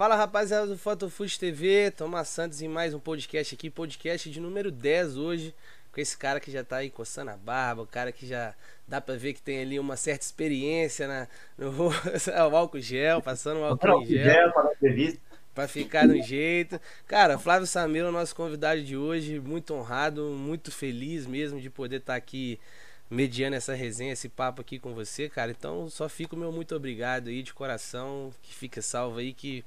Fala rapaziada do Fotofood TV, Tomás Santos em mais um podcast aqui, podcast de número 10 hoje, com esse cara que já tá aí coçando a barba, o cara que já dá pra ver que tem ali uma certa experiência na, no o álcool gel, passando o álcool gel. gel para entrevista. Ficar no jeito. Cara, Flávio Samiro, nosso convidado de hoje, muito honrado, muito feliz mesmo de poder estar tá aqui mediando essa resenha, esse papo aqui com você, cara. Então só fico meu muito obrigado aí de coração, que fica salvo aí, que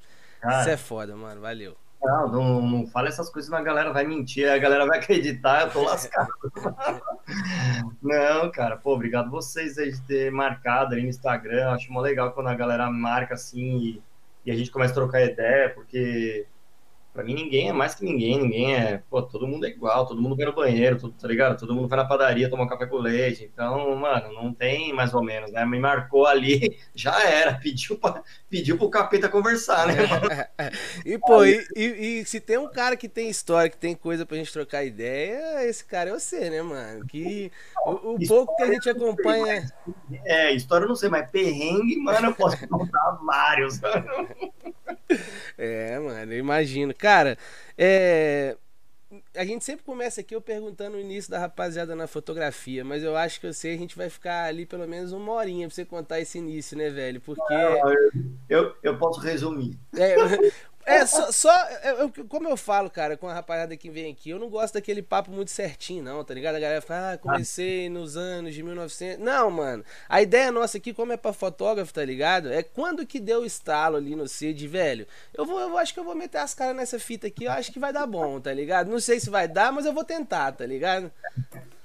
isso é foda, mano. Valeu. Não, não, não fala essas coisas, senão a galera vai mentir, a galera vai acreditar, eu tô lascado. não, cara, pô, obrigado vocês aí de ter marcado aí no Instagram. Acho mó legal quando a galera marca assim e, e a gente começa a trocar ideia, porque Pra mim, ninguém é mais que ninguém, ninguém é. Pô, todo mundo é igual, todo mundo vai no banheiro, tudo, tá ligado? Todo mundo vai na padaria tomar um café com leite. Então, mano, não tem mais ou menos, né? Me marcou ali, já era. Pediu, pra, pediu pro capeta conversar, né, mano? e, pô, e, e, e, se tem um cara que tem história, que tem coisa pra gente trocar ideia, esse cara é você, né, mano? Que o, o pouco que a gente acompanha. É, história eu não sei, mas perrengue, mano, eu posso contar vários. é, mano, eu imagino. Cara, é. A gente sempre começa aqui eu perguntando o início da rapaziada na fotografia, mas eu acho que eu sei, a gente vai ficar ali pelo menos uma horinha pra você contar esse início, né, velho? Porque. eu, eu posso resumir. É, é, só, só eu, como eu falo, cara, com a rapaziada que vem aqui, eu não gosto daquele papo muito certinho, não, tá ligado? A galera fala, ah, comecei nos anos de 1900. Não, mano. A ideia nossa aqui, como é pra fotógrafo, tá ligado? É quando que deu o estalo ali no CID, velho. Eu vou, eu acho que eu vou meter as caras nessa fita aqui, eu acho que vai dar bom, tá ligado? Não sei se vai dar, mas eu vou tentar, tá ligado?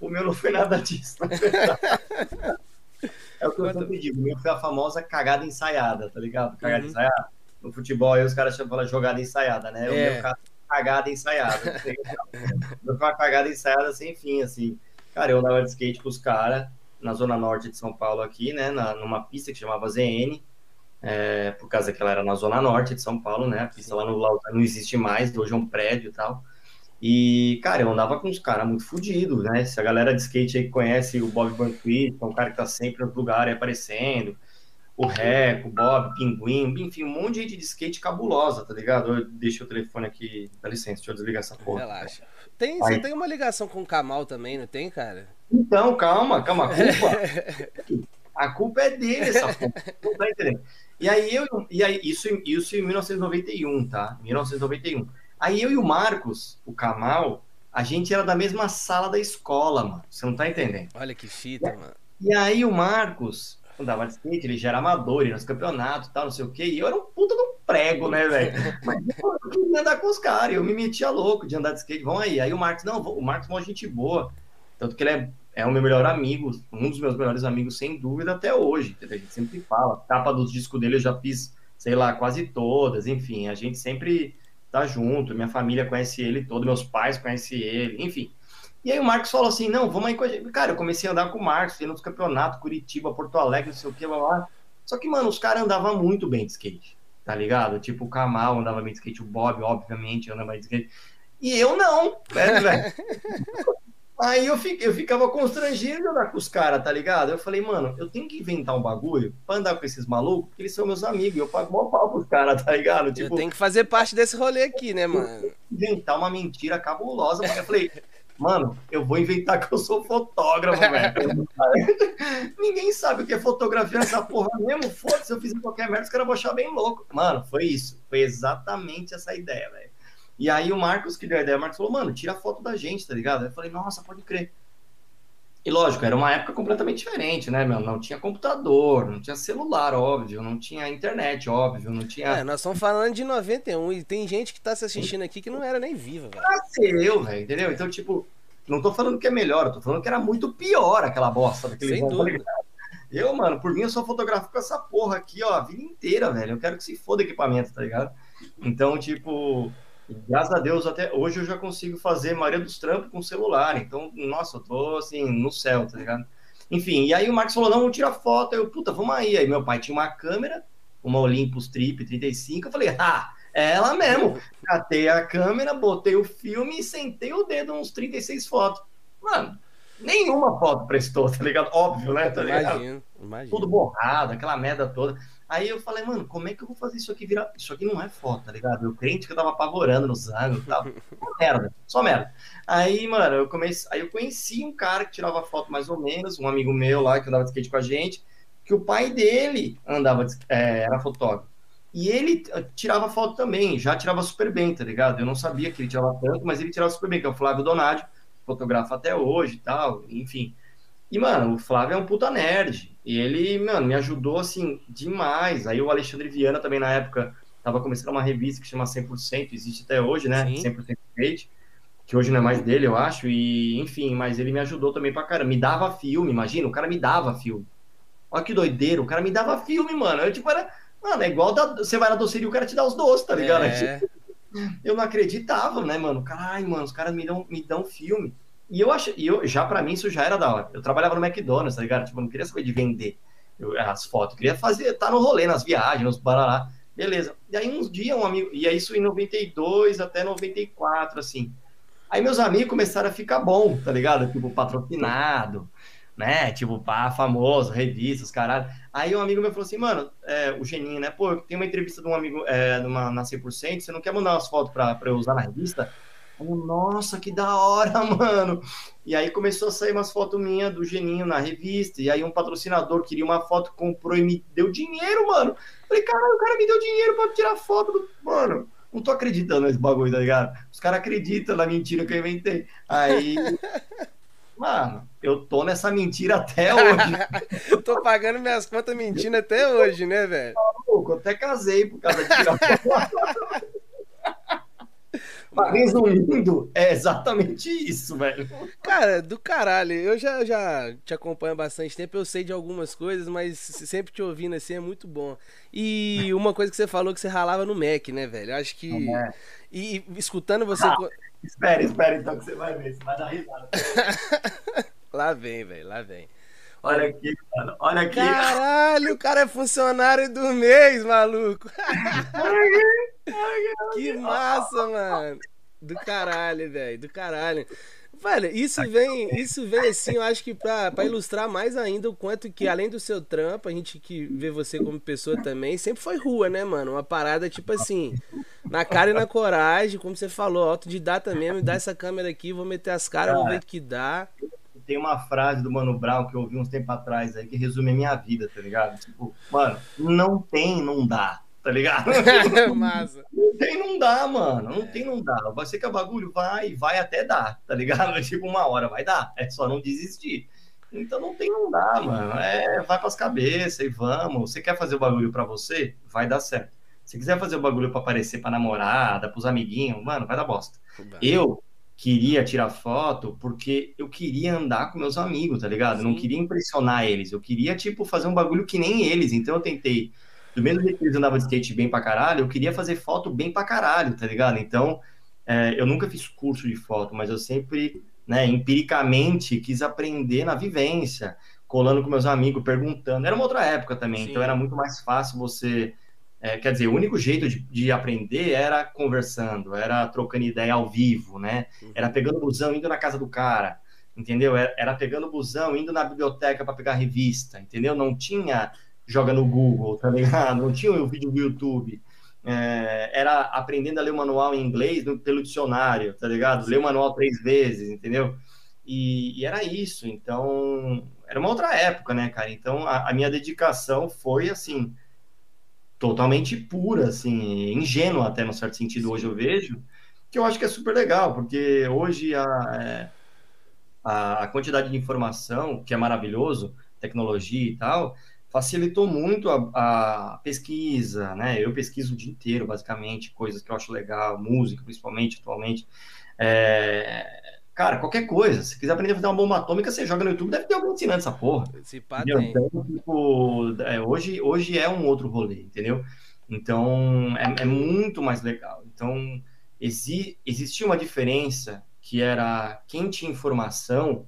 O meu não foi nada disso, na É o que eu sempre digo, o meu foi a famosa cagada ensaiada, tá ligado? Cagada uhum. ensaiada no futebol aí os caras de jogada ensaiada, né? É. O meu caso cagada ensaiada. meu uma cagada ensaiada sem fim, assim. Cara, eu andava de skate com os caras na zona norte de São Paulo aqui, né? Na, numa pista que chamava ZN, é, por causa que ela era na zona norte de São Paulo, né? A pista lá no Lauta não existe mais, hoje é um prédio e tal. E, cara, eu andava com os caras muito fodidos, né? Se a galera de skate aí conhece o Bob Banquist, é um cara que tá sempre no lugar aparecendo o Reco, o Bob, o Pinguim, enfim, um monte de gente de skate cabulosa, tá ligado? Eu deixei o telefone aqui, dá licença, deixa eu desligar essa porra. Relaxa. Tem, você tem uma ligação com o Kamal também, não tem, cara? Então, calma, calma, a culpa. a culpa é dele, essa porra. Não tá entendendo. E aí eu, e aí, isso, isso em 1991, tá? 1991. Aí eu e o Marcos, o Kamal, a gente era da mesma sala da escola, mano. Você não tá entendendo? Olha que fita, mano. E aí o Marcos, andava de skate, ele já era amador, ia nos campeonatos e tal, não sei o quê, e eu era um puta de um prego, né, velho? Mas eu queria andar com os caras, eu me metia louco de andar de skate, vamos aí. Aí o Marcos, não, o Marcos é uma gente boa, tanto que ele é, é o meu melhor amigo, um dos meus melhores amigos, sem dúvida, até hoje, a gente sempre fala. Capa dos discos dele eu já fiz, sei lá, quase todas, enfim, a gente sempre tá junto, minha família conhece ele todo, meus pais conhecem ele, enfim. E aí o Marcos falou assim: não, vamos aí com a gente. Cara, eu comecei a andar com o Marcos, ia nos campeonatos, Curitiba, Porto Alegre, não sei o que, blá, blá. Só que, mano, os caras andavam muito bem de skate, tá ligado? Tipo, o Kamal andava bem de skate, o Bob, obviamente, andava bem de skate. E eu não, né, velho? Aí eu, eu ficava constrangido de andar com os caras, tá ligado? Eu falei, mano, eu tenho que inventar um bagulho pra andar com esses malucos, porque eles são meus amigos, e eu pago mó pau pros caras, tá ligado? Tipo, eu tenho que fazer parte desse rolê aqui, né, mano? Inventar uma mentira cabulosa, porque eu falei, Mano, eu vou inventar que eu sou fotógrafo, velho. Ninguém sabe o que é fotografia nessa porra mesmo. Foda-se, eu fizer qualquer merda, os caras vão achar bem louco. Mano, foi isso. Foi exatamente essa ideia, velho. E aí o Marcos que deu a ideia, o Marcos falou, mano, tira foto da gente, tá ligado? Eu falei, nossa, pode crer. E lógico, era uma época completamente diferente, né, meu? Não tinha computador, não tinha celular, óbvio, não tinha internet, óbvio, não tinha. É, nós estamos falando de 91 e tem gente que tá se assistindo aqui que não era nem viva, velho. Nasceu, velho, entendeu? Então, tipo, não tô falando que é melhor, eu tô falando que era muito pior aquela bosta daquele Sem bom, dúvida. Eu, mano, por mim, eu só fotografo com essa porra aqui, ó, a vida inteira, velho. Eu quero que se foda equipamento, tá ligado? Então, tipo, graças a Deus, até hoje eu já consigo fazer Maria dos Trampos com celular. Então, nossa, eu tô assim, no céu, tá ligado? Enfim, e aí o Marcos falou: não, vamos tirar foto. Eu, puta, vamos aí. Aí meu pai tinha uma câmera, uma Olympus Trip 35. Eu falei, ah, é ela mesmo. Catei a câmera, botei o filme e sentei o dedo uns 36 fotos. Mano, nenhuma foto prestou, tá ligado? Óbvio, né? Tá ligado? Imagino, imagino. Tudo borrado, aquela merda toda. Aí eu falei, mano, como é que eu vou fazer isso aqui virar. Isso aqui não é foto, tá ligado? Eu crente que eu tava apavorando nos ângulos e tal. Merda, só merda. Aí, mano, eu comecei. Aí eu conheci um cara que tirava foto mais ou menos, um amigo meu lá que andava de skate com a gente, que o pai dele andava, de... é, era fotógrafo. E ele eh, tirava foto também, já tirava super bem, tá ligado? Eu não sabia que ele tirava tanto, mas ele tirava super bem, que é o Flávio Donadio, fotografa até hoje e tal, enfim. E, mano, o Flávio é um puta nerd. E ele, mano, me ajudou, assim, demais. Aí o Alexandre Viana também, na época, tava começando uma revista que chama 100%, existe até hoje, né? Sim. 100% skate, que hoje não é mais dele, eu acho. E, enfim, mas ele me ajudou também pra caramba. Me dava filme, imagina, o cara me dava filme. Olha que doideiro, o cara me dava filme, mano. Eu, tipo, era Mano, é igual da, você vai na doceria e o cara te dá os doces, tá ligado? É. Eu não acreditava, né, mano? Caralho, mano, os caras me dão, me dão filme. E eu acho, e eu, já para mim isso já era da hora. Eu trabalhava no McDonald's, tá ligado? Tipo, eu não queria saber de vender eu, as fotos, eu queria fazer, tá no rolê, nas viagens, nos barará. Beleza. E aí uns dias um amigo, e é isso em 92 até 94, assim. Aí meus amigos começaram a ficar bom, tá ligado? Tipo, patrocinado né? Tipo, pá, famoso, revistas, caralho. Aí um amigo meu falou assim, mano, é, o Geninho, né? Pô, tem uma entrevista de um amigo é, numa, na 100%, você não quer mandar umas fotos pra eu usar na revista? Eu, Nossa, que da hora, mano! E aí começou a sair umas fotos minhas do Geninho na revista, e aí um patrocinador queria uma foto, comprou e me deu dinheiro, mano. Falei, caralho, o cara me deu dinheiro pra tirar foto do... Mano, não tô acreditando nesse bagulho, tá ligado? Os caras acreditam na mentira que eu inventei. Aí Mano, eu tô nessa mentira até hoje. tô pagando minhas contas mentindo até hoje, né, velho? eu até casei por causa de tirar Mas resumindo, é exatamente isso, velho. Cara, do caralho. Eu já, já te acompanho há bastante tempo, eu sei de algumas coisas, mas sempre te ouvindo assim é muito bom. E uma coisa que você falou que você ralava no Mac, né, velho? Eu acho que. É. E, e escutando você. Ah. Espera, espera então que você vai ver, você vai dar risada. lá vem, velho, lá vem. Olha aqui, mano. Olha aqui. Caralho, o cara é funcionário do mês, maluco. que massa, mano. Do caralho, velho. Do caralho. Velho, isso vem, isso vem assim, eu acho que pra, pra ilustrar mais ainda o quanto que, além do seu trampo, a gente que vê você como pessoa também, sempre foi rua, né, mano? Uma parada tipo assim, na cara e na coragem, como você falou, autodidata mesmo, me dá essa câmera aqui, vou meter as caras, vou ver o que dá. Tem uma frase do Mano Brown que eu ouvi uns tempos atrás aí que resume a minha vida, tá ligado? Tipo, mano, não tem, não dá tá ligado? Não tem, não dá, mano. Não é. tem, não dá. Vai ser que o bagulho vai, vai até dar, tá ligado? Tipo, uma hora vai dar. É só não desistir. Então não tem, não dá, mano. É, vai pras cabeças e vamos. Você quer fazer o bagulho pra você? Vai dar certo. Se quiser fazer o bagulho pra aparecer pra namorada, pros amiguinhos, mano, vai dar bosta. Eu queria tirar foto porque eu queria andar com meus amigos, tá ligado? Eu não queria impressionar eles. Eu queria, tipo, fazer um bagulho que nem eles. Então eu tentei do mesmo jeito que eles andavam de skate bem pra caralho, eu queria fazer foto bem pra caralho, tá ligado? Então, é, eu nunca fiz curso de foto, mas eu sempre, né, empiricamente quis aprender na vivência, colando com meus amigos, perguntando. Era uma outra época também, Sim. então era muito mais fácil você. É, quer dizer, o único jeito de, de, aprender era conversando, era trocando ideia ao vivo, né? Uhum. Era pegando busão, indo na casa do cara, entendeu? Era, era pegando busão, indo na biblioteca para pegar revista, entendeu? Não tinha joga no Google, tá ligado? Não tinha o vídeo do YouTube. É, era aprendendo a ler o manual em inglês no, pelo dicionário, tá ligado? Ler o manual três vezes, entendeu? E, e, era isso. Então, era uma outra época, né, cara? Então, a, a, minha dedicação foi, assim, totalmente pura, assim, ingênua até, no certo sentido, hoje eu vejo, que eu acho que é super legal, porque hoje a, é, a, a quantidade de informação, que é maravilhoso, tecnologia e tal, facilitou muito a, a, pesquisa, né? Eu pesquiso o dia inteiro, basicamente, coisas que eu acho legal, música, principalmente, atualmente. É... Cara, qualquer coisa. Se quiser aprender a fazer uma bomba atômica, você joga no YouTube, deve ter alguém ensinando essa porra. Se pá, tem. Então, tipo, é, hoje, hoje é um outro rolê, entendeu? Então, é, é muito mais legal. Então, exi existia uma diferença que era quem tinha informação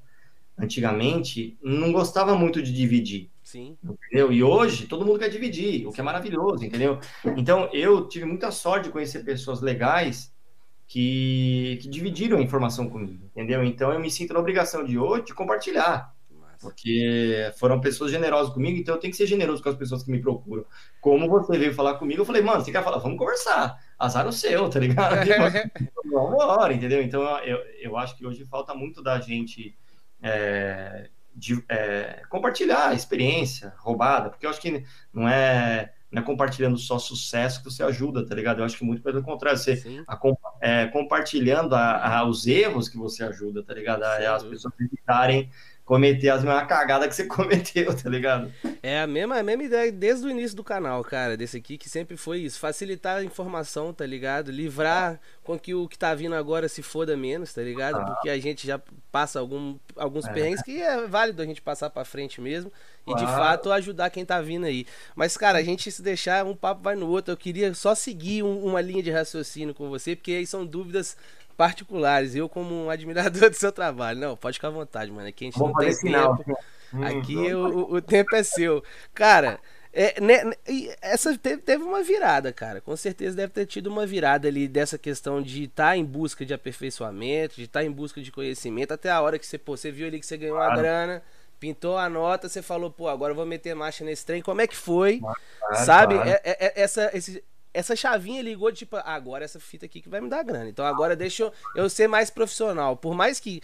antigamente não gostava muito de dividir. Sim. Entendeu? E hoje todo mundo quer dividir, o que é maravilhoso, entendeu? Então eu tive muita sorte de conhecer pessoas legais que, que dividiram a informação comigo, entendeu? Então eu me sinto na obrigação de hoje de compartilhar. Porque foram pessoas generosas comigo, então eu tenho que ser generoso com as pessoas que me procuram. Como você veio falar comigo, eu falei, mano, você quer falar? Vamos conversar. Azar o seu, tá ligado? Vamos embora, entendeu? Então eu, eu acho que hoje falta muito da gente é, de, é, compartilhar a experiência roubada, porque eu acho que não é não é compartilhando só sucesso que você ajuda, tá ligado? Eu acho que muito pelo contrário, você a, é, compartilhando a, a, os erros que você ajuda, tá ligado? A, as pessoas evitarem cometer as mesmas cagadas que você cometeu, tá ligado? É a mesma, a mesma ideia desde o início do canal, cara, desse aqui, que sempre foi isso. Facilitar a informação, tá ligado? Livrar com que o que tá vindo agora se foda menos, tá ligado? Ah. Porque a gente já passa algum, alguns é. perrengues que é válido a gente passar pra frente mesmo. E de fato ajudar quem tá vindo aí. Mas, cara, a gente se deixar, um papo vai no outro. Eu queria só seguir um, uma linha de raciocínio com você, porque aí são dúvidas particulares. Eu, como um admirador do seu trabalho. Não, pode ficar à vontade, mano. Aqui a gente Vamos não tem sinal. tempo. Hum, Aqui o, o tempo é seu. Cara, é, né, essa teve, teve, uma virada, cara. Com certeza deve ter tido uma virada ali dessa questão de estar tá em busca de aperfeiçoamento, de estar tá em busca de conhecimento, até a hora que você, pô, você viu ali que você ganhou claro. uma grana, pintou a nota, você falou, pô, agora eu vou meter marcha nesse trem. Como é que foi? Sabe? Claro. É, é, é essa, esse, essa chavinha ligou, tipo, agora essa fita aqui que vai me dar grana. Então agora deixa eu, eu ser mais profissional. Por mais que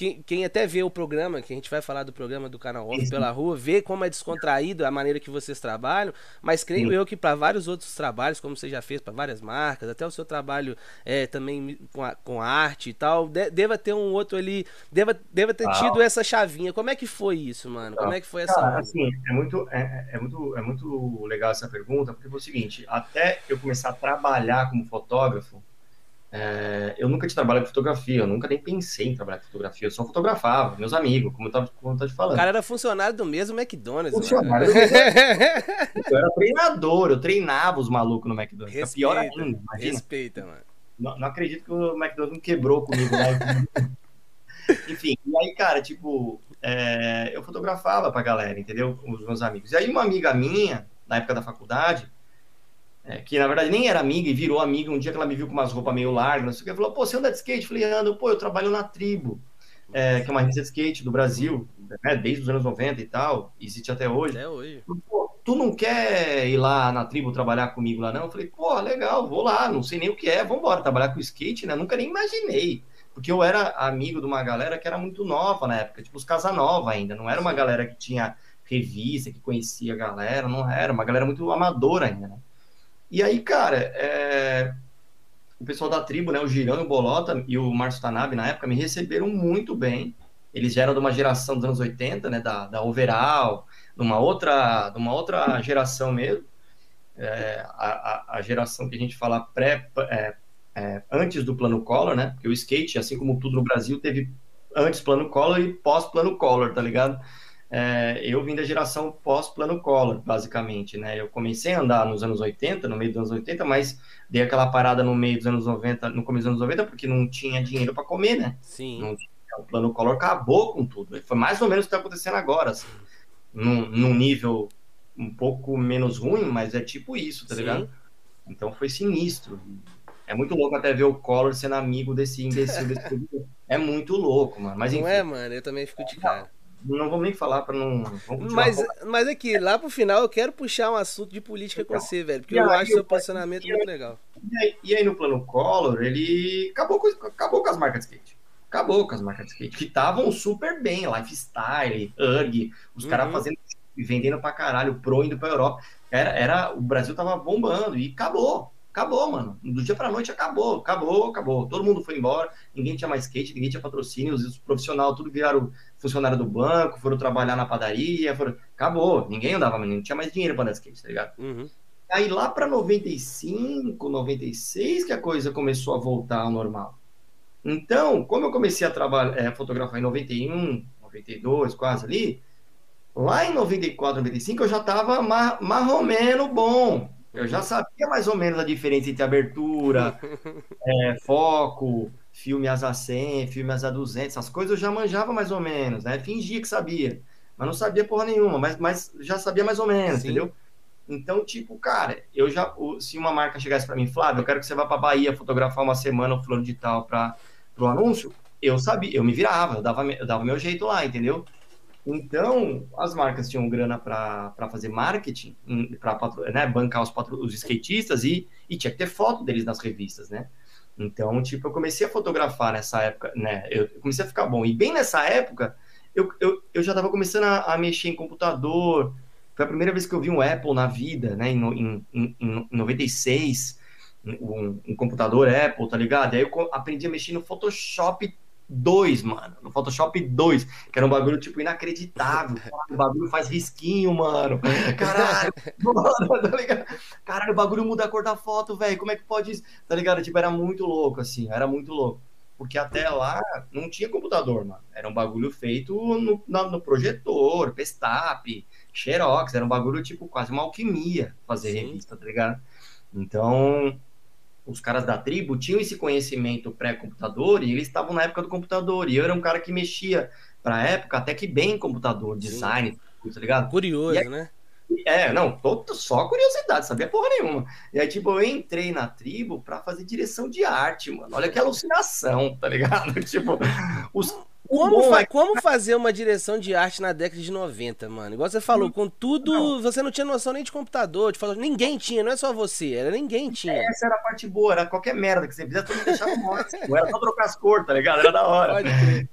quem, quem, até vê o programa, que a gente vai falar do programa do canal Off pela rua, vê como é descontraído a maneira que vocês trabalham, mas creio Sim. eu que para vários outros trabalhos, como você já fez para várias marcas, até o seu trabalho é, também com, a, com arte e tal, de, deva ter um outro ali, deva, deva ter ah. tido essa chavinha. Como é que foi isso, mano? Como é que foi essa. Cara, assim, é muito, é, é, muito, é muito legal essa pergunta, porque foi o seguinte: até eu começar a trabalhar como fotógrafo, é, eu nunca tinha trabalhado com fotografia, eu nunca nem pensei em trabalhar com fotografia, eu só fotografava, meus amigos, como eu tava, como eu tava te falando. O cara era funcionário do mesmo McDonald's. Funcionário do mesmo... eu era treinador, eu treinava os malucos no McDonald's. Respeita, pior ainda, imagina. Respeita, mano. Não, não, acredito que o McDonald's não quebrou comigo lá. Enfim, e aí, cara, tipo, é, eu fotografava pra galera, entendeu? Os meus amigos. E aí, uma amiga minha, na época da faculdade, é, que na verdade nem era amiga e virou amiga. Um dia que ela me viu com umas roupas meio largas, não sei o que, falou: pô, você anda de skate? Eu falei: ando, pô, eu trabalho na Tribo, é, que é uma revista de skate do Brasil, né, desde os anos 90 e tal, existe até hoje. Até hoje. Pô, tu não quer ir lá na Tribo trabalhar comigo lá, não? Eu falei: pô, legal, vou lá, não sei nem o que é, vamos embora trabalhar com skate, né? Nunca nem imaginei. Porque eu era amigo de uma galera que era muito nova na época, tipo os Casanova ainda, não era uma galera que tinha revista, que conhecia a galera, não era, uma galera muito amadora ainda, né? E aí, cara, é... o pessoal da tribo, né, o Girão e o Bolota e o Márcio Tanabe, na época, me receberam muito bem. Eles eram de uma geração dos anos 80, né, da, da Overall, de uma outra, de uma outra geração mesmo. É, a, a, geração que a gente fala pré, é, é, antes do plano Collor, né? Porque o skate, assim como tudo no Brasil, teve antes plano Collor e pós plano Collor, tá ligado? É, eu vim da geração pós-plano Collor, basicamente, né? Eu comecei a andar nos anos 80, no meio dos anos 80, mas dei aquela parada no meio dos anos 90, no começo dos anos 90, porque não tinha dinheiro para comer, né? Sim. Não, o plano Collor acabou com tudo. Foi mais ou menos o que está acontecendo agora, assim, num, num, nível um pouco menos ruim, mas é tipo isso, tá Sim. ligado? Então foi sinistro. É muito louco até ver o Collor sendo amigo desse imbecil desse É muito louco, mano. Mas, enfim, não é, mano? Eu também fico de cara não vou nem falar para não. Mas, mas aqui, lá pro final, eu quero puxar um assunto de política então, com você, velho, porque eu acho seu posicionamento muito legal. E aí, e aí, no plano Collor, ele acabou com, acabou com as marcas de skate. Acabou com as marcas de skate, que estavam super bem, Lifestyle, URG, os uhum. caras fazendo vendendo pra caralho, pro indo pra Europa. Era, era, o Brasil tava bombando e acabou. Acabou, mano. Do dia pra noite acabou, acabou, acabou. Todo mundo foi embora, ninguém tinha mais skate, ninguém tinha patrocínio, os profissionais tudo viraram funcionário do banco, foram trabalhar na padaria, foram... acabou, ninguém andava, não tinha mais dinheiro para andar skate, tá ligado? Uhum. Aí lá para 95, 96 que a coisa começou a voltar ao normal. Então, como eu comecei a trabalhar, é, fotografar em 91, 92, quase ali, lá em 94, 95 eu já tava mar, marromeno bom. Eu já sabia mais ou menos a diferença entre abertura, é, foco, filme asa 100, filme asa 200, essas coisas eu já manjava mais ou menos, né? Fingia que sabia, mas não sabia porra nenhuma, mas, mas já sabia mais ou menos, Sim. entendeu? Então, tipo, cara, eu já, se uma marca chegasse para mim, Flávio, eu quero que você vá para Bahia fotografar uma semana o fulano de tal para o anúncio, eu sabia, eu me virava, eu dava, eu dava meu jeito lá, entendeu? Então, as marcas tinham grana para fazer marketing, para né, bancar os, os skatistas e, e tinha que ter foto deles nas revistas, né? Então, tipo, eu comecei a fotografar nessa época, né? Eu comecei a ficar bom. E bem nessa época, eu, eu, eu já estava começando a, a, mexer em computador. Foi a primeira vez que eu vi um Apple na vida, né? Em, em, em, em 96, um, um computador Apple, tá ligado? Aí eu aprendi a mexer no Photoshop 2, mano. No Photoshop 2, que era um bagulho, tipo, inacreditável. o bagulho faz risquinho, mano. Caralho, mano, tá ligado? Caralho, o bagulho muda a cor da foto, velho. Como é que pode isso? Tá ligado? Tipo, era muito louco, assim, era muito louco. Porque até lá não tinha computador, mano. Era um bagulho feito no, no, projetor, Pestap, Xerox. Era um bagulho, tipo, quase uma alquimia fazer Sim. revista, tá ligado? Então, os caras da tribo tinham esse conhecimento pré-computador e eles estavam na época do computador. E eu era um cara que mexia, pra época, até que bem em computador, design, Sim. tá ligado? Curioso, aí, né? É, não, só curiosidade, sabia porra nenhuma. E aí, tipo, eu entrei na tribo pra fazer direção de arte, mano. Olha que alucinação, tá ligado? tipo, os, como, fa é... como fazer uma direção de arte na década de 90, mano? Igual você falou, com tudo, não. você não tinha noção nem de computador, de foto, ninguém tinha, não é só você, era ninguém tinha. Essa era a parte boa, era qualquer merda que você fizesse, todo mundo deixava máximo. Era só trocar as cores, tá ligado? Era da hora.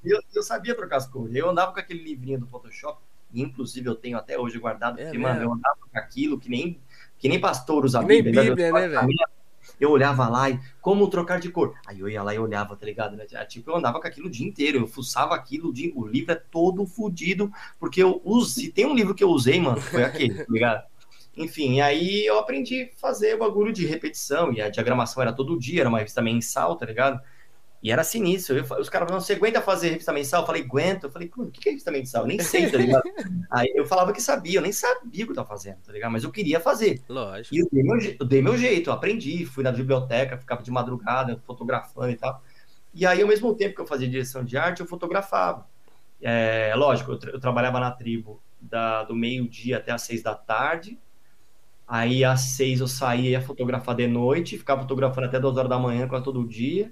Eu, eu sabia trocar as cores. Eu andava com aquele livrinho do Photoshop, inclusive eu tenho até hoje guardado, é porque, mano, eu andava com aquilo que nem, que nem pastor usa nem Bíblia, Bíblia né, velho? Eu olhava lá e como trocar de cor. Aí eu ia lá e olhava, tá ligado? Né? Tipo, eu andava com aquilo o dia inteiro, eu fuçava aquilo, o livro é todo fodido, porque eu se tem um livro que eu usei, mano, foi aquele, tá ligado? Enfim, aí eu aprendi a fazer o bagulho de repetição, e a diagramação era todo dia, era uma revista mensal, tá ligado? E era sinistro. Eu, os caras falavam, você aguenta fazer revista mensal? Eu falei, aguento. Eu falei, o que é revista mensal? Eu nem sei, tá ligado? Aí eu falava que sabia, eu nem sabia o que eu tava fazendo, tá ligado? Mas eu queria fazer. Lógico. E eu dei meu, eu dei meu jeito, eu aprendi, fui na biblioteca, ficava de madrugada, fotografando e tal. E aí, ao mesmo tempo que eu fazia direção de arte, eu fotografava. É, lógico, eu, tra eu trabalhava na tribo da, do meio-dia até às seis da tarde. Aí, às seis, eu saía ia fotografar de noite, ficava fotografando até duas horas da manhã, quase todo dia.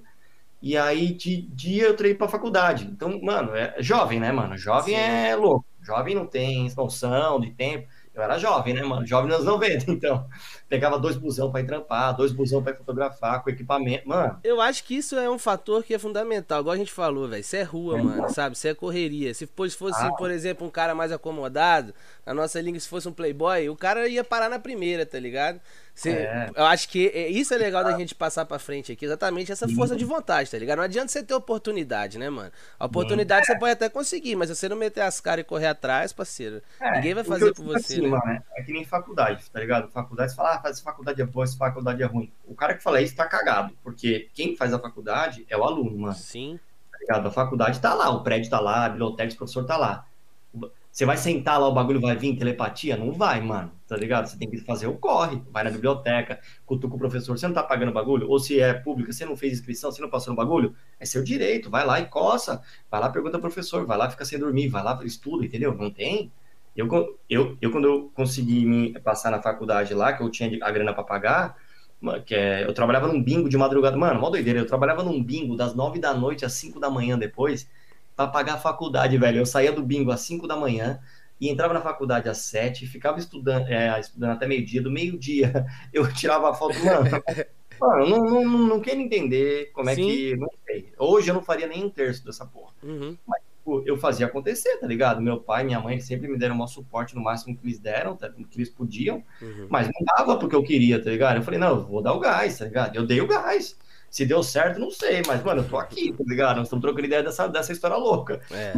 E aí, de dia, eu treinei pra faculdade. Então, mano, é jovem, né, mano? Jovem Sim. é louco. Jovem não tem noção de tempo. Eu era jovem, né, mano? Jovem nos 90, então. Pegava dois busão para ir trampar, dois busão para ir fotografar com equipamento. Mano. Eu acho que isso é um fator que é fundamental. Igual a gente falou, velho. Isso é rua, é, mano, sabe? Isso é correria. Se fosse, ah. por exemplo, um cara mais acomodado, na nossa língua, se fosse um playboy, o cara ia parar na primeira, tá ligado? Você, é. Eu acho que é, isso é legal da gente passar pra frente aqui, exatamente essa força de vontade, tá ligado? Não adianta você ter oportunidade, né, mano? A oportunidade você pode até conseguir, mas se você não meter as caras e correr atrás, parceiro, é, ninguém vai fazer por você. Assim, né? mano, é que nem faculdade, tá ligado? Faculdade, você fala, ah, faz faculdade é boa, essa faculdade é ruim. O cara que fala isso tá cagado, porque quem faz a faculdade é o aluno, mano. Sim. Tá ligado? A faculdade tá lá, o prédio tá lá, a biblioteca, o professor tá lá. Você vai sentar lá, o bagulho vai vir telepatia? Não vai, mano. Tá ligado? Você tem que fazer o corre. Vai na biblioteca, cutuca o professor. Você não tá pagando o bagulho? Ou se é pública, você não fez inscrição, você não passou no bagulho? É seu direito. Vai lá e coça. Vai lá, pergunta ao professor. Vai lá, fica sem dormir. Vai lá, estuda, entendeu? Não tem. Eu, eu, eu quando eu consegui me passar na faculdade lá, que eu tinha a grana para pagar, que é, eu trabalhava num bingo de madrugada. Mano, mó doideira. Eu trabalhava num bingo das nove da noite às cinco da manhã depois para pagar a faculdade, velho. Eu saía do bingo às 5 da manhã e entrava na faculdade às 7, ficava estudando, é, estudando até meio-dia. Do meio-dia eu tirava a foto, mano. Mano, não, não, não quero entender como é Sim. que. Não sei. Hoje eu não faria nem um terço dessa porra. Uhum. Mas tipo, eu fazia acontecer, tá ligado? Meu pai e minha mãe sempre me deram o maior suporte no máximo que eles deram, tá, que eles podiam, uhum. mas não dava porque eu queria, tá ligado? Eu falei, não, eu vou dar o gás, tá ligado? Eu dei o gás. Se deu certo, não sei, mas, mano, eu tô aqui, tá ligado? Nós estamos trocando ideia dessa, dessa história louca. É.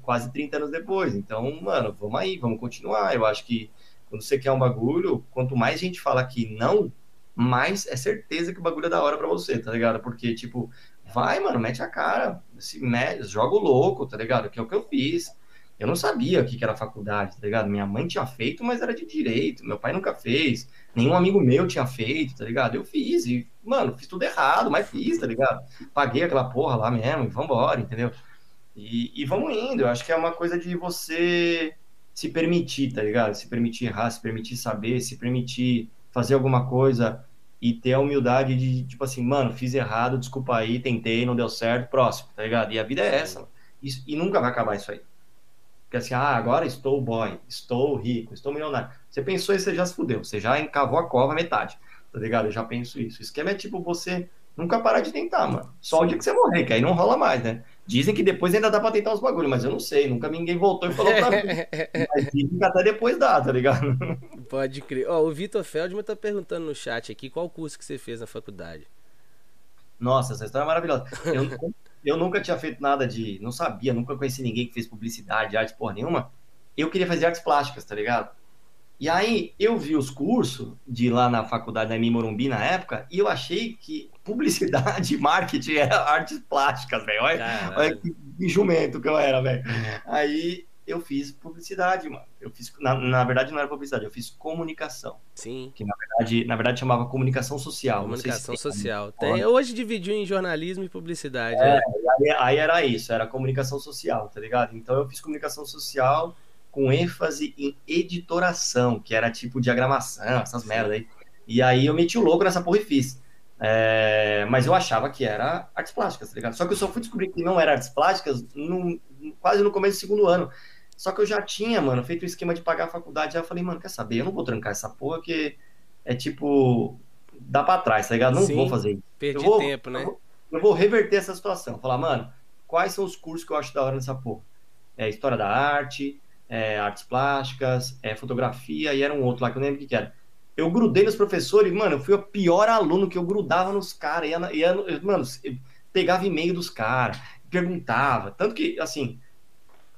Quase 30 anos depois. Então, mano, vamos aí, vamos continuar. Eu acho que quando você quer um bagulho, quanto mais gente fala que não, mais é certeza que o bagulho é da hora pra você, tá ligado? Porque, tipo, vai, mano, mete a cara, se mete, joga o louco, tá ligado? Que é o que eu fiz. Eu não sabia o que era faculdade, tá ligado? Minha mãe tinha feito, mas era de direito. Meu pai nunca fez. Nenhum amigo meu tinha feito, tá ligado? Eu fiz e, mano, fiz tudo errado, mas fiz, tá ligado? Paguei aquela porra lá mesmo e vambora, entendeu? E, e vamos indo. Eu acho que é uma coisa de você se permitir, tá ligado? Se permitir errar, se permitir saber, se permitir fazer alguma coisa e ter a humildade de, tipo assim, mano, fiz errado, desculpa aí, tentei, não deu certo, próximo, tá ligado? E a vida é essa, e, e nunca vai acabar isso aí. Porque assim, ah, agora estou boy, estou rico, estou milionário. Você pensou e você já se fudeu, você já encavou a cova metade, tá ligado? Eu já penso isso. O esquema é tipo você nunca parar de tentar, mano. Só o dia que você morrer, que aí não rola mais, né? Dizem que depois ainda dá pra tentar os bagulhos, mas eu não sei, nunca ninguém voltou e falou pra mim. mas dizem que até depois dá, tá ligado? Pode crer. Ó, o Vitor Feldman tá perguntando no chat aqui qual curso que você fez na faculdade. Nossa, essa história é maravilhosa. Eu, eu nunca tinha feito nada de. Não sabia, nunca conheci ninguém que fez publicidade, arte, porra nenhuma. Eu queria fazer artes plásticas, tá ligado? E aí eu vi os cursos de lá na faculdade da M Morumbi na época e eu achei que publicidade e marketing era artes plásticas, velho. Olha, olha que, que jumento que eu era, velho. Aí eu fiz publicidade, mano. Eu fiz, na, na, verdade, não era publicidade, eu fiz comunicação. Sim. Que na verdade, na verdade chamava comunicação social. Comunicação se social. Tem, hoje dividiu em jornalismo e publicidade. É, né? aí, aí, era isso, era comunicação social, tá ligado? Então eu fiz comunicação social com ênfase em editoração, que era tipo diagramação, essas merdas aí. E aí eu meti o louco nessa porra e fiz. É, mas eu achava que era artes plásticas, tá ligado? Só que eu só fui descobrir que não era artes plásticas no, quase no começo do segundo ano. Só que eu já tinha, mano, feito o esquema de pagar a faculdade. Aí eu falei, mano, quer saber? Eu não vou trancar essa porra, porque é tipo. dá pra trás, tá ligado? Não Sim, vou fazer isso. Perdi vou, tempo, né? Eu vou, eu vou, reverter essa situação. Falar, mano, quais são os cursos que eu acho da hora nessa porra? É História da Arte, é, Artes Plásticas, é Fotografia, e era um outro lá que eu não lembro o que, que era. Eu grudei nos professores, mano, eu fui o pior aluno que eu grudava nos caras. Ia, mano, pegava e-mail dos caras, perguntava. Tanto que, assim,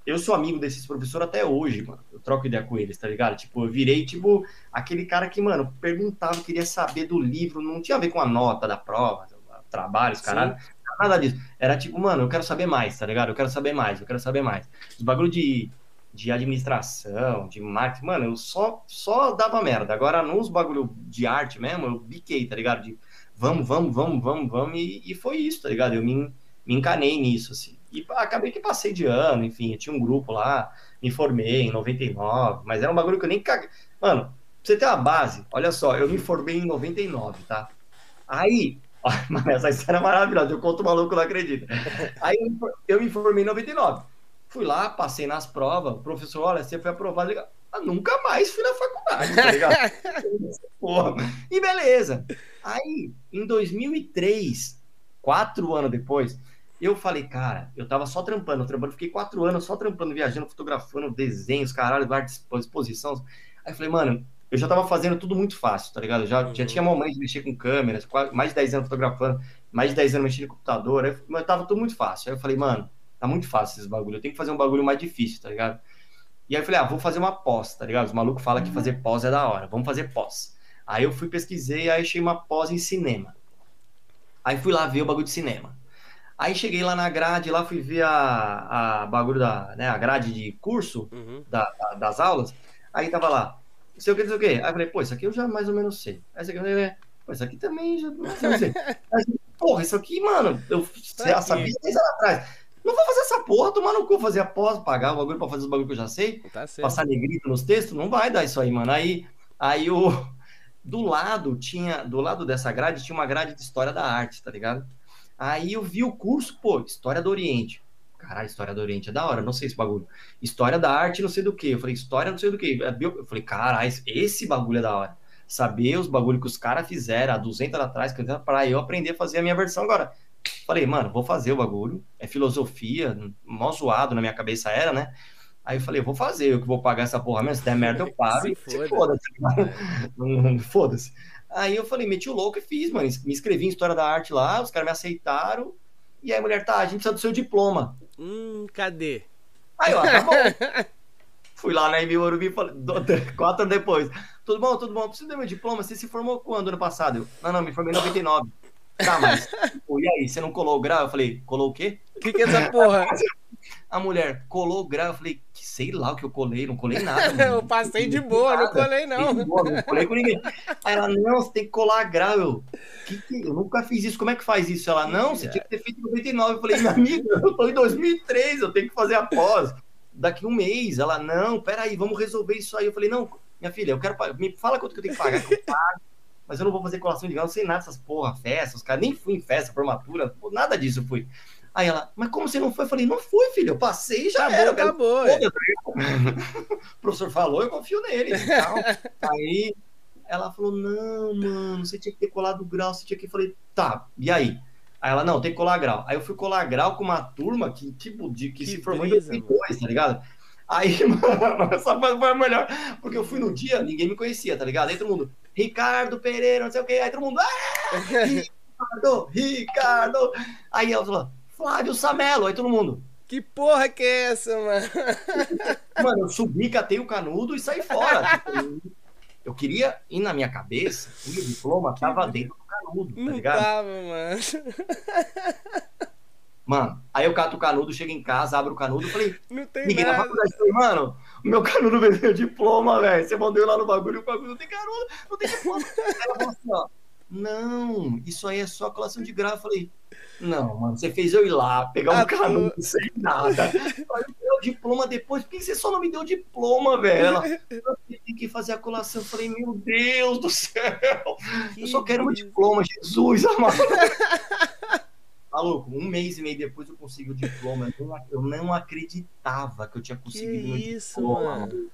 eu sou amigo desses professores até hoje, mano. Eu troco ideia com eles, tá ligado? Tipo, eu virei, tipo, aquele cara que, mano, perguntava, queria saber do livro, não tinha a ver com a nota da prova, trabalhos, caralho. Nada disso. Era tipo, mano, eu quero saber mais, tá ligado? Eu quero saber mais, eu quero saber mais. Os bagulho de, de administração, de marketing, mano, eu só, só dava merda. Agora, nos bagulho de arte mesmo, eu biquei, tá ligado? De vamos, vamos, vamos, vamos, vamos, e, e foi isso, tá ligado? Eu me, me encanei nisso, assim. E acabei que passei de ano, enfim, tinha um grupo lá, me formei em 99, mas era um bagulho que eu nem caguei. Mano, pra você ter uma base, olha só, eu me formei em 99, tá? Aí, mas essa história é maravilhosa, eu conto maluco não acredita. Aí eu me formei em 99. Fui lá, passei nas provas, o professor, olha, você foi aprovado. Eu, ah, nunca mais fui na faculdade, tá ligado? Porra. E beleza. Aí, em 2003, quatro anos depois, eu falei, cara, eu tava só trampando, trampando, fiquei quatro anos só trampando, viajando, fotografando, desenhos, caralho, exposição. Aí eu falei, mano, eu já tava fazendo tudo muito fácil, tá ligado? Eu já, uhum. já tinha momento de mexer com câmeras, mais de 10 anos fotografando, mais de 10 anos mexendo com computador, aí, mas tava tudo muito fácil. Aí eu falei, mano, tá muito fácil esses bagulho, eu tenho que fazer um bagulho mais difícil, tá ligado? E aí eu falei, ah, vou fazer uma pós, tá ligado? Os malucos falam que uhum. fazer pós é da hora, vamos fazer pós. Aí eu fui pesquisei, aí achei uma pós em cinema. Aí fui lá ver o bagulho de cinema. Aí cheguei lá na grade, lá fui ver a, a bagulho da, né, a grade de curso uhum. da, da, das aulas. Aí tava lá, não sei o que, não sei o que. Aí eu falei, pô, isso aqui eu já mais ou menos sei. Aí isso aqui, pô, isso aqui também já não sei. Não sei. Aí, porra, isso aqui, mano, eu já sabia 10 anos atrás. Não vou fazer essa porra, tomar no cu, fazer a pós, pagar o bagulho pra fazer os bagulho que eu já sei. Tá passar negrito nos textos, não vai dar isso aí, mano. Aí, aí o. Do lado tinha, do lado dessa grade tinha uma grade de história da arte, tá ligado? Aí eu vi o curso, pô, História do Oriente. Caralho, História do Oriente é da hora, não sei esse bagulho. História da Arte, não sei do que. Eu falei, História, não sei do que. É eu falei, caralho, esse bagulho é da hora. Saber os bagulhos que os caras fizeram há 200 anos atrás, para eu aprender a fazer a minha versão agora. Falei, mano, vou fazer o bagulho. É filosofia, mó zoado na minha cabeça era, né? Aí eu falei, vou fazer, eu que vou pagar essa porra mesmo. Se der merda, eu pago. Se foda-se. Foda-se. Foda Aí eu falei, meti o louco e fiz, mano. Me inscrevi em História da Arte lá, os caras me aceitaram. E aí a mulher, tá, a gente precisa do seu diploma. Hum, cadê? Aí, ó, tá bom. Fui lá na Morumbi e falei, quatro anos depois. Tudo bom, tudo bom, preciso do meu diploma. Você se formou quando, ano passado? Eu, não, não, me formei em 99. Tá, mas, e aí, você não colou o grau? Eu falei, colou o quê? O que, que é essa porra? A mulher colou o grau, eu falei, sei lá o que eu colei, não colei nada. Eu passei de boa, não colei não. Boa, não colei com ninguém. Aí ela, não, você tem que colar grau. Eu, que que, eu nunca fiz isso, como é que faz isso? Ela, não, você tinha que ter feito em 99. Eu falei, minha amiga, eu tô em 2003, eu tenho que fazer a pós. Daqui um mês. Ela, não, peraí, vamos resolver isso aí. Eu falei, não, minha filha, eu quero pagar. Me fala quanto que eu tenho que pagar, que eu pago. Mas eu não vou fazer colação de grau, não sei nada dessas porra, festas, os caras nem fui em festa, formatura, nada disso eu fui. Aí ela, mas como você não foi? Eu falei, não fui, filho, eu passei e já Acabou, era. acabou, velho. é. o professor falou, eu confio nele. aí ela falou, não, mano, você tinha que ter colado grau, você tinha que. Eu falei, tá, e aí? Aí ela, não, tem que colar grau. Aí eu fui colar grau com uma turma que, tipo, de, que, Que se formou em 2002, tá ligado? Aí, mano, essa foi foi a melhor. Porque eu fui no dia, ninguém me conhecia, tá ligado? Aí todo mundo, Ricardo Pereira, não sei o quê. Aí todo mundo, ah, Ricardo, Ricardo. Aí ela falou, Flávio Samelo. Aí todo mundo, Que porra que é essa, mano? Mano, eu subi, catei o canudo e saí fora. Eu queria ir na minha cabeça, o meu diploma tava dentro do canudo, tá Não ligado? tava, mano. Mano, aí eu cato o canudo, chego em casa, abro o canudo, falei, Não tem liguei na nada. faculdade, falei, mano, o meu canudo veio meu diploma, velho. Você mandou lá no bagulho, o bagulho não tem canudo, não tem diploma. Aí ela falou assim, ó, não, isso aí é só colação de grau. Eu falei, não, mano, você fez eu ir lá, pegar um Ah, canudo sem nada. Aí eu dei o diploma depois, por que você só não me deu o diploma, velho? Ela, eu tive que fazer a colação. Eu falei, meu Deus do céu, eu só quero um diploma, Jesus amado. Maluco, um mês e meio depois eu consegui o diploma. Eu não, acreditava que eu tinha Que conseguido meu isso, diploma. mano.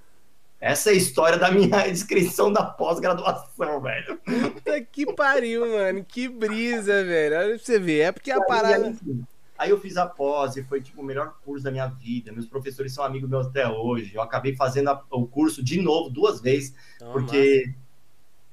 Essa é a história da minha inscrição da pós-graduação, velho. Puta que pariu, mano. Que brisa, velho. Olha pra você ver. É porque a Aí, parada. enfim, Aí eu fiz a pós e foi tipo o melhor curso da minha vida. Meus professores são amigos meus até hoje. Eu acabei fazendo a- o curso de novo duas vezes, Ó, porque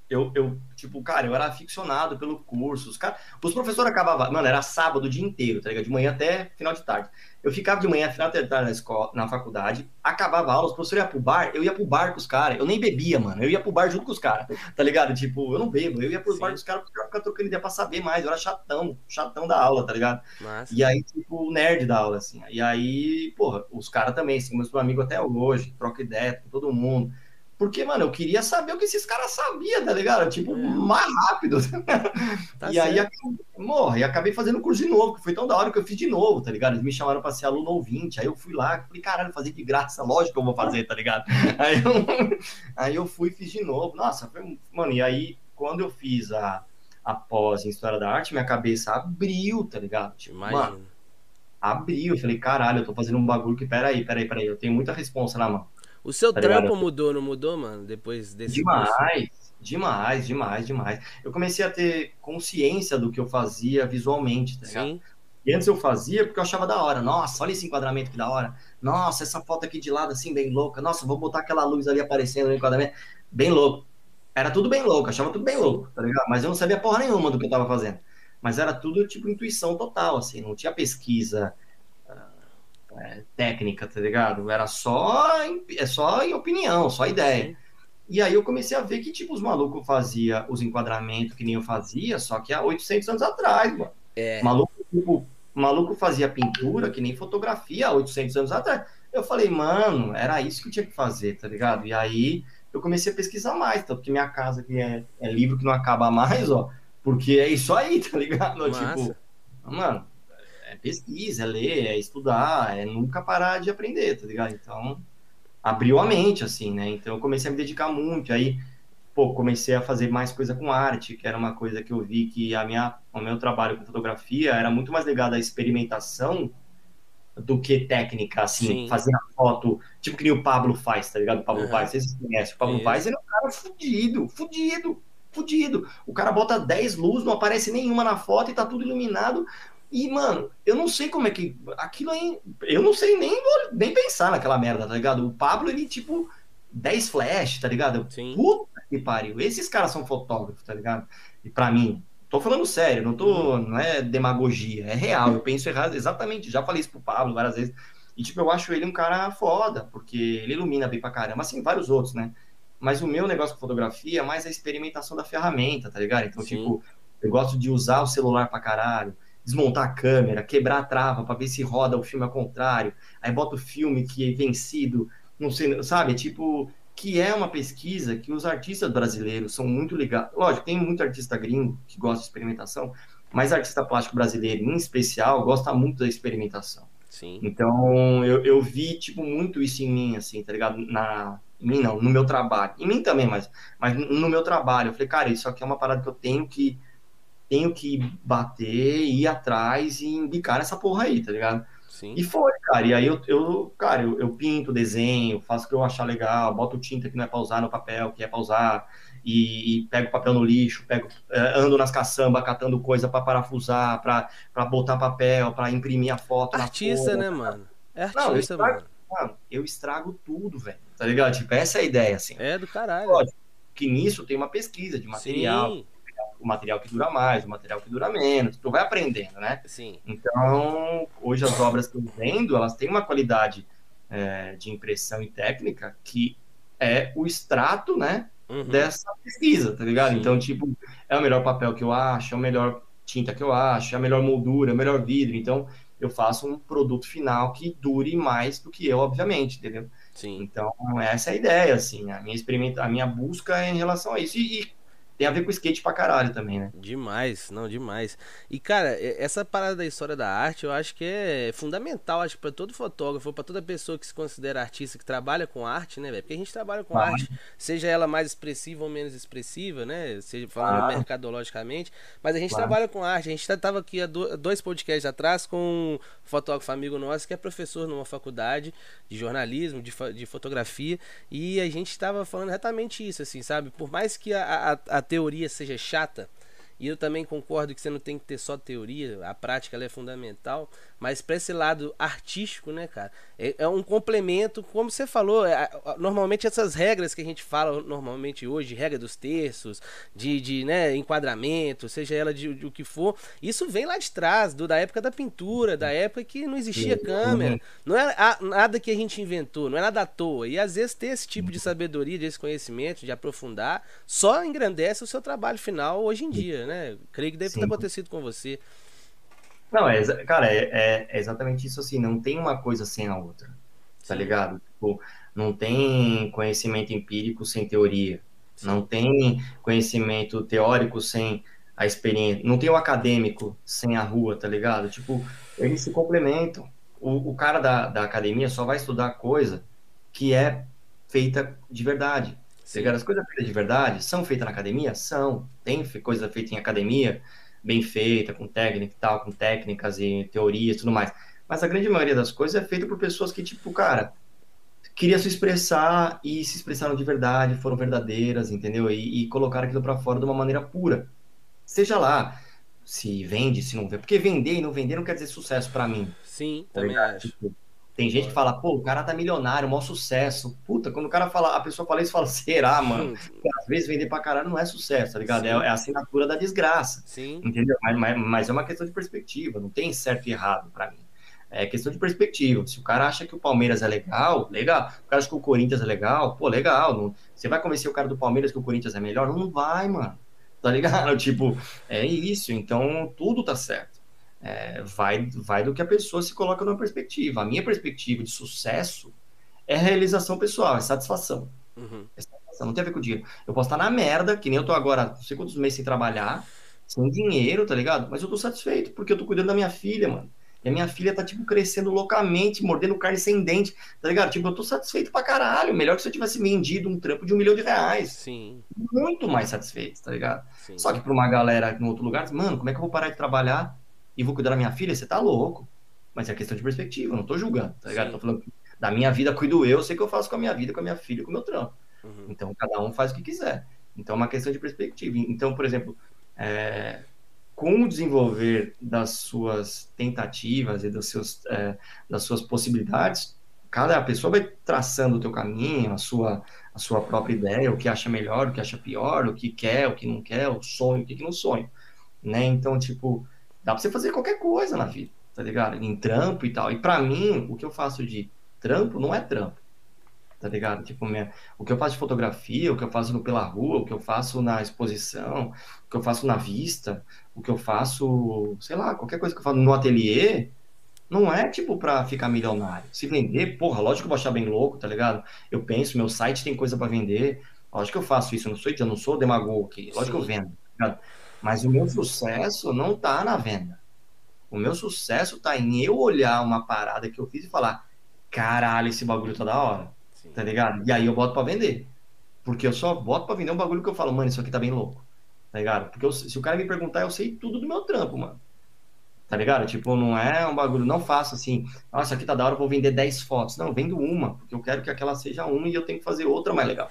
eu, eu, tipo, cara, eu era aficionado pelo curso. Os, cara, os professores acabavam, mano, era sábado o dia inteiro, tá ligado? De manhã até final de tarde. Eu ficava de manhã, final de tarde na escola, na faculdade, acabava a aula, os professores iam pro bar, eu ia pro bar com os caras. Eu nem bebia, mano. Eu ia pro bar junto com os caras, tá ligado? Tipo, eu não bebo, eu ia pro Sim. bar com os caras pra ficar trocando ideia pra saber mais. Eu era chatão, chatão da aula, tá ligado? Massa. E aí, tipo, o nerd da aula, assim. E aí, porra, os caras também, assim, meus amigos até hoje, troca ideia com todo mundo. Porque, mano, eu queria saber o que esses caras sabiam, tá ligado? Tipo, É. mais rápido. Tá e aí, certo. morra, e acabei fazendo o curso de novo, que foi tão da hora que eu fiz de novo, tá ligado? Eles me chamaram pra ser aluno ouvinte, aí eu fui lá, falei, caralho, fazer de graça, lógico que eu vou fazer, tá ligado? Aí eu, aí eu fui e fiz de novo. Nossa, foi, mano, e aí, quando eu fiz a, a pós em História da Arte, minha cabeça abriu, tá ligado? Tipo, mano, Imagina. abriu. Eu falei, caralho, eu tô fazendo um bagulho que, peraí, peraí, peraí, eu tenho muita responsa na mão. O seu Tá ligado? trampo mudou, não mudou, mano? Depois desse curso? Demais, demais, demais, demais. Eu comecei a ter consciência do que eu fazia visualmente, tá ligado? Sim. E antes eu fazia porque eu achava da hora. Nossa, olha esse enquadramento que da hora. Nossa, essa foto aqui de lado assim, bem louca. Nossa, vou botar aquela luz ali aparecendo no enquadramento. Bem louco. Era tudo bem louco, achava tudo bem louco, tá ligado? Mas eu não sabia porra nenhuma do que eu tava fazendo. Mas era tudo tipo intuição total, assim, não tinha pesquisa é, técnica, tá ligado? Era só, em- é só em opinião, só ideia. Sim. E aí eu comecei a ver que, tipo, os malucos faziam os enquadramentos que nem eu fazia, só que há 800 anos atrás, mano. É. Maluco, tipo, maluco fazia pintura que nem fotografia há 800 anos atrás. Eu falei, mano, era isso que eu tinha que fazer, tá ligado? E aí eu comecei a pesquisar mais, tanto que minha casa aqui é, é livro que não acaba mais, ó, porque é isso aí, tá ligado? Massa. Tipo, mano, é pesquisa, é ler, é estudar, é nunca parar de aprender, tá ligado? Então, abriu a mente, assim, né? Então eu comecei a me dedicar muito, aí, pô, comecei a fazer mais coisa com arte, que era uma coisa que eu vi que a minha, o meu trabalho com fotografia era muito mais ligado à experimentação do que técnica, assim, Sim. fazer a foto, tipo que nem o Pablo faz, tá ligado? O Pablo. Vaz, vocês conhecem, o Pablo Isso. Vaz, ele é um cara fudido, fudido, fudido. O cara bota 10 luzes, não aparece nenhuma na foto e tá tudo iluminado. E, mano, eu não sei como é que. Aquilo aí. Eu não sei nem, nem pensar naquela merda, tá ligado? O Pablo, ele, tipo, 10 flash, tá ligado? Sim. Puta que pariu. Esses caras são fotógrafos, tá ligado? E pra mim, tô falando sério, não tô. Não é demagogia, é real. Eu penso errado, exatamente. Já falei isso pro Pablo várias vezes. E, tipo, eu acho ele um cara foda, porque ele ilumina bem pra caramba, assim, vários outros, né? Mas o meu negócio com fotografia é mais a experimentação da ferramenta, tá ligado? Então, Sim. tipo, eu gosto de usar o celular pra caralho, desmontar a câmera, quebrar a trava pra ver se roda o filme ao contrário, aí bota o filme que é vencido, não sei, sabe? Tipo, que é uma pesquisa que os artistas brasileiros são muito ligados. Lógico, tem muito artista gringo que gosta de experimentação, mas artista plástico brasileiro, em especial, gosta muito da experimentação. Sim. Então, eu, eu vi, tipo, muito isso em mim, assim, tá ligado? Na, em mim não, no meu trabalho. Em mim também, mas, mas no meu trabalho. Eu falei, cara, isso aqui é uma parada que eu tenho que tenho que bater, ir atrás e embicar nessa porra aí, tá ligado? Sim. E foi, cara. E aí eu, eu cara, eu, eu pinto, desenho, faço o que eu achar legal, boto tinta que não é pra usar no papel, que é pra usar, e, e pego papel no lixo, pego, eh, ando nas caçambas catando coisa pra parafusar, pra, pra botar papel, pra imprimir a foto. Artista, porra. né, mano? É Não, eu artista, estrago, mano. mano, eu estrago tudo, velho. Tá ligado? Tipo, essa é a ideia, assim. É do caralho. Lógico que nisso tem uma pesquisa de material, Sim, o material que dura mais, o material que dura menos. Tu vai aprendendo, né? sim. Então, hoje as obras que eu vendo, elas têm uma qualidade é, de impressão e técnica que é o extrato, né, Uhum. dessa pesquisa, tá ligado? Sim. Então, tipo, é o melhor papel que eu acho, é o melhor tinta que eu acho, é a melhor moldura, é o melhor vidro. Então, eu faço um produto final que dure mais do que eu, obviamente, entendeu? Sim. Então, essa é a ideia, assim, a minha experimenta, a minha busca é em relação a isso. E, e tem a ver com skate pra caralho também, né? Demais, não, demais. E cara, essa parada da história da arte, eu acho que é fundamental, acho que para todo fotógrafo, para toda pessoa que se considera artista, que trabalha com arte, né, velho? Porque a gente trabalha com Claro. arte, seja ela mais expressiva ou menos expressiva, né? Seja falando Claro. mercadologicamente, mas a gente Claro. trabalha com arte. A gente tá- tava aqui há do- dois podcasts atrás com um fotógrafo amigo nosso que é professor numa faculdade de jornalismo, de, de fotografia, e a gente estava falando exatamente isso, assim, sabe? Por mais que a, a, a teoria seja chata, e eu também concordo que você não tem que ter só teoria, a prática é fundamental, mas para esse lado artístico, né, cara, é, é um complemento, como você falou, é, normalmente essas regras que a gente fala normalmente hoje, regra dos terços, de, de né, enquadramento, seja ela de, de o que for, isso vem lá de trás, do, da época da pintura, da época que não existia câmera, não é a- nada que a gente inventou, não é nada à toa. E às vezes ter esse tipo de sabedoria, desse conhecimento, de aprofundar, só engrandece o seu trabalho final hoje em dia, né? Creio que deve ter Sim. acontecido com você. Não, é, cara, é, é- é exatamente isso assim, não tem uma coisa sem a outra, tá ligado? Tipo, não tem conhecimento empírico sem teoria, não tem conhecimento teórico sem a experiência, não tem o acadêmico sem a rua, tá ligado? Tipo, eles se complementam. O, o cara da, da academia só vai estudar coisa que é feita de verdade. Tá? As coisas feitas de verdade são feitas na academia? São. Tem coisa feita em academia, bem feita, com técnica e tal, com técnicas e teorias e tudo mais. Mas a grande maioria das coisas é feita por pessoas que, tipo, cara, queria se expressar e se expressaram de verdade, foram verdadeiras, entendeu? E, e colocaram aquilo pra fora de uma maneira pura. Seja lá se vende, se não vende. Porque vender e não vender não quer dizer sucesso pra mim. Sim, Tá também acho. Tipo, tem gente que fala, pô, o cara tá milionário, maior sucesso. Puta, quando o cara fala, a pessoa fala isso, fala, será, mano? Hum, Porque às vezes vender pra caralho não é sucesso, tá ligado? Sim. É, é a assinatura da desgraça, Sim, entendeu? Mas, mas, mas é uma questão de perspectiva, não tem certo e errado pra mim. É questão de perspectiva. Se o cara acha que o Palmeiras é legal, legal. O cara acha que o Corinthians é legal, pô, legal. Não- você vai convencer o cara do Palmeiras que o Corinthians é melhor? Não vai, mano. Tá ligado? Tipo, é isso. Então, tudo tá certo. É, vai, vai do que a pessoa se coloca numa perspectiva. A minha perspectiva de sucesso é realização pessoal, é satisfação. uhum, É satisfação, Não tem a ver com dinheiro. Eu posso estar na merda, que nem eu tô agora, não sei quantos meses sem trabalhar, sem dinheiro, tá ligado? Mas eu tô satisfeito, porque eu tô cuidando da minha filha, mano. E a minha filha tá, tipo, crescendo loucamente, mordendo carne sem dente, tá ligado? Tipo, eu tô satisfeito pra caralho. Melhor que se eu tivesse vendido um trampo de um milhão de reais. sim, Muito mais satisfeito, tá ligado? sim. Só que pra uma galera em outro lugar, mano, como é que eu vou parar de trabalhar e vou cuidar da minha filha? Você tá louco. Mas é questão de perspectiva, eu não tô julgando, tá ligado? Sim. Tô falando da minha vida cuido eu, sei o que eu faço com a minha vida, com a minha filha, com o meu trampo. Uhum, Então, cada um faz o que quiser. Então, é uma questão de perspectiva. Então, por exemplo, é, com o desenvolver das suas tentativas e dos seus, é, das suas possibilidades, cada pessoa vai traçando o teu caminho, a sua, a sua própria ideia, o que acha melhor, o que acha pior, o que quer, o que não quer, o sonho, o que que não sonha. Né? Então, tipo, dá pra você fazer qualquer coisa na vida, tá ligado? Em trampo e tal. E pra mim, o que eu faço de trampo não é trampo tá ligado? Tipo, minha, o que eu faço de fotografia, o que eu faço pela rua, o que eu faço na exposição, o que eu faço na vista, o que eu faço, sei lá, qualquer coisa que eu faço no ateliê, não é tipo pra ficar milionário. Se vender, porra, lógico que eu vou achar bem louco, tá ligado? Eu penso, meu site tem coisa pra vender, lógico que eu faço isso, eu não sou, eu não sou demagogo aqui, lógico que eu Sim. vendo, tá ligado? Mas o meu sucesso não tá na venda. O meu sucesso tá em eu olhar uma parada que eu fiz e falar, caralho, esse bagulho tá da hora sim. tá ligado? E aí eu boto pra vender. Porque eu só boto pra vender um bagulho que eu falo, mano, isso aqui tá bem louco. tá ligado? Porque eu, se o cara me perguntar, eu sei tudo do meu trampo, mano. Tá ligado? Tipo, não é um bagulho, não faço assim, nossa, aqui tá da hora, eu vou vender 10 fotos. Não, vendo uma, porque eu quero que aquela seja uma e eu tenho que fazer outra mais legal.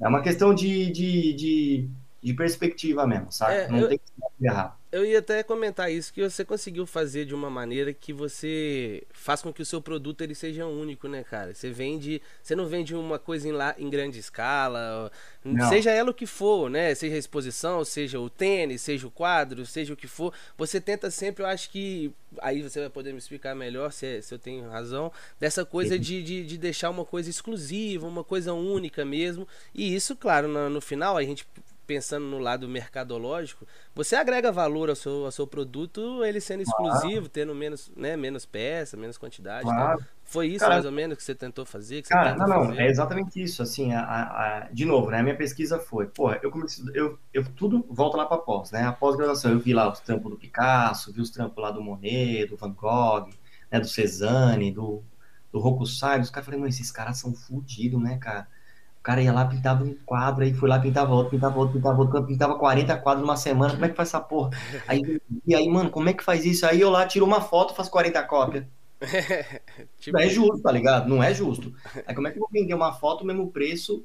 É uma questão de, de, de, de perspectiva mesmo, sabe? É, não eu- tem que errar. Eu ia até comentar isso, que você conseguiu fazer de uma maneira que você faz com que o seu produto ele seja único, né, cara? Você vende, você não vende uma coisa em, lá, em grande escala, Não. seja ela o que for, né? Seja a exposição, seja o tênis, seja o quadro, seja o que for, você tenta sempre, eu acho que aí você vai poder me explicar melhor se, se eu tenho razão, dessa coisa de, de, de deixar uma coisa exclusiva, uma coisa única mesmo. E isso, claro, no, no final, a gente pensando no lado mercadológico, você agrega valor ao seu, ao seu produto, ele sendo exclusivo, tendo menos, né, menos peça, menos quantidade. e tal. Claro. Foi isso Cara, mais ou menos que você tentou fazer? Que Cara, não, não, fazer? é exatamente isso. Assim, a, a- a- de novo, né? A minha pesquisa foi, porra, eu comecei, eu, eu tudo volta lá para pós, né? A pós-graduação, eu vi lá os trampos do Picasso, vi os trampos lá do Monet, do Van Gogh, né? Do Cezanne, do, do Hokusai, os caras, falei, esses caras são fodidos, né, cara? O cara ia lá, pintava um quadro, aí foi lá, pintava outro, pintava outro, pintava outro, pintava 40 quadros numa semana, como é que faz essa porra? Aí, e aí, mano, como é que faz isso? Aí eu lá tiro uma foto, faço 40 cópias. tipo, Não é justo, tá ligado? Não é justo. Aí como é que eu vou vender uma foto o mesmo preço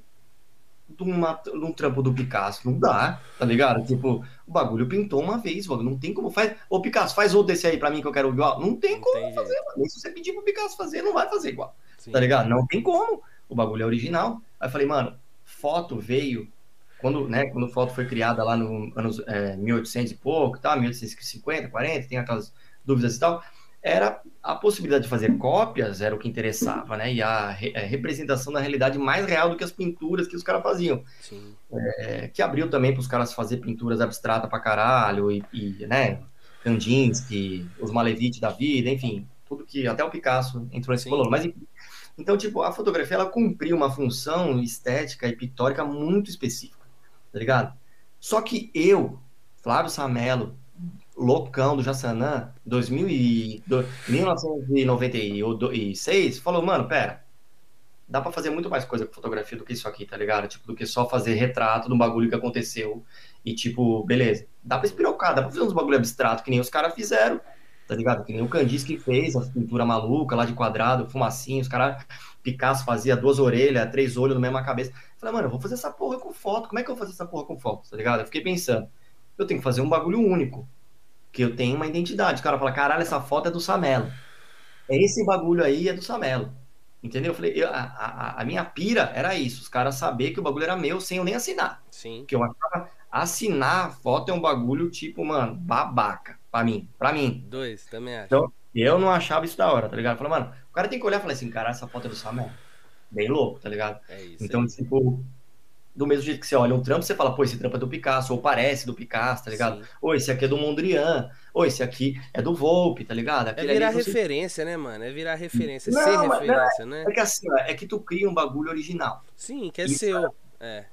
de, uma, de um trampo do Picasso? Não dá, tá ligado? Tipo, o bagulho pintou uma vez, o bagulho não tem como faz. Ô Picasso, faz outro desse aí pra mim que eu quero igual. Não tem não como tem fazer, jeito. mano. Se você pedir pro Picasso fazer, não vai fazer igual, Sim. tá ligado? Não tem como. O bagulho é original. Aí eu falei, mano, foto veio quando, né, quando foto foi criada lá no anos é, 1800 e pouco, tá? 1850, 40, tem aquelas dúvidas e tal. Era a possibilidade de fazer cópias era o que interessava, né? E a, re- a representação da realidade mais real do que as pinturas que os caras faziam. Sim. É, que abriu também para os caras fazer pinturas abstratas pra caralho e, e, né? Kandinsky, os Malevich da vida, enfim, tudo que até o Picasso entrou nesse Sim. Mas enfim, então tipo a fotografia ela cumpriu uma função estética e pictórica muito específica, tá ligado? Só que eu, Flávio Samelo, loucão do Jassanã, 2000 e, do, 1996, falou, mano, pera, dá pra fazer muito mais coisa com fotografia do que isso aqui, tá ligado? Tipo, do que só fazer retrato de um bagulho que aconteceu e, tipo, beleza. Dá pra espirocar, dá pra fazer uns bagulho abstrato que nem os caras fizeram, tá ligado? Que nem o Kandinsky fez, a pintura maluca lá de quadrado, fumacinho, os caras, Picasso fazia duas orelhas, três olhos na mesma cabeça. Falei, mano, eu vou fazer essa porra com foto, como é que eu vou fazer essa porra com foto, tá ligado? Eu fiquei pensando, eu tenho que fazer um bagulho único, que eu tenho uma identidade. O cara fala, caralho, essa foto é do Samelo. É esse bagulho aí é do Samelo. Entendeu? Eu falei, eu- a, a, a minha pira era isso, os caras saber que o bagulho era meu sem eu nem assinar. Sim. Porque eu achava assinar a foto é um bagulho tipo, mano, babaca. Pra mim, pra mim. Dois, também acho. Então, eu não achava isso da hora, tá ligado? Eu falei, mano, o cara tem que olhar e falar assim, cara, essa foto é do Samelo. Bem louco, tá ligado? É isso. Então, aí. tipo, do mesmo jeito que você olha um trampo, você fala, pô, esse trampo é do Picasso, ou parece do Picasso, tá ligado? Sim. Ou esse aqui é do Mondrian, ou esse aqui é do Volpe, tá ligado? É Aquele virar ali você- referência, né, mano? É virar referência, Não, ser mas não é- referência, né? É que assim, é que tu cria um bagulho original. Sim, que é seu. É.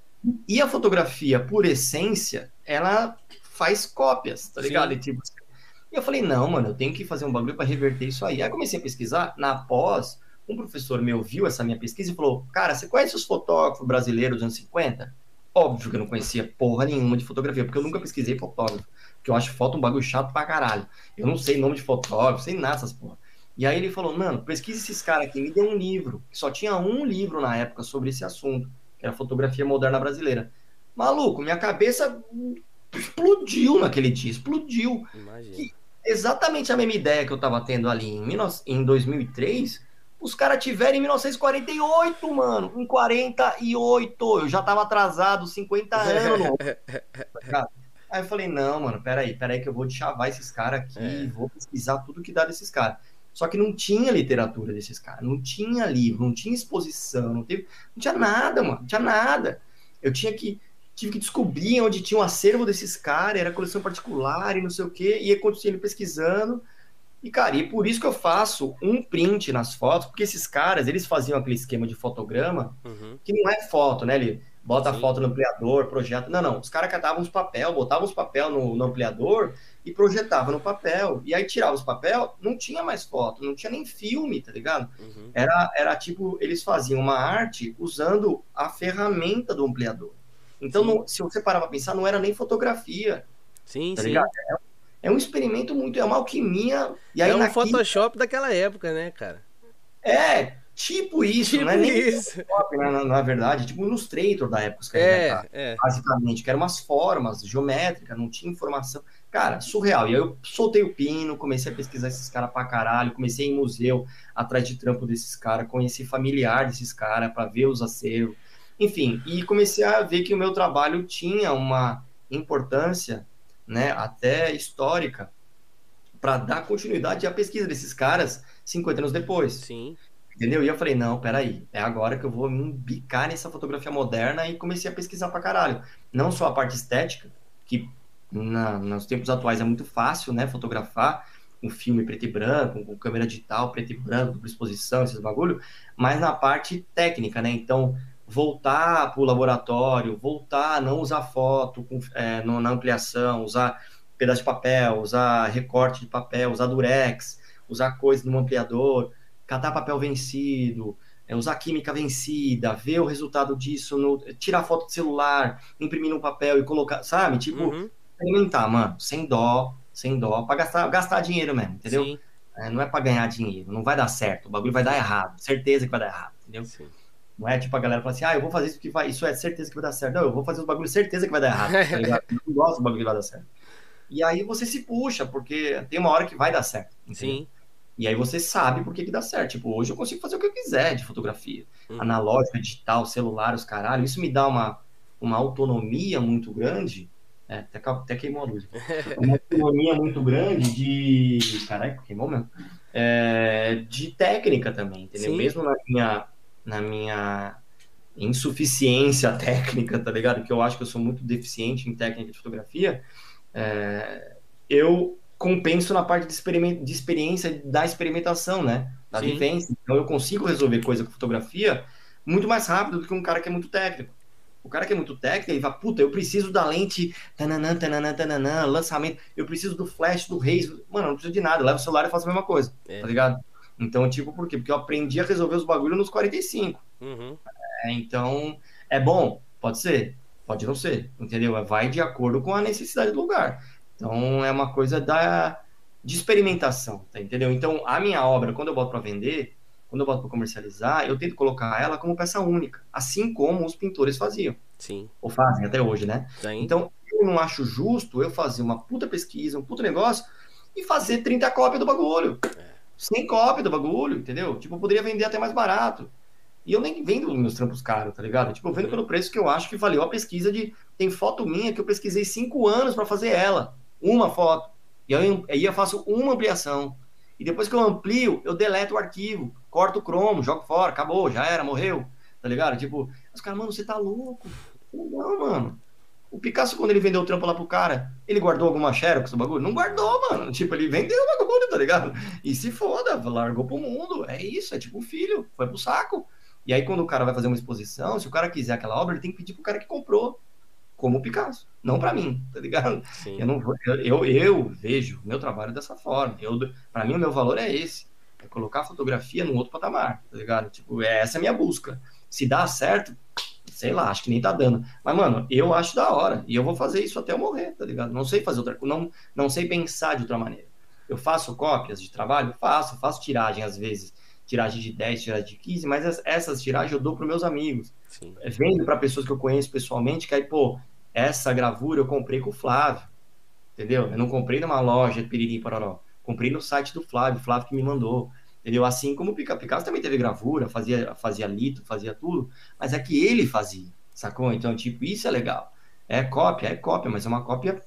E a fotografia, por essência, ela faz cópias, tá Sim. ligado? E, tipo, e eu falei, não, mano, eu tenho que fazer um bagulho pra reverter isso aí. Aí comecei a pesquisar, na pós, um professor meu viu essa minha pesquisa e falou, cara, você conhece os fotógrafos brasileiros dos anos 50? Óbvio que eu não conhecia porra nenhuma de fotografia, porque eu nunca pesquisei fotógrafo. Porque eu acho foto um bagulho chato pra caralho. Eu não sei nome de fotógrafo, sei nada dessas porra. E aí ele falou, mano, pesquisa esses caras aqui, me deu um livro. Só tinha um livro na época sobre esse assunto, que era fotografia moderna brasileira. Maluco, minha cabeça explodiu naquele dia, explodiu. Imagina. Exatamente a mesma ideia que eu tava tendo ali em, 19 em 2003, os caras tiveram em 1948, mano. Em 48, eu já tava atrasado 50 anos. Aí eu falei, não, mano, peraí, peraí que eu vou chavar esses caras aqui É. vou pesquisar tudo que dá desses caras. Só que não tinha literatura desses caras, não tinha livro, não tinha exposição, não, teve, não tinha nada, mano, não tinha nada. Eu tinha que, tive que descobrir onde tinha um acervo desses caras, era coleção particular e não sei o quê, e ia continuando pesquisando. E, cara, e por isso que eu faço um print nas fotos, porque esses caras, eles faziam aquele esquema de fotograma, Uhum. que não é foto, né? Ele bota Sim. a foto no ampliador, projeta. Não, não. Os caras catavam os papel, botavam os papel no, no ampliador e projetavam no papel. E aí tirava os papel, não tinha mais foto, não tinha nem filme, tá ligado? Uhum. Era, era tipo, eles faziam uma arte usando a ferramenta do ampliador. Então, não, se você parar pra pensar, não era nem fotografia. Sim, tá sim. ligado? É, é um experimento muito, é uma alquimia. E aí é um na Photoshop daquela época, né, cara? É, tipo isso, Tipo é nem isso. Photoshop, na, na, verdade, tipo Illustrator da época, os caras inventaram, É, é. basicamente, que eram umas formas geométricas, não tinha informação. Cara, surreal. E aí eu soltei o pino, comecei a pesquisar esses caras pra caralho, comecei em museu, atrás de trampo desses caras, conheci familiar desses caras pra ver os acervos. Enfim, e comecei a ver que o meu trabalho tinha uma importância, né, até histórica, para dar continuidade à pesquisa desses caras 50 anos depois. Sim. Entendeu? E eu falei, não, peraí, é agora que eu vou me embicar nessa fotografia moderna e comecei a pesquisar pra caralho. Não só a parte estética, que na, nos tempos atuais é muito fácil, né, fotografar um filme preto e branco, com câmera digital, preto e branco, dupla exposição, esses bagulho, mas na parte técnica, né, então voltar pro laboratório, voltar não usar foto com, é, no, na ampliação, usar pedaço de papel, usar recorte de papel, usar durex, usar coisa no ampliador, catar papel vencido, é, usar química vencida, ver o resultado disso, no, tirar foto de celular, imprimir no papel e colocar, sabe? Tipo, Uhum. experimentar, mano, sem dó, sem dó, pra gastar, gastar dinheiro mesmo, entendeu? Sim, É, não é pra ganhar dinheiro, não vai dar certo, o bagulho vai dar errado, certeza que vai dar errado, entendeu? sim. Não é tipo a galera fala assim, ah, eu vou fazer isso que vai, isso é certeza que vai dar certo. Não, eu vou fazer os bagulhos, certeza que vai dar errado, tá ligado? Eu não gosto do bagulho que vai dar certo. E aí você se puxa, porque tem uma hora que vai dar certo. entendeu? Sim. E aí você sabe por que, que dá certo. Tipo, hoje eu consigo fazer o que eu quiser de fotografia. Uhum. Analógica, digital, celular, os caralho. Isso me dá uma, uma autonomia muito grande. É, até, até queimou a luz. Uma autonomia muito grande de. Caralho, queimou mesmo. É, de técnica também, entendeu? Sim. Mesmo na minha, na minha insuficiência técnica, tá ligado? Que eu acho que eu sou muito deficiente em técnica de fotografia. é, eu compenso na parte de, experiment, de experiência, da experimentação, né? Da Sim. vivência. Então eu consigo resolver coisa com fotografia muito mais rápido do que um cara que é muito técnico. O cara que é muito técnico, ele fala, puta, eu preciso da lente, tananã, tananã, tananã, lançamento, eu preciso do flash, do Reis. Mano, eu não preciso de nada, eu levo o celular e faço a mesma coisa, É. tá ligado? Então, tipo, por quê? Porque eu aprendi a resolver os bagulhos nos 45. Uhum. É, então, é bom? Pode ser, pode não ser, entendeu? Vai de acordo com a necessidade do lugar. Então, é uma coisa da, de experimentação, tá, entendeu? Então, a minha obra, quando eu boto para vender, quando eu boto para comercializar, eu tento colocar ela como peça única, assim como os pintores faziam, Sim. ou fazem até hoje, né? Tem. Então, eu não acho justo eu fazer uma puta pesquisa, um puta negócio e fazer 30 cópias do bagulho. 100 cópias do bagulho, entendeu? Tipo, eu poderia vender até mais barato. E eu nem vendo meus trampos caros, tá ligado? Tipo, eu vendo pelo preço que eu acho que valeu a pesquisa de. Tem foto minha que eu pesquisei cinco anos para fazer ela. Uma foto. E aí, aí eu faço uma ampliação. E depois que eu amplio, eu deleto o arquivo, corto o cromo, jogo fora, acabou, já era, morreu. Tá ligado? Tipo, os caras, mano, você tá louco. Não, mano. O Picasso, quando ele vendeu o trampo lá pro cara, ele guardou alguma xerox do bagulho? Não guardou, mano. Tipo, ele vendeu o bagulho, tá ligado? E se foda, largou pro mundo. É isso, é tipo um filho, foi pro saco. E aí, quando o cara vai fazer uma exposição, se o cara quiser aquela obra, ele tem que pedir pro cara que comprou, como o Picasso, não pra mim, tá ligado? Sim. Eu, não eu, eu, vejo meu trabalho dessa forma. Eu, para mim, o meu valor é esse. É colocar a fotografia num outro patamar, tá ligado? Tipo, é essa a minha busca. Se dá certo, sei lá, acho que nem tá dando. Mas, mano, eu acho da hora. E eu vou fazer isso até eu morrer, tá ligado? Não sei fazer outra coisa, não, não sei pensar de outra maneira. Eu faço cópias de trabalho? Faço, faço tiragem às vezes. Tiragem de 10, tiragem de 15, mas as- essas tiragens eu dou para meus amigos Sim. vendo para pessoas que eu conheço pessoalmente, que aí, pô, essa gravura eu comprei com o Flávio, entendeu? Eu não comprei numa loja de Piriri Pororó, comprei no site do Flávio, o Flávio que me mandou, entendeu? Assim como o Pica- Picasso também teve gravura, fazia, fazia lito, fazia tudo, mas é que ele fazia, sacou? Então, tipo, isso é legal. É cópia, é cópia, mas é uma cópia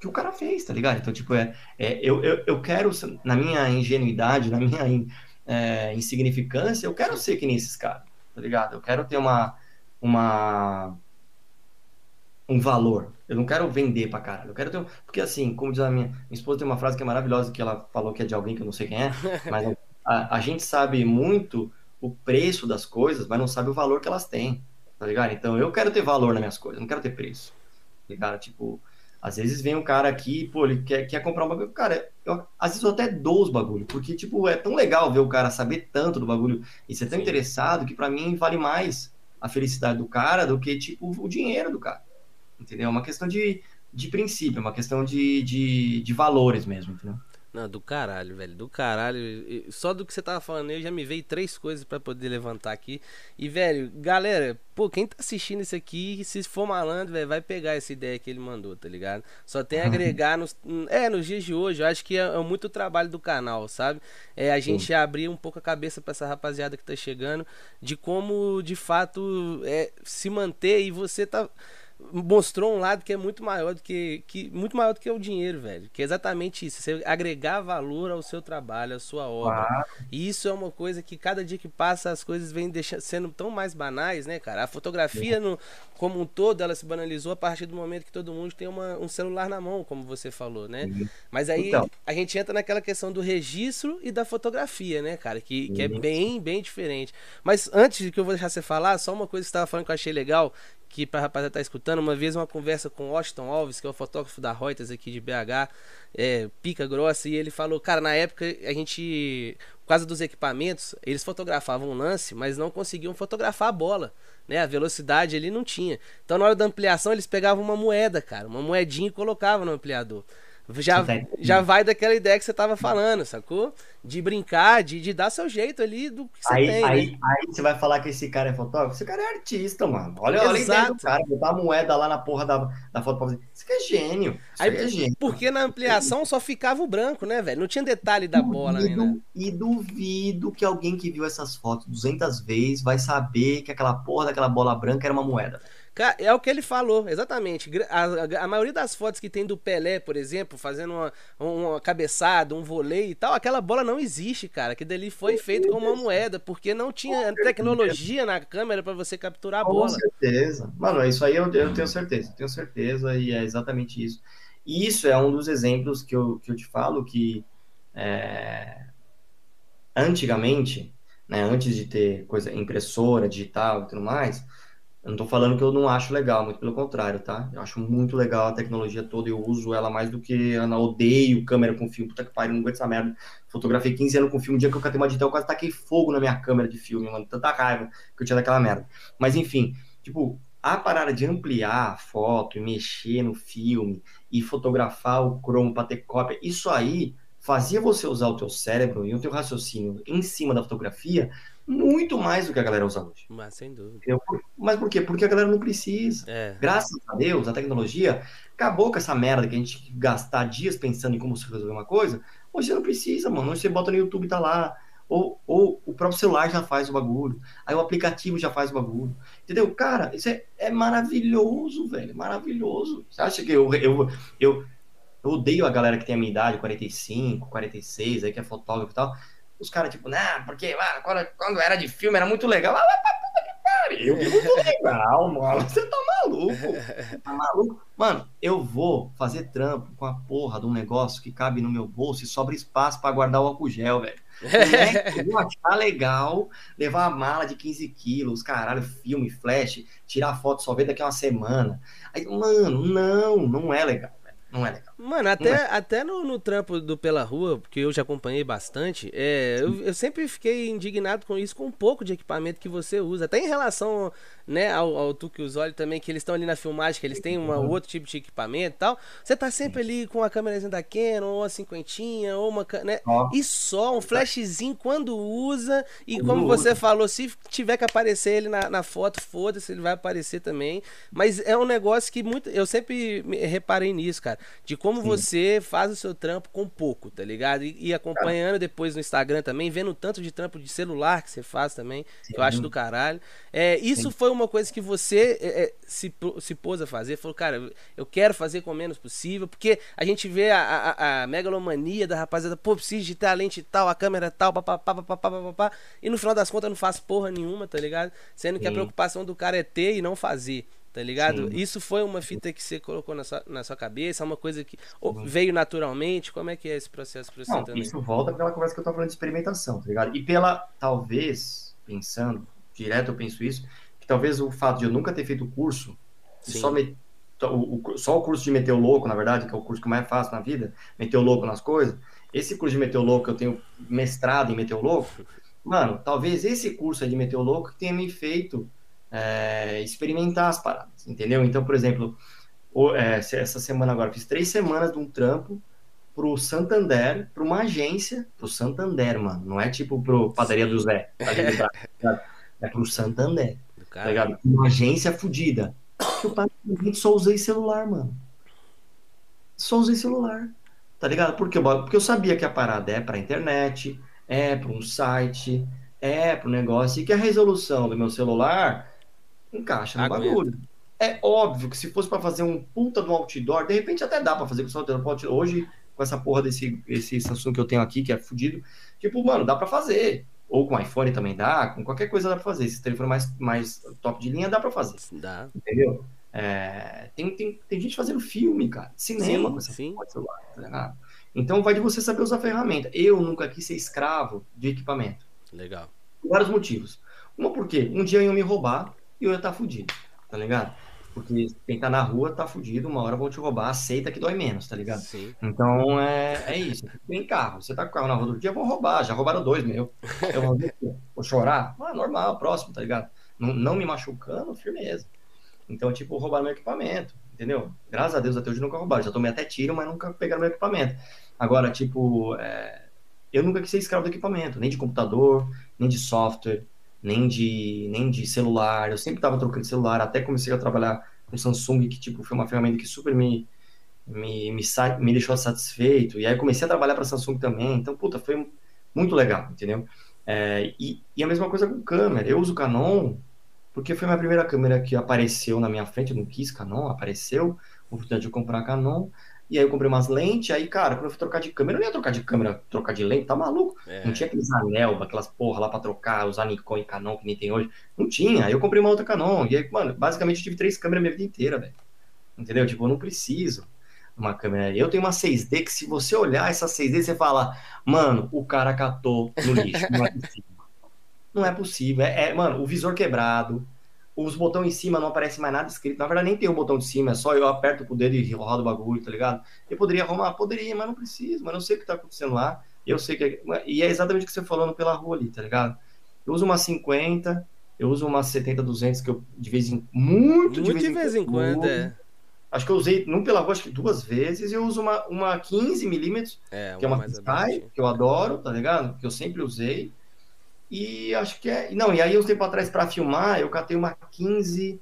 que o cara fez, tá ligado? Então, tipo, é, é eu, eu, eu quero, na minha ingenuidade, na minha in- é, insignificância, eu quero ser que nem esses caras, tá ligado? Eu quero ter uma, uma um valor. Eu não quero vender pra caralho. Eu quero ter um... Porque assim, como diz a minha, minha esposa tem uma frase que é maravilhosa que ela falou que é de alguém que eu não sei quem é, mas a, a gente sabe muito o preço das coisas, mas não sabe o valor que elas têm, tá ligado? Então eu quero ter valor nas minhas coisas, não quero ter preço. Tá ligado? Tipo, às vezes vem um cara aqui, pô, ele quer, quer comprar um bagulho. Cara, eu, às vezes eu até dou os bagulhos, porque, tipo, é tão legal ver o cara saber tanto do bagulho e ser tão Sim. interessado que pra mim vale mais a felicidade do cara do que, tipo, o dinheiro do cara. Entendeu? É uma questão de, de princípio, é uma questão de, de, de valores mesmo, entendeu? Não, do caralho, velho. Do caralho. Só do que você tava falando aí, já me veio três coisas para poder levantar aqui. E, velho, galera, pô, quem tá assistindo isso aqui, se for malandro, velho, vai pegar essa ideia que ele mandou, tá ligado? Só tem a agregar nos. É, nos dias de hoje, eu acho que é, é muito trabalho do canal, sabe? É a gente Sim. abrir um pouco a cabeça para essa rapaziada que tá chegando, de como de fato é, se manter e você tá mostrou um lado que é muito maior do que, que muito maior do que o dinheiro, velho. Que é exatamente isso, você agregar valor ao seu trabalho, à sua obra. Claro. E isso é uma coisa que cada dia que passa as coisas vêm deixando, sendo tão mais banais, né, cara? A fotografia no, como um todo, ela se banalizou a partir do momento que todo mundo tem uma, um celular na mão, como você falou, né? Uhum. Mas aí então. a gente entra naquela questão do registro e da fotografia, né, cara? Que, que é bem, bem diferente. Mas antes de que eu vou deixar você falar, só uma coisa que você estava falando que eu achei legal, que para rapaziada tá escutando, uma vez uma conversa com Washington Alves, que é o fotógrafo da Reuters aqui de BH, é, pica grossa, e ele falou, cara, na época a gente, por causa dos equipamentos, eles fotografavam um lance, mas não conseguiam fotografar a bola, né? A velocidade ali não tinha. Então na hora da ampliação eles pegavam uma moeda, cara, uma moedinha e colocavam no ampliador. Já, já vai daquela ideia que você tava falando, sacou? De brincar, de, de dar seu jeito ali do que você aí, tem. Aí, né? aí você vai falar que esse cara é fotógrafo? Esse cara é artista, mano. Olha, olha a ideia do cara, botar a moeda lá na porra da, da foto pra fazer. Isso é gênio. Isso aí, é gênio. Porque na ampliação só ficava o branco, né, velho? Não tinha detalhe da duvido, bola ainda. E duvido que alguém que viu essas fotos 200 vezes vai saber que aquela porra daquela bola branca era uma moeda. É o que ele falou, exatamente. A, a, a, maioria das fotos que tem do Pelé, por exemplo, fazendo uma, uma cabeçada, um vôlei e tal, aquela bola não existe, cara. Que dali foi feito com uma moeda, porque não tinha tecnologia na câmera para você capturar a bola. Com certeza. Mano, isso aí eu, eu tenho certeza, tenho certeza, e é exatamente isso. E isso é um dos exemplos que eu, que eu te falo que é, antigamente, né, antes de ter coisa impressora, digital e tudo mais, eu não tô falando que eu não acho legal, muito pelo contrário, tá? Eu acho muito legal a tecnologia toda, eu uso ela mais do que Ana, odeio câmera com filme, puta que pariu, não aguento essa merda. Fotografei 15 anos com filme, um dia que eu catei uma digital, eu quase taquei fogo na minha câmera de filme, mano, tanta raiva que eu tinha daquela merda. Mas enfim, tipo, a parada de ampliar a foto e mexer no filme e fotografar o cromo para ter cópia, isso aí fazia você usar o teu cérebro e o teu raciocínio em cima da fotografia muito mais do que a galera usa hoje. Mas sem dúvida. Eu, mas por quê? Porque a galera não precisa. É. Graças a Deus, a tecnologia acabou com essa merda que a gente gastar dias pensando em como se resolver uma coisa. Hoje você não precisa, mano. Hoje você bota no YouTube e tá lá. Ou, ou o próprio celular já faz o bagulho. Aí o aplicativo já faz o bagulho. Entendeu? Cara, isso é, é maravilhoso, velho. Maravilhoso. Você acha que eu, eu, eu, eu odeio a galera que tem a minha idade, 45, 46, aí que é fotógrafo e tal os caras, tipo, não, porque ah, quando, quando, era de filme era muito legal. Ah, pra puta que pariu, muito legal, mano. Você tá maluco. Tá maluco. Mano, eu vou fazer trampo com a porra de um negócio que cabe no meu bolso e sobra espaço para guardar o álcool gel, velho. É, eu vou achar legal levar a mala de 15 quilos, caralho, filme, flash, tirar foto só ver daqui a uma semana. Aí, mano, não, não é legal. Não é legal. Mano, até, é. até no, no, trampo do Pela Rua, que eu já acompanhei bastante, é, eu, eu, sempre fiquei indignado com isso, com um pouco de equipamento que você usa. Até em relação né, ao, ao Tu que os olhos também, que eles estão ali na filmagem, que eles têm um outro tipo de equipamento e tal. Você tá sempre ali com a câmerazinha da Canon, ou a cinquentinha, ou uma. Né, e só um flashzinho quando usa. E como você falou, se tiver que aparecer ele na, na foto, foda-se, ele vai aparecer também. Mas é um negócio que muito. Eu sempre reparei nisso, cara de como Sim. você faz o seu trampo com pouco, tá ligado? E, e acompanhando depois no Instagram também, vendo o tanto de trampo de celular que você faz também, Sim. que eu acho do caralho. É, isso Sim. foi uma coisa que você é, é, se, se pôs a fazer, falou, cara, eu quero fazer com o menos possível, porque a gente vê a, a, a megalomania da rapaziada, pô, preciso de ter a lente tal, a câmera tal, papapá, papapá, papapá, e no final das contas não faz porra nenhuma, tá ligado? Sendo que a preocupação do cara é ter e não fazer. Tá ligado? Sim. Isso foi uma fita que você colocou na sua, na sua cabeça, é uma coisa que veio naturalmente. Como é que é esse processo para você Não, também? Isso volta pela conversa que eu tô falando de experimentação, tá ligado? E pela, talvez, pensando, direto eu penso isso, que talvez o fato de eu nunca ter feito o curso, só, me, o, o, só o curso de meter o louco, na verdade, que é o curso que mais faço na vida, meter o louco nas coisas, esse curso de meter o louco, eu tenho mestrado em meter o louco, mano, talvez esse curso aí de meter o louco tenha me feito é, experimentar as paradas, entendeu? Então, por exemplo, é, essa semana agora, fiz três semanas de um trampo pro Santander, para uma agência, pro Santander, mano. Não é tipo pro Padaria do Zé, tá É pro Santander, tá ligado? Uma agência fodida. Eu praticamente só usei celular, mano. Só usei celular, tá ligado? Por quê? Porque eu sabia que a parada é pra internet, é para um site, é para um negócio, e que a resolução do meu celular encaixa no Aguenta. bagulho. É óbvio que se fosse para fazer um puta do outdoor, de repente até dá para fazer com o celular. Hoje, com essa porra desse esse Samsung que eu tenho aqui, que é fudido, tipo, mano, dá para fazer. Ou com iPhone também dá, com qualquer coisa dá para fazer. Se telefone mais, mais top de linha, dá para fazer. Dá. Entendeu? É, tem, tem, tem gente fazendo filme, cara, cinema sim, com essa sim. celular, tá Então vai de você saber usar a ferramenta. Eu nunca quis ser escravo de equipamento. Legal. Por vários motivos. Uma porque um dia iam me roubar e eu ia estar tá fudido, tá ligado? Porque quem tá na rua tá fudido, uma hora vão te roubar, aceita que dói menos, tá ligado? Sim. Então é, é isso. Tem carro, você tá com o carro na rua do dia, vão roubar, já roubaram dois meu. Eu vou, vou chorar? Ah, normal, próximo, tá ligado? Não, não me machucando, firmeza. Então, tipo, roubaram meu equipamento, entendeu? Graças a Deus até hoje nunca roubaram. Já tomei até tiro, mas nunca pegaram meu equipamento. Agora, tipo, é... eu nunca quis ser escravo do equipamento, nem de computador, nem de software nem de, nem de celular. Eu sempre estava trocando de celular, até comecei a trabalhar com Samsung, que tipo, foi uma ferramenta que super me, me, me, me deixou satisfeito. E aí comecei a trabalhar para Samsung também. Então, puta, foi muito legal, entendeu? É, e, e, a mesma coisa com câmera. Eu uso Canon porque foi minha primeira câmera que apareceu na minha frente. Eu não quis Canon, apareceu. Oportunidade de comprar Canon. E aí eu comprei umas lentes, aí, cara, quando eu fui trocar de câmera, eu não ia trocar de câmera, trocar de lente, tá maluco? É. Não tinha aqueles anel, aquelas porra lá pra trocar, usar Nikon e Canon que nem tem hoje. Não tinha. Aí eu comprei uma outra Canon. E aí, mano, basicamente eu tive três câmeras minha vida inteira, velho. Entendeu? Tipo, eu não preciso uma câmera. Eu tenho uma 6D que se você olhar essa 6D, você fala, mano, o cara catou no lixo. Não é possível. não é possível. É, é, mano, o visor quebrado, os botões em cima não aparece mais nada escrito. Na verdade, nem tem o botão de cima, é só eu aperto o dedo e rodo o bagulho, tá ligado? Eu poderia arrumar? Poderia, mas não preciso, mas não sei o que tá acontecendo lá. Eu sei que. É... E é exatamente o que você falando pela rua ali, tá ligado? Eu uso uma 50, eu uso uma 70, 200, que eu de vez em. Muito, muito de vez, de vez em quando, quando é. Acho que eu usei, não pela rua, acho que duas vezes. Eu uso uma, uma 15 milímetros, é, que é uma Sky, que eu adoro, tá ligado? Que eu sempre usei. E acho que é. Não, e aí, um tempo atrás, para filmar, eu catei uma 15.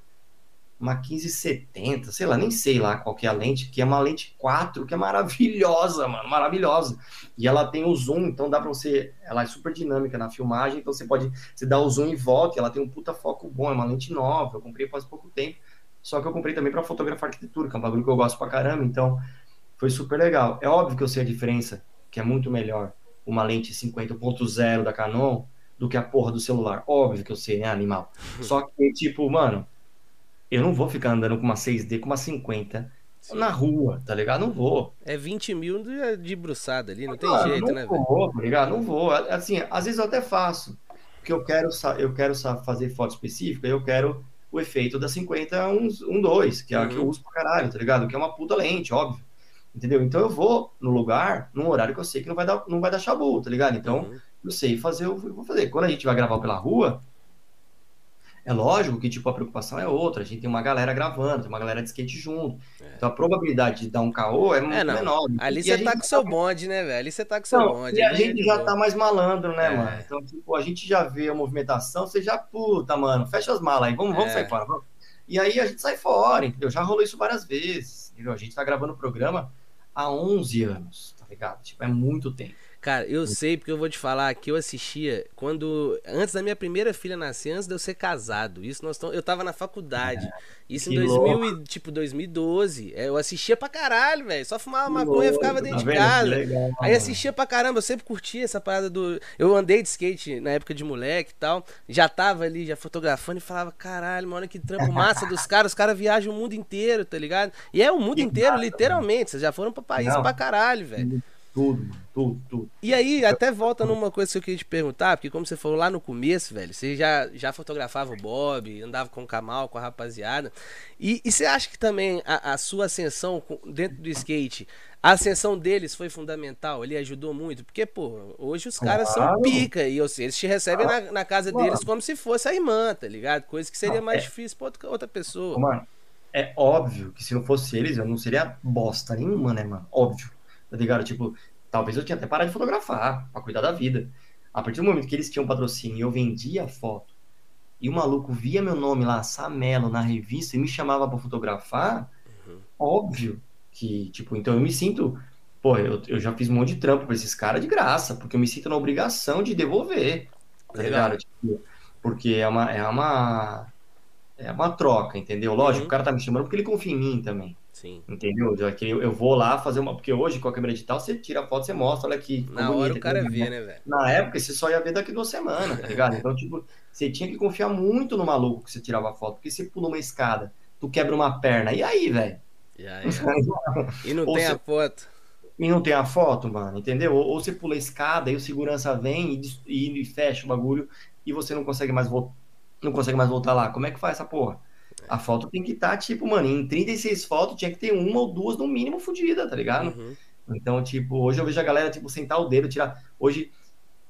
Uma 1570, sei lá, nem sei lá qual que é a lente, que é uma lente 4, que é maravilhosa, mano, maravilhosa. E ela tem o zoom, então dá pra você. Ela é super dinâmica na filmagem, então você pode. Você dá o zoom e volta, ela tem um puta foco bom, é uma lente nova, eu comprei faz pouco tempo. Só que eu comprei também para fotografar arquitetura, que é um bagulho que eu gosto pra caramba, então foi super legal. É óbvio que eu sei a diferença, que é muito melhor uma lente 50.0 da Canon do que a porra do celular. Óbvio que eu sei, né, animal? Só que, tipo, mano, eu não vou ficar andando com uma 6D, com uma 50 Sim. na rua, tá ligado? Não vou. É 20 mil de, bruçada ali, não tem ah, jeito, não né, velho? Não vou, tá ligado? Não vou. Assim, às vezes eu até faço, porque eu quero, eu quero fazer foto específica, eu quero o efeito da 50 um, um 2, que é uhum. a que eu uhum. uso pra caralho, tá ligado? Que é uma puta lente, óbvio. Entendeu? Então eu vou no lugar, num horário que eu sei que não vai dar, não vai dar chabu, tá ligado? Então, uhum eu sei fazer, eu vou fazer. Quando a gente vai gravar pela rua, é lógico que, tipo, a preocupação é outra. A gente tem uma galera gravando, tem uma galera de skate junto. É. Então a probabilidade de dar um caô é muito é, menor. Ali você tá com seu tá... bonde, né, velho? Ali você tá com seu não, bonde. E a gente já tá mais malandro, né, é. mano? Então, tipo, a gente já vê a movimentação, você já, puta, mano, fecha as malas aí, vamos, vamos é. sair fora. Vamos. E aí a gente sai fora, entendeu? Já rolou isso várias vezes, entendeu? A gente tá gravando o programa há 11 anos, tá ligado? Tipo, é muito tempo. Cara, eu sei porque eu vou te falar que eu assistia quando. Antes da minha primeira filha nascer, antes de eu ser casado. Isso nós tamo, Eu tava na faculdade. Isso em 2000 e, tipo, 2012. É, eu assistia pra caralho, velho. Só fumava que maconha e ficava dentro tá de casa. Legal, Aí assistia pra caramba. Eu sempre curtia essa parada do. Eu andei de skate na época de moleque e tal. Já tava ali, já fotografando e falava, caralho, mano, que trampo massa dos caras. Os caras viajam o mundo inteiro, tá ligado? E é o mundo que inteiro, literalmente. Vocês já foram pra país Não. pra caralho, velho. Tudo, mano. Tudo, tudo. E aí, até volta numa coisa que eu queria te perguntar, porque como você falou lá no começo, velho, você já, já fotografava o Bob, andava com o Kamal, com a rapaziada. E, e você acha que também a, a sua ascensão dentro do skate, a ascensão deles foi fundamental? Ele ajudou muito? Porque, pô, hoje os caras são Claro. pica e ou seja, eles te recebem na, na casa deles como se fosse a irmã, tá ligado? Coisa que seria mais é- difícil pra outra, outra pessoa. Mano, é óbvio que se não fosse eles, eu não seria bosta nenhuma, né, mano? Óbvio. Tá ligado? Tipo, talvez eu tinha até parado de fotografar pra cuidar da vida. A partir do momento que eles tinham patrocínio e eu vendia a foto, e o maluco via meu nome lá, Samelo, na revista, e me chamava pra fotografar, óbvio que, tipo, então eu me sinto. Pô, eu, eu já fiz um monte de trampo pra esses caras de graça, porque eu me sinto na obrigação de devolver. Tá ligado? Tipo, porque é uma, é uma. É uma troca, entendeu? Lógico, Uhum. o cara tá me chamando porque ele confia em mim também. Sim. Entendeu? Já que eu, vou lá fazer uma. Porque hoje, com a câmera digital, você tira a foto, você mostra, olha aqui. Na hora bonita, o cara vê, né, velho? Na época, você só ia ver daqui duas semanas, tá ligado? Então, tipo, você tinha que confiar muito no maluco que você tirava a foto, porque você pula uma escada, tu quebra uma perna, e aí, velho? É. E não tem se- a foto. E não tem a foto, mano, entendeu? Ou, ou você pula a escada e o segurança vem e, e- e fecha o bagulho e você não consegue mais voltar. Não consegue mais voltar lá. Como é que faz essa porra? A foto tem que estar, tipo, mano, em 36 fotos tinha que ter uma ou duas no mínimo fodida, tá ligado? Uhum. Então, tipo, hoje eu vejo a galera, tipo, sentar o dedo, tirar. Hoje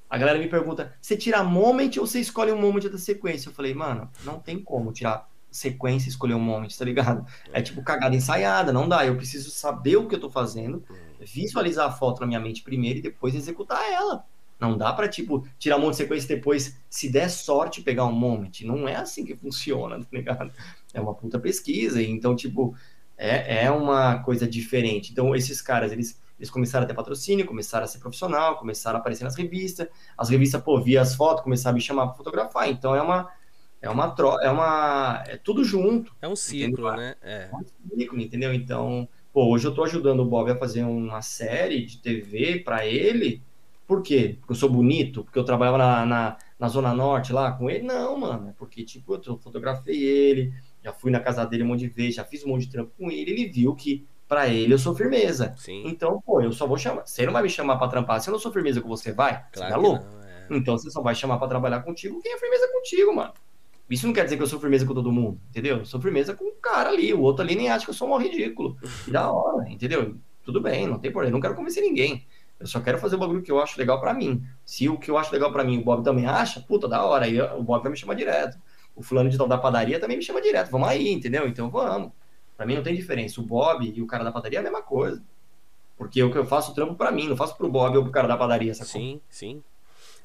a galera me pergunta: você tira moment ou você escolhe um moment da sequência? Eu falei, mano, não tem como tirar sequência e escolher um moment, tá ligado? É tipo cagada ensaiada, não dá. Eu preciso saber o que eu tô fazendo, visualizar a foto na minha mente primeiro e depois executar ela. Não dá pra, tipo, tirar um monte de sequência e depois, se der sorte, pegar um moment. Não é assim que funciona, tá ligado? É uma puta pesquisa. Então, tipo, é, é uma coisa diferente. Então, esses caras, eles, eles começaram a ter patrocínio, começaram a ser profissional, começaram a aparecer nas revistas. As revistas, pô, via as fotos, começaram a me chamar pra fotografar. Então, é uma. É uma troca, é uma. É tudo junto. É um ciclo, Entendeu? né? É. É um ciclo, entendeu? Então, pô, hoje eu tô ajudando o Bob a fazer uma série de TV pra ele. Por quê? Porque eu sou bonito? Porque eu trabalhava na, na, na Zona Norte lá com ele? Não, mano. É porque, tipo, eu fotografei ele, já fui na casa dele um monte de vezes, já fiz um monte de trampo com ele. Ele viu que pra ele eu sou firmeza. Sim. Então, pô, eu só vou chamar. Você não vai me chamar pra trampar. Se eu não sou firmeza com você, vai? Você Claro tá que louco? não, é. Então você só vai chamar pra trabalhar contigo quem é firmeza contigo, mano. Isso não quer dizer que eu sou firmeza com todo mundo, entendeu? Eu sou firmeza com o cara ali, o outro ali nem acha que eu sou um ridículo. E da hora, entendeu? Tudo bem, não tem problema, eu não quero convencer ninguém. Eu só quero fazer o bagulho que eu acho legal pra mim. Se o que eu acho legal pra mim o Bob também acha, puta, da hora, aí o Bob vai me chamar direto. O fulano de tal da padaria também me chama direto. Vamos aí, entendeu? Então vamos. Pra mim não tem diferença. O Bob e o cara da padaria é a mesma coisa. Porque que eu faço o trampo pra mim, não faço pro Bob ou pro cara da padaria, sacou? Sim, sim.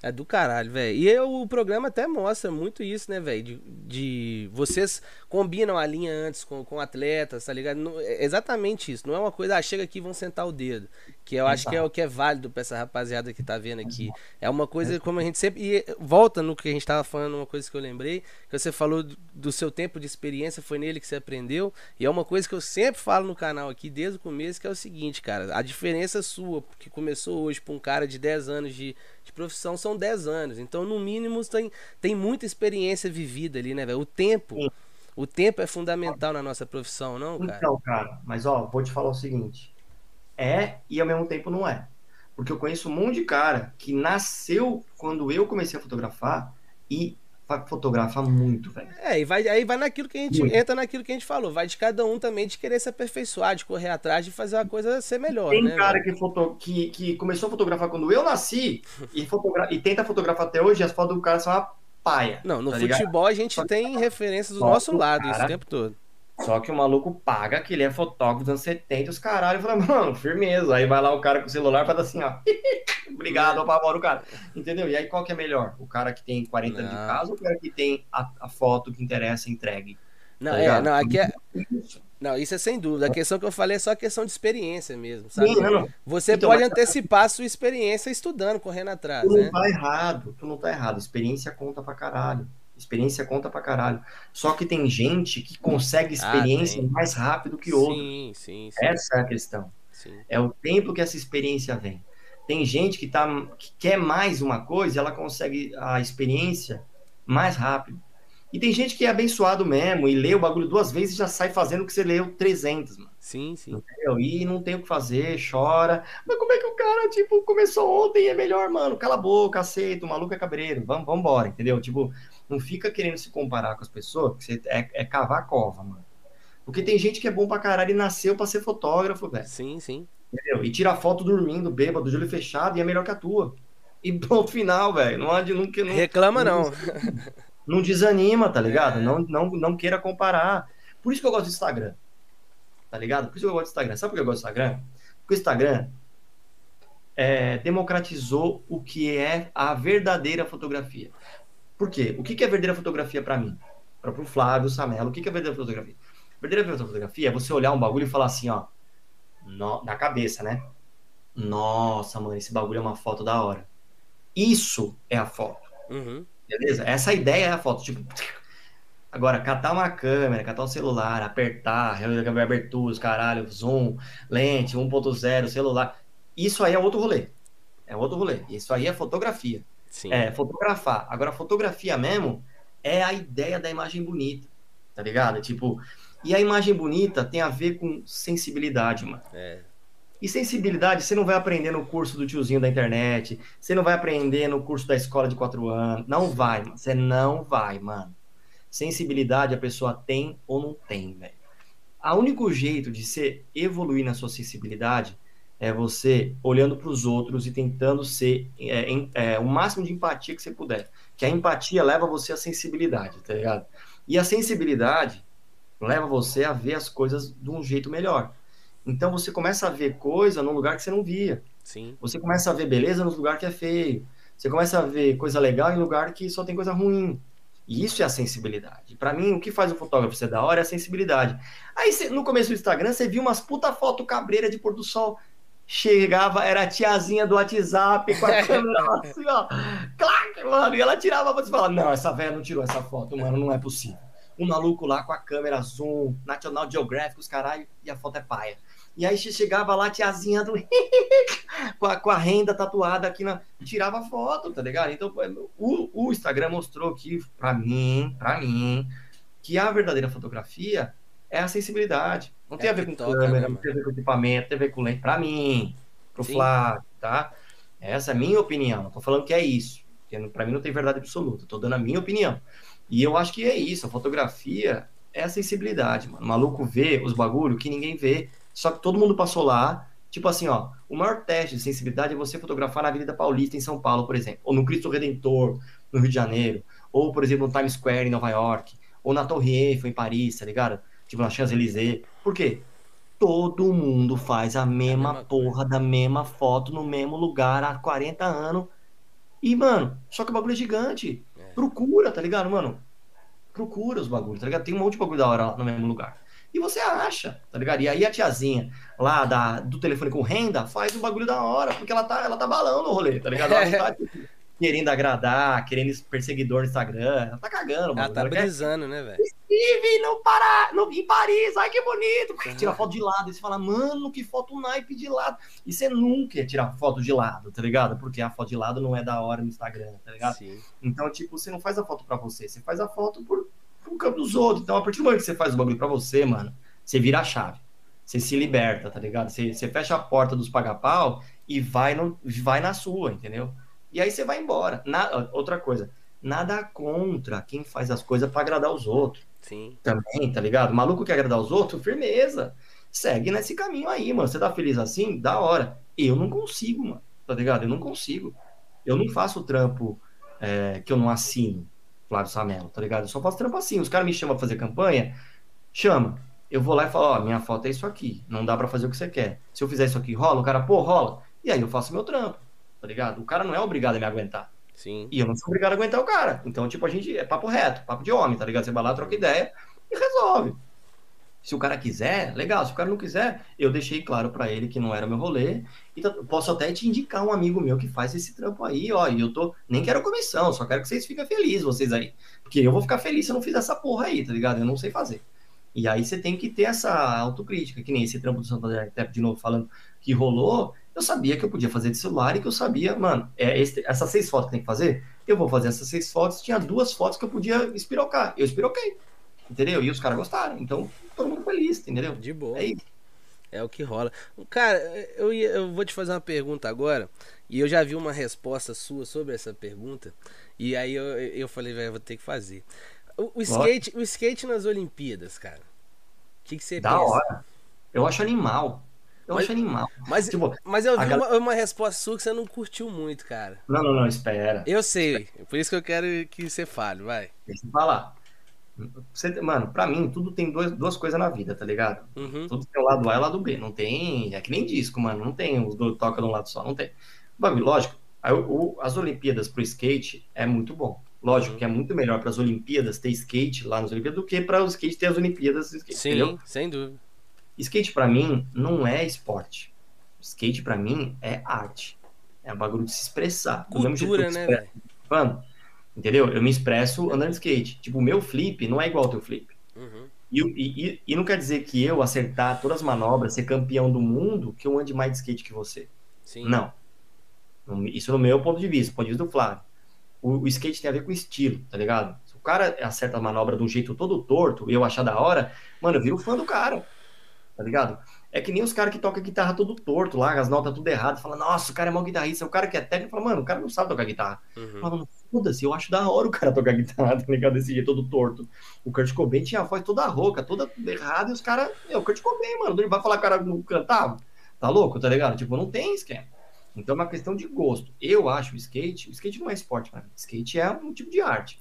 É do caralho, velho. E eu- o programa até mostra muito isso, né, velho? De, de- Vocês combinam a linha antes com, com atletas, tá ligado? Não- é exatamente isso. Não é uma coisa, ah, chega aqui e vão sentar o dedo. Que eu acho que é o que é válido pra essa rapaziada que tá vendo aqui. É uma coisa como a gente sempre. E volta no que a gente tava falando, uma coisa que eu lembrei, que você falou do, seu tempo de experiência, foi nele que você aprendeu. E é uma coisa que eu sempre falo no canal aqui desde o começo, que é o seguinte, cara. A diferença sua, que começou hoje pra um cara de 10 anos de, de profissão, são 10 anos. Então, no mínimo, tem, tem muita experiência vivida ali, né, velho? O tempo. O tempo é fundamental na nossa profissão, não, cara? Então, cara, mas ó, vou te falar o seguinte: é e ao mesmo tempo não é. Porque eu conheço um monte de cara que nasceu quando eu comecei a fotografar e fa- fotografa muito, velho. É, e vai, aí vai naquilo que a gente Muito. entra naquilo que a gente falou. Vai de cada um também de querer se aperfeiçoar, de correr atrás, de fazer a coisa ser melhor, Tem né? cara que, foto, que, que começou a fotografar quando eu nasci e, fotogra e tenta fotografar até hoje, as fotos do cara são uma paia. Não, no tá ligado? futebol a gente tem referências do Só nosso lado isso o cara- tempo todo. Só que o maluco paga que ele é fotógrafo dos anos 70, os caralho, fala, mano, firmeza. Aí vai lá o cara com o celular e faz assim, ó. Obrigado, apavora o cara. Entendeu? E aí qual que é melhor? O cara que tem 40 anos de casa ou o cara que tem a, a foto que interessa entregue? Não, Tá é, não, aqui é. Não, isso é sem dúvida. A questão que eu falei é só questão de experiência mesmo, sabe? Sim, não, não. Você Então, pode mas- antecipar a sua experiência estudando, correndo atrás, Tu não né? tá errado, tu não tá errado. Experiência conta pra caralho. Experiência conta pra caralho. Só que tem gente que consegue experiência Ah, mais rápido que outro. Sim, sim, sim, Essa é a questão. sim. É o tempo que essa experiência vem. Tem gente que, tá, que quer mais uma coisa e ela consegue a experiência mais rápido. E tem gente que é abençoado mesmo e lê o bagulho duas vezes e já sai fazendo o que você leu 300, mano. Sim, sim. Entendeu? E não tem o que fazer, chora. Mas como é que o cara, tipo, começou ontem e é melhor, mano? Cala a boca, aceita, o maluco é cabreiro. Vamos, vamos embora, entendeu? Tipo, não fica querendo se comparar com as pessoas, porque você é, é cavar a cova, mano. Porque tem gente que é bom pra caralho e nasceu pra ser fotógrafo, velho. Sim, sim. Entendeu? E tira foto dormindo, bêbado, de olho fechado e é melhor que a tua. E ponto final, velho. Não, não, não, Reclama não. Não desanima, tá ligado? É. Não, não, não queira comparar. Por isso que eu gosto do Instagram. Tá ligado? Por isso que eu gosto do Instagram. Sabe por que eu gosto do Instagram? Porque o Instagram é, democratizou o que é a verdadeira fotografia. Por quê? O que é verdadeira fotografia para mim? Para o Flávio Samelo, o que é verdadeira fotografia? Verdadeira fotografia é você olhar um bagulho e falar assim, ó, no, na cabeça, né? Nossa, mano, esse bagulho é uma foto da hora. Isso é a foto. Uhum. Beleza? Essa ideia é a foto. Tipo, agora, catar uma câmera, catar um celular, apertar, abertura, caralho, zoom, lente, 1.0, celular. Isso aí é outro rolê. É outro rolê. Isso aí é fotografia. Sim. É fotografar. Agora, fotografia mesmo é a ideia da imagem bonita. Tá ligado? Tipo, e a imagem bonita tem a ver com sensibilidade, mano. É. E sensibilidade você não vai aprender no curso do tiozinho da internet, você não vai aprender no curso da escola de quatro anos. Não vai, mano. Você não vai, mano. Sensibilidade a pessoa tem ou não tem, velho. O único jeito de você evoluir na sua sensibilidade é você olhando para os outros e tentando ser é, é, o máximo de empatia que você puder. Que a empatia leva você à sensibilidade, tá ligado? E a sensibilidade leva você a ver as coisas de um jeito melhor. Então você começa a ver coisa num lugar que você não via. Sim. Você começa a ver beleza no lugar que é feio. Você começa a ver coisa legal em lugar que só tem coisa ruim. E isso é a sensibilidade. Para mim, o que faz o fotógrafo ser da hora é a sensibilidade. Aí, no começo do Instagram, você viu umas puta foto cabreira de pôr do sol. Chegava, era a tiazinha do WhatsApp com a câmera assim, ó. Clac, mano. E ela tirava, você fala, não, essa velha não tirou essa foto, mano, não é possível um maluco lá com a câmera zoom, National Geographic, os caralho, e a foto é paia. E aí chegava lá, tiazinha do... com, a, com a renda tatuada aqui na. Tirava foto, tá ligado? Então, o, o Instagram mostrou que, para mim, para mim, que a verdadeira fotografia é a sensibilidade. Não é tem a ver com toca, câmera, não tem a ver com equipamento, tem a ver com lente. Pra mim, pro Sim. Flávio, tá? Essa é a minha opinião. Não tô falando que é isso. Para mim não tem verdade absoluta. Tô dando a minha opinião. E eu acho que é isso, a fotografia é a sensibilidade, mano. O maluco vê os bagulho que ninguém vê, só que todo mundo passou lá. Tipo assim, ó, o maior teste de sensibilidade é você fotografar na Avenida Paulista, em São Paulo, por exemplo, ou no Cristo Redentor, no Rio de Janeiro, ou, por exemplo, no Times Square, em Nova York, ou na Torre Eiffel, em Paris, tá ligado? Tipo, na Champs-Élysées. Por quê? Todo mundo faz a mesma, a mesma porra coisa. da mesma foto no mesmo lugar há 40 anos. E, mano, só que o bagulho é gigante. Procura, tá ligado, mano? Procura os bagulhos, tá ligado? Tem um monte de bagulho da hora lá no mesmo lugar. E você acha, tá ligado? E aí a tiazinha lá da, do telefone com renda faz um bagulho da hora, porque ela tá, ela tá balando o rolê, tá ligado? Ela tá tipo, querendo agradar, querendo perseguidor no Instagram. Ela tá cagando, mano. Ela tá brisando, quer... né, velho? Steve no Pará, no, em Paris, ai que bonito. Tira foto de lado. E você fala, mano, que foto naipe de lado. E você nunca ia tirar foto de lado, tá ligado? Porque a foto de lado não é da hora no Instagram, tá ligado? Sim. Então, tipo, você não faz a foto pra você, você faz a foto por, por campo dos outros. Então, a partir do momento que você faz o bagulho pra você, mano, você vira a chave. Você se liberta, tá ligado? Você, você fecha a porta dos paga-pau e vai, no, vai na sua, entendeu? E aí você vai embora. Na, outra coisa, nada contra quem faz as coisas para agradar os outros. Sim. Também, tá ligado? O maluco quer agradar os outros, firmeza. Segue nesse caminho aí, mano. Você tá feliz assim? Da hora. Eu não consigo, mano. Tá ligado? Eu não consigo. Eu não faço trampo é, que eu não assino, Flávio Samelo, tá ligado? Eu só faço trampo assim. Os caras me chamam pra fazer campanha, chama. Eu vou lá e falo, ó, minha foto é isso aqui. Não dá para fazer o que você quer. Se eu fizer isso aqui, rola? O cara, pô, rola. E aí eu faço meu trampo, tá ligado? O cara não é obrigado a me aguentar. Sim. E eu não sou obrigado a aguentar o cara. Então, tipo, a gente é papo reto, papo de homem, tá ligado? Você vai lá, troca ideia e resolve. Se o cara quiser, legal. Se o cara não quiser, eu deixei claro para ele que não era meu rolê. E tá, posso até te indicar um amigo meu que faz esse trampo aí, ó. E eu tô. Nem quero comissão, só quero que vocês fiquem felizes, vocês aí. Porque eu vou ficar feliz se eu não fizer essa porra aí, tá ligado? Eu não sei fazer. E aí você tem que ter essa autocrítica, que nem esse trampo do Santander, de novo, falando que rolou. Eu sabia que eu podia fazer de celular e que eu sabia, mano, é esse, essas seis fotos que tem que fazer, eu vou fazer essas seis fotos. Tinha duas fotos que eu podia espirocar. Eu espiroquei. Entendeu? E os caras gostaram. Então, todo mundo feliz, entendeu? De boa. É isso. É o que rola. Cara, eu, ia, eu vou te fazer uma pergunta agora. E eu já vi uma resposta sua sobre essa pergunta. E aí eu, eu falei, velho, vou ter que fazer. O, o skate, o skate nas Olimpíadas, cara. O que, que você da pensa? Da hora. Eu acho animal. Eu mas, acho animal. Mas, tipo, mas eu vi uma, uma, resposta sua que você não curtiu muito, cara. Não, não, não, espera. Eu sei. Por isso que eu quero que você fale, vai. Deixa eu falar. Você, mano, pra mim, tudo tem dois, duas coisas na vida, tá ligado? Uhum. Tudo tem o lado A e o lado B. Não tem. É que nem disco, mano. Não tem os dois toca de um lado só. Não tem. Bagulho, lógico. O, as Olimpíadas pro skate é muito bom. Lógico uhum. que é muito melhor para as Olimpíadas ter skate lá nas Olimpíadas do que para o skate ter as Olimpíadas. Skate, Sim, entendeu? sem dúvida. Skate para mim não é esporte. Skate para mim é arte. É um bagulho de se expressar. Cultura, né, velho? Mano, Entendeu? Eu me expresso andando de skate. Tipo, o meu flip não é igual ao teu flip. Uhum. E, e, e, não quer dizer que eu acertar todas as manobras, ser campeão do mundo, que eu ande mais de skate que você. Sim. Não. Isso no meu ponto de vista, ponto de vista do Flávio. O, o, skate tem a ver com estilo, tá ligado? Se o cara acerta a manobra de um jeito todo torto e eu achar da hora, mano, eu viro fã do cara. Tá ligado? É que nem os caras que tocam guitarra todo torto lá, as notas tudo errado, fala, nossa, o cara é mau guitarrista. O cara que é técnico fala, mano, o cara não sabe tocar guitarra. Uhum. Fala, foda-se, eu acho da hora o cara tocar guitarra, tá ligado? Desse jeito todo torto. O Kurt Cobain tinha a voz toda rouca, toda errada, e os caras, é o Kurt Cobain, mano, ele vai falar que o cara não cantava. Tá louco, tá ligado? Tipo, não tem esquema. Então é uma questão de gosto. Eu acho o skate, o skate não é esporte, cara. Skate é um tipo de arte.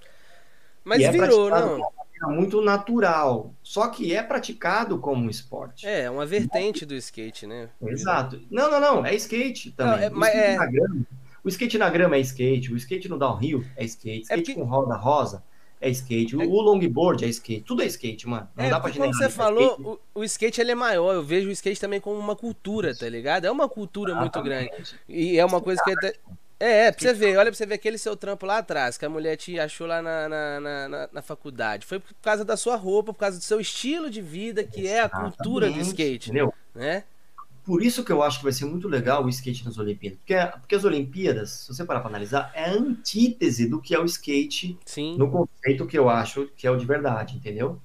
Mas é virou, não? Muito natural, só que é praticado como um esporte. É, é uma vertente do skate, né? Exato. Não, não, não, é skate também. Não, é, o, skate é... grama, o, skate na grama, é skate, o skate no downhill é skate, skate é porque... com roda rosa é skate, o, é... o longboard é skate, tudo é skate, mano. Não é, dá pra Como você falou, skate. O, o, skate ele é maior, eu vejo o skate também como uma cultura, tá ligado? É uma cultura muito grande. E é uma coisa que até é, é, pra você ver, olha pra você ver aquele seu trampo lá atrás, que a mulher te achou lá na, na, na, na faculdade. Foi por causa da sua roupa, por causa do seu estilo de vida, que é a cultura do skate. Entendeu? Né? Por isso que eu acho que vai ser muito legal o skate nas Olimpíadas. Porque, porque as Olimpíadas, se você parar pra analisar, é a antítese do que é o skate Sim. no conceito que eu acho que é o de verdade, entendeu?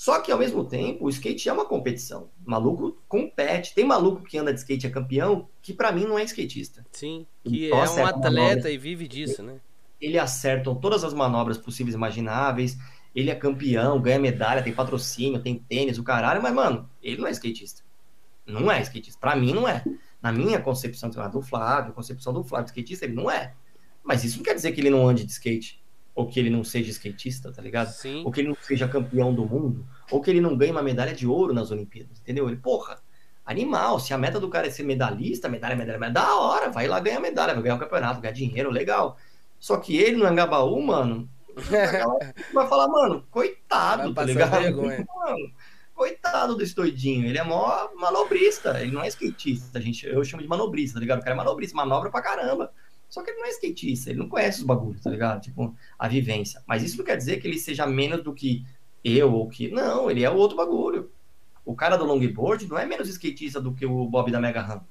Só que, ao mesmo tempo, o skate é uma competição. O maluco compete. Tem maluco que anda de skate é campeão, que para mim não é skatista. Sim, que é um atleta e vive disso, né? Ele acerta todas as manobras possíveis e imagináveis. Ele é campeão, ganha medalha, tem patrocínio, tem tênis, o caralho. Mas, mano, ele não é skatista. Não é skatista. Pra mim, não é. Na minha concepção do Flávio, concepção do Flávio skatista, ele não é. Mas isso não quer dizer que ele não ande de skate ou que ele não seja skatista, tá ligado? Sim. Ou que ele não seja campeão do mundo, ou que ele não ganhe uma medalha de ouro nas Olimpíadas, entendeu? Ele, porra, animal, se a meta do cara é ser medalhista, medalha, medalha, medalha, da hora, vai lá ganhar medalha, vai ganhar o campeonato, ganhar dinheiro, legal. Só que ele no Angabaú, mano, vai falar, mano, coitado, tá ligado? Mano, coitado desse doidinho, ele é mó manobrista, ele não é skatista, gente, eu chamo de manobrista, tá ligado? O cara é manobrista, manobra pra caramba. Só que ele não é skatista, ele não conhece os bagulhos, tá ligado? Tipo, a vivência. Mas isso não quer dizer que ele seja menos do que eu ou que. Não, ele é o outro bagulho. O cara do longboard não é menos skatista do que o Bob da Mega Ramp.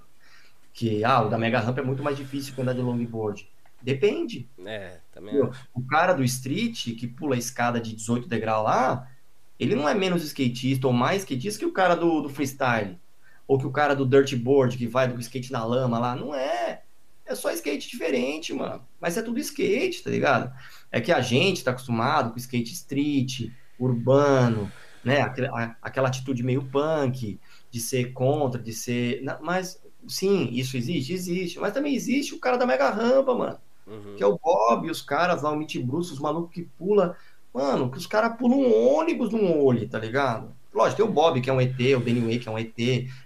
Que, ah, o da Mega Ramp é muito mais difícil que andar de longboard. Depende. É, também. O cara do street, que pula a escada de 18 degraus lá, ele não é menos skatista ou mais skatista que o cara do, do freestyle. Ou que o cara do dirtboard, que vai do skate na lama lá. Não é. É só skate diferente, mano. Mas é tudo skate, tá ligado? É que a gente tá acostumado com skate street, urbano, né? Aquela, aquela atitude meio punk, de ser contra, de ser. Mas, sim, isso existe? Existe. Mas também existe o cara da mega rampa, mano. Uhum. Que é o Bob, os caras lá, o Mitty Bruce, os malucos que pula. Mano, que os caras pulam um ônibus num olho, tá ligado? Lógico, tem o Bob, que é um ET, o Danny Way, que é um ET,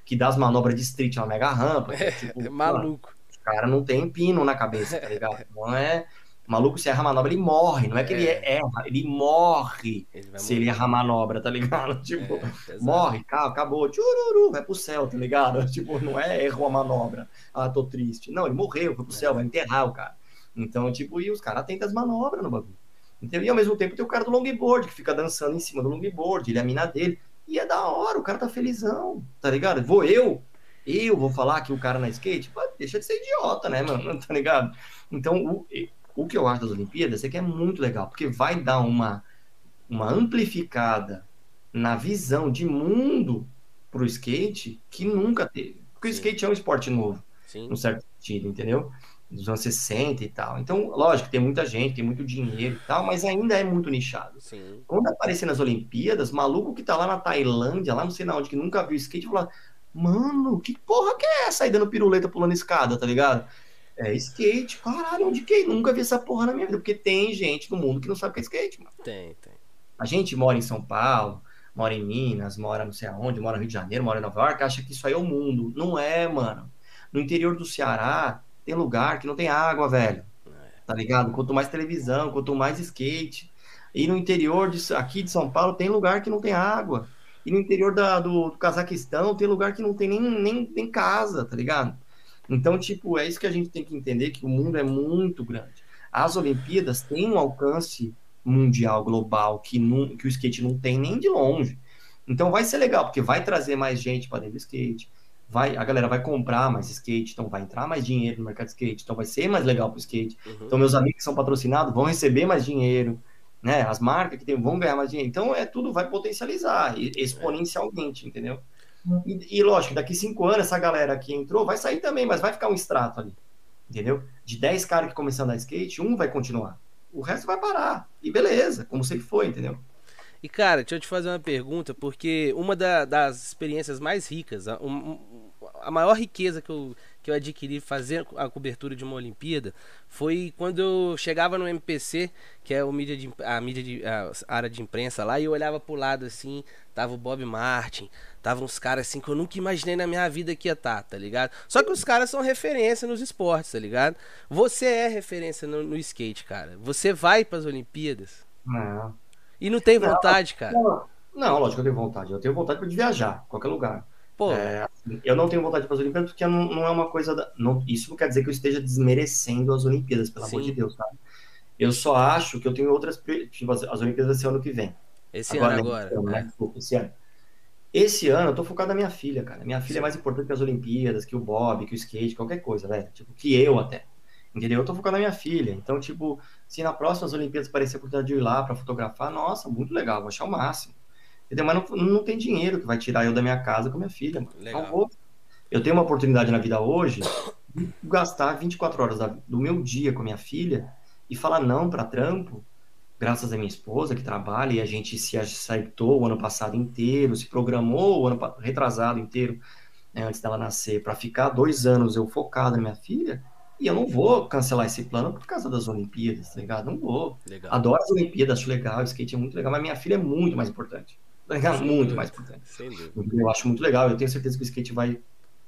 que dá as manobras de street na mega rampa. É, tipo, é maluco. Mano, cara não tem pino na cabeça, tá ligado? Não é. O maluco, se erra a manobra, ele morre. Não é que é. ele erra, ele morre ele se morrer. ele erra a manobra, tá ligado? Tipo, é, morre, acabou, tchururu, vai pro céu, tá ligado? Tipo, não é errou a manobra. Ah, tô triste. Não, ele morreu, foi pro céu, vai enterrar o cara. Então, tipo, e os caras tentam as manobras no bagulho. Entendeu? E ao mesmo tempo tem o cara do longboard, que fica dançando em cima do longboard, ele é a mina dele. E é da hora, o cara tá felizão, tá ligado? Vou eu, eu vou falar que o cara na skate, deixa de ser idiota, né, mano? Tá ligado? Então, o, o que eu acho das Olimpíadas é que é muito legal, porque vai dar uma, uma amplificada na visão de mundo pro skate que nunca teve. Porque Sim. o skate é um esporte novo, Sim. num certo sentido, entendeu? Dos anos 60 e tal. Então, lógico, tem muita gente, tem muito dinheiro e tal, mas ainda é muito nichado. Sim. Quando aparecer nas Olimpíadas, maluco que tá lá na Tailândia, lá não sei na onde, que nunca viu skate, fala, mano, que porra que é essa aí dando piruleta pulando escada, tá ligado? É skate, caralho, onde que é? Nunca vi essa porra na minha vida, porque tem gente no mundo que não sabe o que é skate, mano. Tem, tem. A gente mora em São Paulo, mora em Minas, mora não sei aonde, mora no Rio de Janeiro, mora em Nova York, acha que isso aí é o mundo. Não é, mano. No interior do Ceará, tem lugar que não tem água, velho. É. Tá ligado? Quanto mais televisão, quanto mais skate. E no interior de, aqui de São Paulo tem lugar que não tem água. E no interior da, do, do Cazaquistão tem lugar que não tem nem, nem, nem casa, tá ligado? Então, tipo, é isso que a gente tem que entender, que o mundo é muito grande. As Olimpíadas têm um alcance mundial, global, que, não, que o skate não tem nem de longe. Então vai ser legal, porque vai trazer mais gente para dentro do skate, vai, a galera vai comprar mais skate, então vai entrar mais dinheiro no mercado de skate, então vai ser mais legal para o skate. Uhum. Então meus amigos que são patrocinados vão receber mais dinheiro, né? As marcas que tem vão ganhar mais dinheiro. Então é tudo vai potencializar exponencialmente, entendeu? E, e lógico, daqui cinco anos essa galera que entrou vai sair também, mas vai ficar um extrato ali, entendeu? De 10 caras que começaram a andar skate, um vai continuar o resto vai parar. E beleza, como sempre foi, entendeu? E cara, deixa eu te fazer uma pergunta, porque uma da, das experiências mais ricas, a, um, a maior riqueza que eu, que eu adquiri fazendo a cobertura de uma Olimpíada foi quando eu chegava no MPC, que é o mídia de, a mídia de, a área de imprensa lá, e eu olhava pro lado assim, tava o Bob Martin, tava uns caras assim que eu nunca imaginei na minha vida que ia estar, tá, tá ligado? Só que os caras são referência nos esportes, tá ligado? Você é referência no, no skate, cara. Você vai para as Olimpíadas. Não. E não tem vontade, não, cara? Não, não, lógico que eu tenho vontade. Eu tenho vontade de viajar, qualquer lugar. Pô. É, assim, eu não tenho vontade de fazer Olimpíadas porque não, não é uma coisa. Da, não, isso não quer dizer que eu esteja desmerecendo as Olimpíadas, pelo Sim. amor de Deus, tá? Eu só acho que eu tenho outras. Tipo, as, as Olimpíadas ser ano que vem. Esse agora, ano agora. Ano, né? É. Esse ano. Esse ano eu tô focado na minha filha, cara. Minha filha é mais importante que as Olimpíadas, que o Bob, que o skate, qualquer coisa, velho. Tipo, que eu até. Entendeu? Eu tô focado na minha filha. Então, tipo, se na próxima Olimpíadas aparecer a oportunidade de ir lá para fotografar, nossa, muito legal, vou achar o máximo. Entendeu? Mas não, não tem dinheiro que vai tirar eu da minha casa com minha filha. Mano. Legal. Eu tenho uma oportunidade na vida hoje de gastar 24 horas do meu dia com a minha filha e falar não para trampo, graças à minha esposa que trabalha e a gente se aceitou o ano passado inteiro, se programou o ano retrasado inteiro, né, antes dela nascer, para ficar dois anos eu focado na minha filha. E eu não vou cancelar esse plano por causa das Olimpíadas, tá ligado? Não vou. Legal. Adoro as Olimpíadas, acho legal, o skate é muito legal, mas minha filha é muito mais importante. Ligado? Muito mais importante. Eu acho muito legal, eu tenho certeza que o skate vai,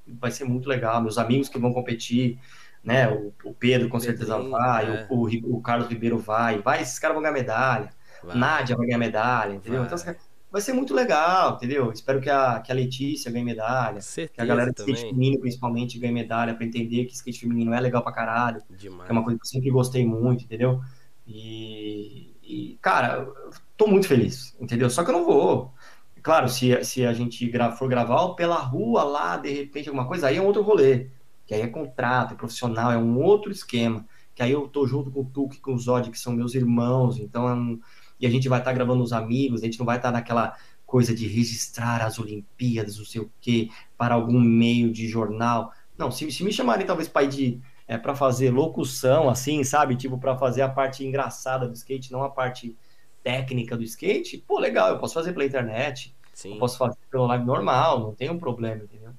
vai ser muito legal. Meus amigos que vão competir, né? O, o Pedro com certeza vai, é. o, o, o, Carlos Ribeiro vai, vai, esses caras vão ganhar medalha. Vai. Nádia vai ganhar medalha, entendeu? Vai. Então vai ser muito legal, entendeu? Espero que a, que a Letícia ganhe medalha, certeza, que a galera do skate feminino, principalmente, ganhe medalha para entender que skate feminino é legal pra caralho. Demais. é uma coisa que eu sempre gostei muito, entendeu? E, e, cara, tô muito feliz, entendeu? Só que eu não vou. Claro, se, se a gente for gravar pela rua lá, de repente, alguma coisa, aí é um outro rolê. Que aí é contrato, é profissional, é um outro esquema. Que aí eu tô junto com o Tuque, com o Zod, que são meus irmãos, então é um. E a gente vai estar tá gravando os amigos, a gente não vai estar tá naquela coisa de registrar as Olimpíadas, não sei o quê, para algum meio de jornal. Não, se, se me chamarem talvez para ir de é, para fazer locução, assim, sabe? Tipo, para fazer a parte engraçada do skate, não a parte técnica do skate, pô, legal, eu posso fazer pela internet, posso fazer pelo live normal, não tem um problema, entendeu?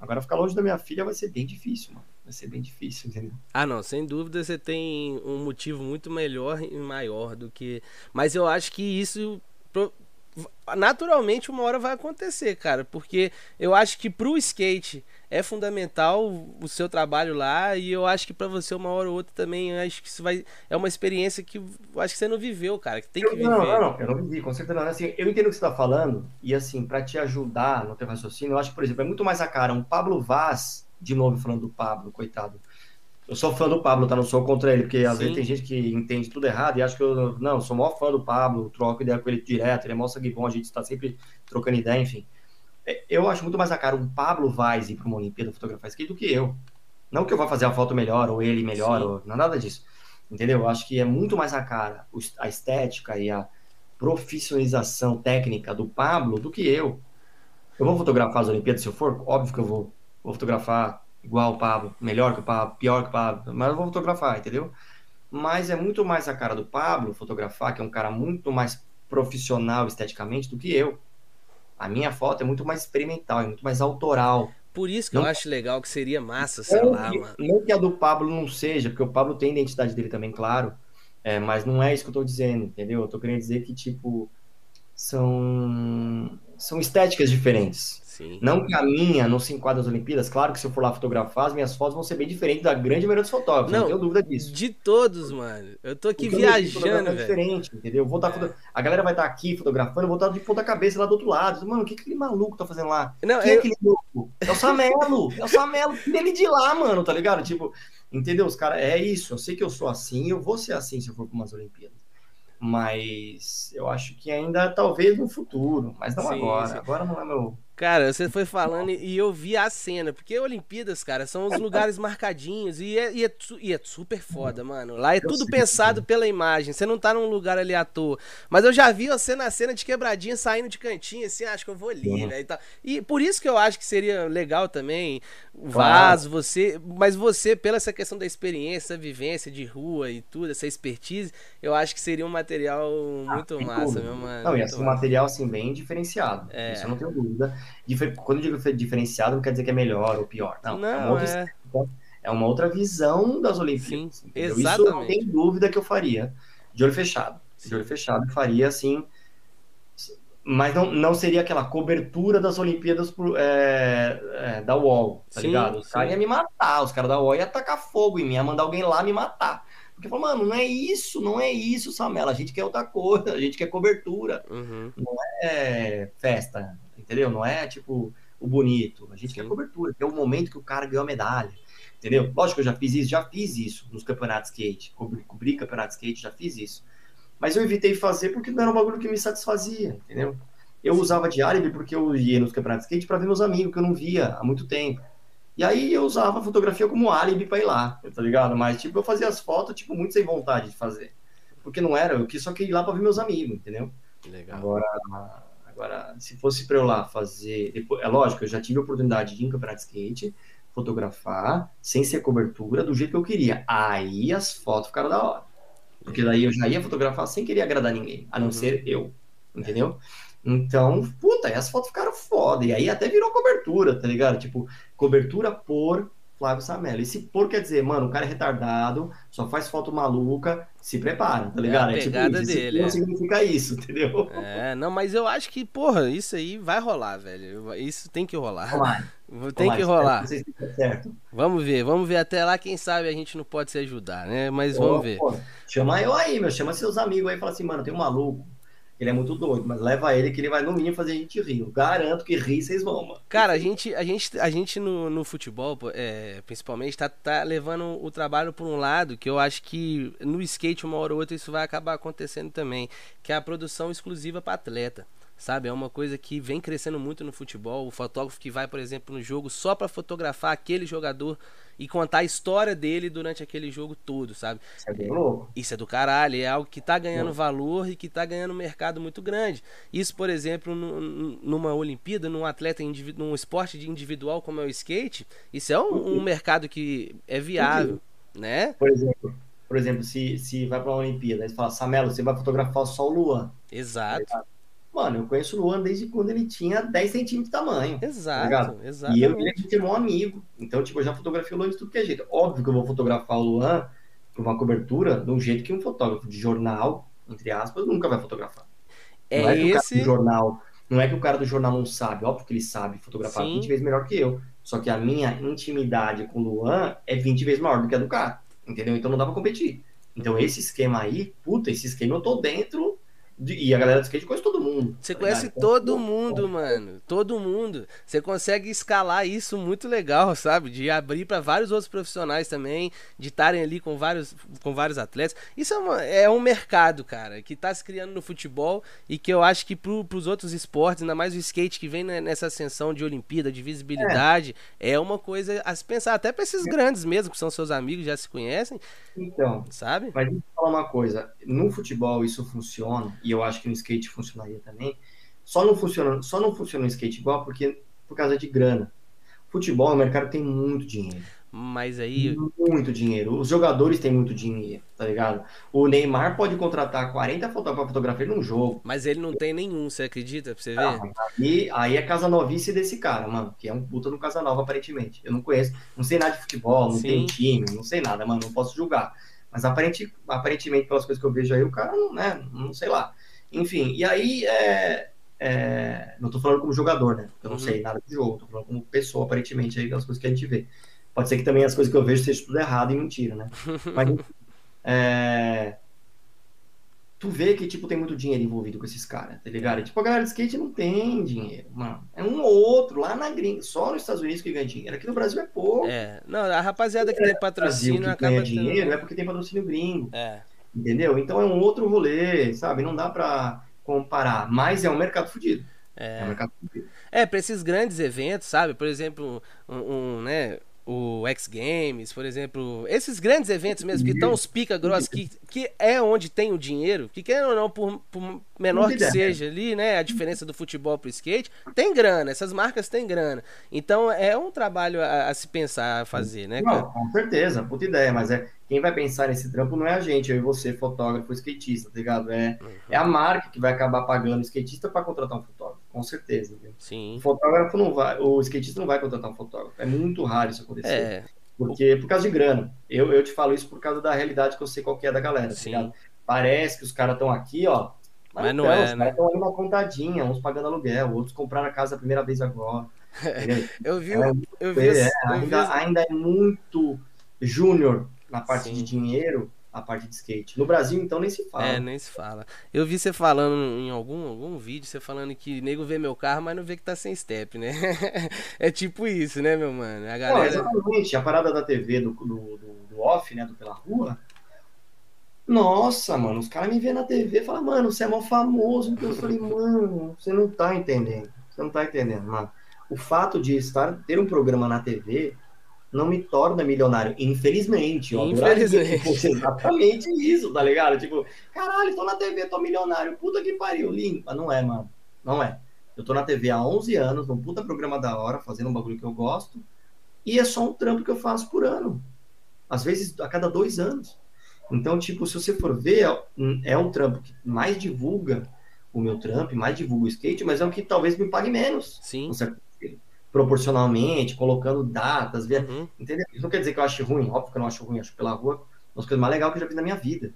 Agora ficar longe da minha filha vai ser bem difícil, mano. Vai ser bem difícil, entendeu? Ah, não, sem dúvida você tem um motivo muito melhor e maior do que. Mas eu acho que isso naturalmente uma hora vai acontecer, cara, porque eu acho que pro skate é fundamental o seu trabalho lá e eu acho que para você uma hora ou outra também acho que isso vai é uma experiência que eu acho que você não viveu, cara, que tem que viver. Não, não, não eu não vivi, com certeza não. Assim, eu entendo o que você tá falando e assim, para te ajudar no teu raciocínio, eu acho que, por exemplo, é muito mais a cara um Pablo Vaz, de novo falando do Pablo, coitado. Eu sou fã do Pablo, tá? Não sou contra ele, porque às Sim. vezes tem gente que entende tudo errado e acha que eu. Não, sou maior fã do Pablo, troco ideia com ele direto, ele é mó sangue bom, a gente está sempre trocando ideia, enfim. É, eu acho muito mais a cara um Pablo Vaz ir para uma Olimpíada fotografar skate do que eu. Não que eu vá fazer a foto melhor, ou ele melhor, Sim. ou não nada disso. Entendeu? Eu acho que é muito mais a cara, a estética e a profissionalização técnica do Pablo do que eu. Eu vou fotografar as Olimpíadas se eu for? Óbvio que eu vou. Vou fotografar igual o Pablo, melhor que o Pablo, pior que o Pablo, mas eu vou fotografar, entendeu? Mas é muito mais a cara do Pablo fotografar, que é um cara muito mais profissional esteticamente do que eu. A minha foto é muito mais experimental, é muito mais autoral. Por isso que Não- eu acho legal que seria massa, sei Não lá, que, mano. não que a do Pablo não seja, porque o Pablo tem a identidade dele também, claro. É, mas não é isso que eu tô dizendo, entendeu? Eu tô querendo dizer que, tipo, são, são estéticas diferentes. Sim. Não que a minha não se enquadre nas Olimpíadas. Claro que se eu for lá fotografar, as minhas fotos vão ser bem diferentes da grande maioria dos fotógrafos. Não, Não, tenho dúvida disso. De todos, mano. Eu tô aqui Porque o meu de viajando, fotografia é velho. diferente, entendeu? Eu Vou estar foto- A galera vai estar aqui fotografando, eu vou estar de ponta cabeça lá do outro lado. Mano, o que aquele maluco tá fazendo lá? Não, Quem é eu- aquele louco? É o Samelo! É o Samelo! Tira ele de lá, mano, tá ligado? Tipo, entendeu? Os caras, é isso. Eu sei que eu sou assim, eu vou ser assim se eu for para umas Olimpíadas. Mas eu acho que ainda, talvez no futuro, mas não Sim, agora. sim. Agora não é meu. Cara, você foi falando e eu vi a cena, porque Olimpíadas, cara, são os lugares marcadinhos e é, e é, e é super foda, mano. Lá é Eu tudo sei, pensado pela imagem, você não tá num lugar ali à toa. Mas eu já vi você na cena de quebradinha saindo de cantinho, assim, acho que eu vou ali, Sim. velho. E, tal. e por isso que eu acho que seria legal também o Claro. vaso, você. Mas você, pela essa questão da experiência, vivência de rua e tudo, essa expertise, eu acho que seria um material muito Ah, massa, dúvida. meu mano. Não, muito assim, um massa. material assim, bem diferenciado. É. Isso eu não tenho dúvida. Difer- Quando eu digo diferenciado, não quer dizer que é melhor ou pior. Não, é, uma Não, outra, é. é uma outra visão das Olimpíadas. Sim, entendeu? Isso eu não exatamente. tenho dúvida que eu faria. De olho fechado. De olho fechado, eu faria assim. Mas não, não seria aquela cobertura das Olimpíadas por, é, é, da UOL, tá Sim, ligado? Os sim. caras iam me matar, os caras da UOL iam tacar fogo em mim, ia mandar alguém lá me matar. Porque falou, mano, não é isso, não é isso, Samela. A gente quer outra coisa, a gente quer cobertura Uhum. é festa, entendeu? Não é tipo o bonito. A gente Sim. quer cobertura, que é o momento que o cara ganhou a medalha, entendeu? Lógico que eu já fiz isso, já fiz isso nos campeonatos de skate, cobri, cobri campeonato de skate, já fiz isso. Mas eu evitei fazer porque não era um bagulho que me satisfazia, entendeu? Eu usava de álibi porque eu ia nos campeonatos de skate para ver meus amigos que eu não via há muito tempo. E aí eu usava a fotografia como álibi para ir lá, tá ligado? Mas tipo, eu fazia as fotos tipo muito sem vontade de fazer. Porque não era, eu quis só queria ir lá para ver meus amigos, entendeu? Legal. Agora, agora, se fosse para eu lá fazer. depois- é lógico, eu já tive a oportunidade de ir em campeonato de skate, fotografar, sem ser cobertura, do jeito que eu queria. Aí as fotos ficaram da hora. Porque daí eu já ia fotografar sem querer agradar ninguém, a não Uhum. ser eu. Entendeu? Então, puta, aí as fotos ficaram foda. E aí até virou cobertura, tá ligado? Tipo, cobertura por Flávio Samelo. E se por quer dizer, mano, o cara é retardado, só faz foto maluca, se prepara, tá ligado? a tipo pegada isso. dele, Não é. significa isso, entendeu? É, não, mas eu acho que, porra, isso aí vai rolar, velho. Isso tem que rolar. Tem que rolar. que. Vamos ver, vamos ver até lá. Quem sabe a gente não pode se ajudar, né? Mas vamos ver. pô, chama eu aí, meu. Chama seus amigos aí e fala assim, mano, tem um maluco. Ele é muito doido, mas leva ele que ele vai no mínimo fazer a gente rir. Eu garanto que rir vocês vão, mano. Cara, a gente, a gente, a gente no, no futebol, é, principalmente, tá, tá levando o trabalho por um lado que eu acho que no skate, uma hora ou outra, isso vai acabar acontecendo também, que é a produção exclusiva para atleta. Sabe, é uma coisa que vem crescendo muito no futebol. O fotógrafo que vai, por exemplo, no jogo só para fotografar aquele jogador e contar a história dele durante aquele jogo todo, sabe? Isso é bem louco. Isso é do caralho, é algo que tá ganhando valor e que tá ganhando um mercado muito grande. Isso, por exemplo, nu- nu- numa Olimpíada, num atleta, num esporte de individual como é o skate, isso é um, um mercado que é viável, né? Por exemplo, por exemplo se, se vai pra uma Olimpíada, aí você fala, Samelo, você vai fotografar só o Luan. Exato, Mano, eu conheço o Luan desde quando ele tinha 10 centímetros de tamanho. exato, ligado? E eu e exatamente. ele, é um amigo. Então, tipo, eu já fotografei o Luan de tudo que é jeito. Óbvio que eu vou fotografar o Luan por uma cobertura de um jeito que um fotógrafo de jornal, entre aspas, nunca vai fotografar. É não é que o cara esse, do jornal, não é que o cara do jornal não sabe, óbvio que ele sabe fotografar Sim. 20 vezes melhor que eu. Só que a minha intimidade com o Luan é 20 vezes maior do que a do cara. Entendeu? Então não dá pra competir. Então esse esquema aí, puta, esse esquema eu tô dentro E a galera do skate conhece todo mundo. Você tá conhece ligado? Então, todo mundo, mano. Todo mundo. Você consegue escalar isso muito legal, sabe? De abrir para vários outros profissionais também, de estarem ali com vários, com vários atletas. Isso é, uma- é um mercado, cara, que tá se criando no futebol e que eu acho que pro, pros outros esportes, ainda mais o skate que vem né, nessa ascensão de Olimpíada, de visibilidade, é, uma coisa a se pensar. Até pra esses grandes mesmo, que são seus amigos, já se conhecem, Então, sabe? Mas falar uma coisa, no futebol isso funciona, e eu acho que no skate funcionaria também. Só não funciona, só não funciona no skate igual porque por causa de grana. Futebol, o mercado tem muito dinheiro. Mas aí. Muito dinheiro. Os jogadores têm muito dinheiro, tá ligado? O Neymar pode contratar 40 fotógrafos pra fotografia num jogo. Mas ele não tem nenhum, você acredita? Pra você ver? Ah, aí, aí é casa novice desse cara, mano, que é um puta no casa nova, aparentemente. Eu não conheço, não sei nada de futebol, não Sim. tenho time, não sei nada, mano, não posso julgar. Mas aparente, aparentemente, pelas coisas que eu vejo aí, o cara não, né, não sei lá. Enfim, e aí, é, é, não tô falando como jogador, né, eu não Uhum. sei nada de jogo, tô falando como pessoa, aparentemente, aí, pelas coisas que a gente vê. Pode ser que também as coisas que eu vejo sejam tudo errado e mentira, né? Mas, enfim, é, tu vê que, tipo, tem muito dinheiro envolvido com esses caras, tá ligado? E, tipo, a galera de skate não tem dinheiro, mano. É um ou outro, lá na gringa, só nos Estados Unidos que ganha dinheiro. Aqui no Brasil é pouco. É. Não, a rapaziada que tem Brasil patrocínio que acaba ganha tendo- dinheiro é porque tem patrocínio gringo, É. entendeu? Então é um outro rolê, sabe? Não dá pra comparar, mas é um mercado fudido. É, um É. mercado fudido. É, pra esses grandes eventos, sabe? Por exemplo, um, um, né? O X Games, por exemplo, esses grandes eventos mesmo, que estão os pica grossos, que, que é onde tem o dinheiro, que quer ou não, por, por menor que seja ali, né? A diferença do futebol pro skate, tem grana, essas marcas têm grana. Então é um trabalho a, a se pensar, a fazer, né? Não, com certeza, puta ideia, mas é quem vai pensar nesse trampo não é a gente, eu e você, fotógrafo, skatista, tá ligado? É, é a marca que vai acabar pagando o skatista pra contratar um fotógrafo, com certeza. Viu? O Sim. fotógrafo não vai, o skatista não vai contratar um fotógrafo. É muito raro isso acontecer. É, Porque por causa de grana. Eu, eu te falo isso por causa da realidade que eu sei qual que é da galera, tá sim. ligado? Parece que os caras estão aqui, ó. Mas não tão, é, os né? caras estão ali uma contadinha, uns pagando aluguel, outros compraram a casa a primeira vez agora. Eu vi, É, eu vi, É, eu vi ainda, ainda é muito júnior na parte Sim. de dinheiro, a parte de skate. No Brasil, então, nem se fala. É, nem se fala. Eu vi você falando em algum, algum vídeo, você falando que nego vê meu carro, mas não vê que tá sem step, né? é tipo isso, né, meu mano? A Não, galera. exatamente. A parada da TV do, do, do, do off, né? Do Pela Rua. Nossa, mano, os caras me vêem na TV e falam, mano, você é mó famoso. Então eu falei, mano, você não tá entendendo. Você não tá entendendo, mano. O fato de estar, ter um programa na TV não me torna milionário. Infelizmente. Infelizmente. fosse exatamente isso, tá ligado? Tipo, caralho, tô na TV, tô milionário. Puta que pariu, limpa. Não é, mano. Não é. Eu tô na TV há 11 anos, num puta programa da hora, fazendo um bagulho que eu gosto. E é só um trampo que eu faço por ano. Às vezes, a cada dois anos. Então, tipo, se você for ver, é um- é um trampo que mais divulga o meu trampo, mais divulga o skate, mas é o que talvez me pague menos. Sim. Proporcionalmente, colocando datas, via- Uhum. entendeu? Isso não quer dizer que eu acho ruim, óbvio que eu não acho ruim, acho pela rua uma das coisas mais legais que eu já fiz na minha vida.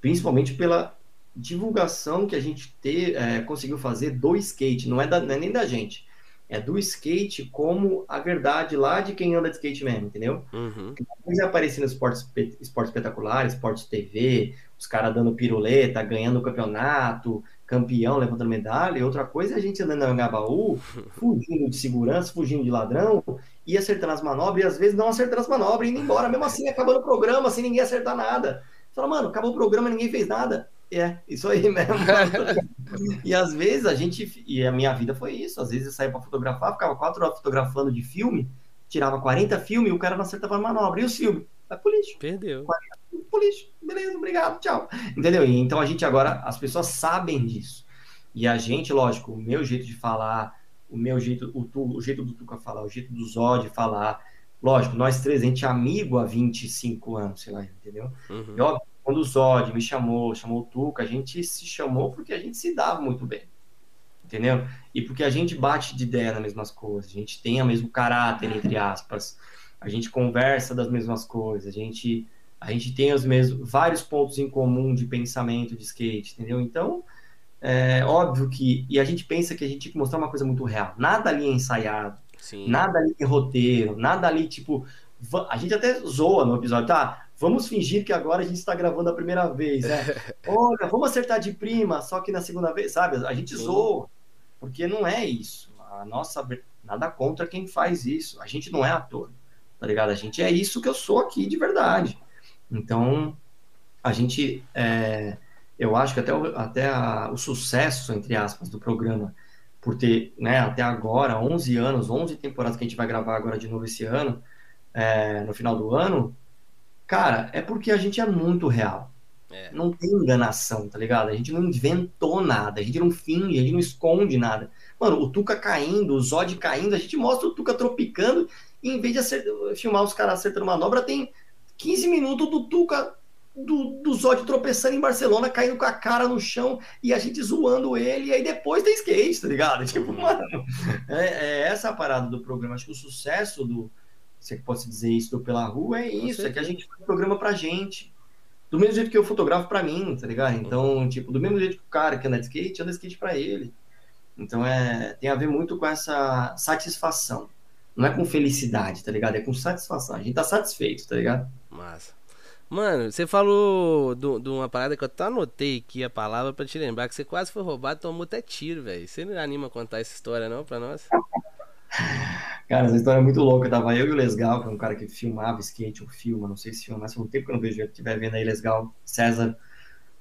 Principalmente pela divulgação que a gente ter, é, conseguiu fazer do skate, não é, da- não é nem da gente, é do skate como a verdade lá de quem anda de skate mesmo, entendeu? Uhum. Depois é aparecer no esporte, espe- esporte espetacular, esporte TV, os caras dando piruleta, ganhando o campeonato, campeão, levantando medalha, e outra coisa é a gente andando no Angabaú, fugindo de segurança, fugindo de ladrão, e acertando as manobras, e às vezes não acertando as manobras, e indo embora, mesmo assim, acabando o programa, sem ninguém acertar nada. Você fala, mano, acabou o programa e ninguém fez nada. É, isso aí mesmo. e às vezes a gente, e a minha vida foi isso, às vezes eu saía pra fotografar, ficava quatro horas fotografando de filme, tirava 40 filmes e o cara não acertava a manobra, e o filme? Vai pro lixo Perdeu. Polícia, beleza, obrigado, tchau. Entendeu? E então a gente agora, as pessoas sabem disso. E a gente, lógico, o meu jeito de falar, o meu jeito, o, tu, o jeito do Tuca falar, o jeito do Zod falar, lógico, nós três, a gente é amigo há 25 anos, sei lá, entendeu? Uhum. E óbvio, quando o Zod me chamou, chamou o Tuca, a gente se chamou porque a gente se dava muito bem. Entendeu? E porque a gente bate de ideia nas mesmas coisas, a gente tem o mesmo caráter, entre aspas, a gente conversa das mesmas coisas, a gente, a gente tem os mesmos, vários pontos em comum de pensamento de skate, entendeu? Então, é óbvio que, e a gente pensa que a gente tem que mostrar uma coisa muito real, nada ali é ensaiado, Sim. Nada ali em roteiro, nada ali, tipo. A gente até zoa no episódio, tá? Vamos fingir que agora a gente está gravando a primeira vez, né? Olha, vamos acertar de prima, só que na segunda vez, sabe? A gente zoa, porque não é isso. A nossa nada contra quem faz isso. A gente não é ator, tá ligado? A gente é isso que eu sou aqui de verdade. Então, a gente, é, eu acho que até, o, até a, o sucesso, entre aspas, do programa, por ter, né, até agora, 11 anos, 11 temporadas que a gente vai gravar agora de novo esse ano, é, no final do ano, cara, é porque a gente é muito real. É. Não tem enganação, tá ligado? A gente não inventou nada, a gente não finge, a gente não esconde nada. Mano, o Tuca caindo, o Zod caindo, a gente mostra o Tuca tropicando, e em vez de acertar, filmar os caras acertando manobra, tem 15 minutos do Tuca do, do Zod tropeçando em Barcelona, caindo com a cara no chão e a gente zoando ele, e aí depois tem skate, tá ligado? Tipo, mano, é, é essa a parada do programa. Acho que o sucesso do, se é que posso dizer isso, do Pela Rua é isso, é que a gente faz programa pra gente. Do mesmo jeito que eu fotografo pra mim, tá ligado? Então, tipo, do mesmo jeito que o cara que anda de skate, anda de skate pra ele. Então, é, tem a ver muito com essa satisfação. Não é com felicidade, tá ligado? É com satisfação. A gente tá satisfeito, tá ligado? Massa. Mano, você falou de uma parada que eu até anotei aqui a palavra pra te lembrar, que você quase foi roubado, tomou até tiro, velho. Você não anima a contar essa história, não, pra nós? Cara, essa história é muito louca. Tava eu e o Lesgal, que é um cara que filmava skate ou filma, não sei se filma, mas faz um tempo que eu não vejo. Se estiver vendo aí, Lesgal, César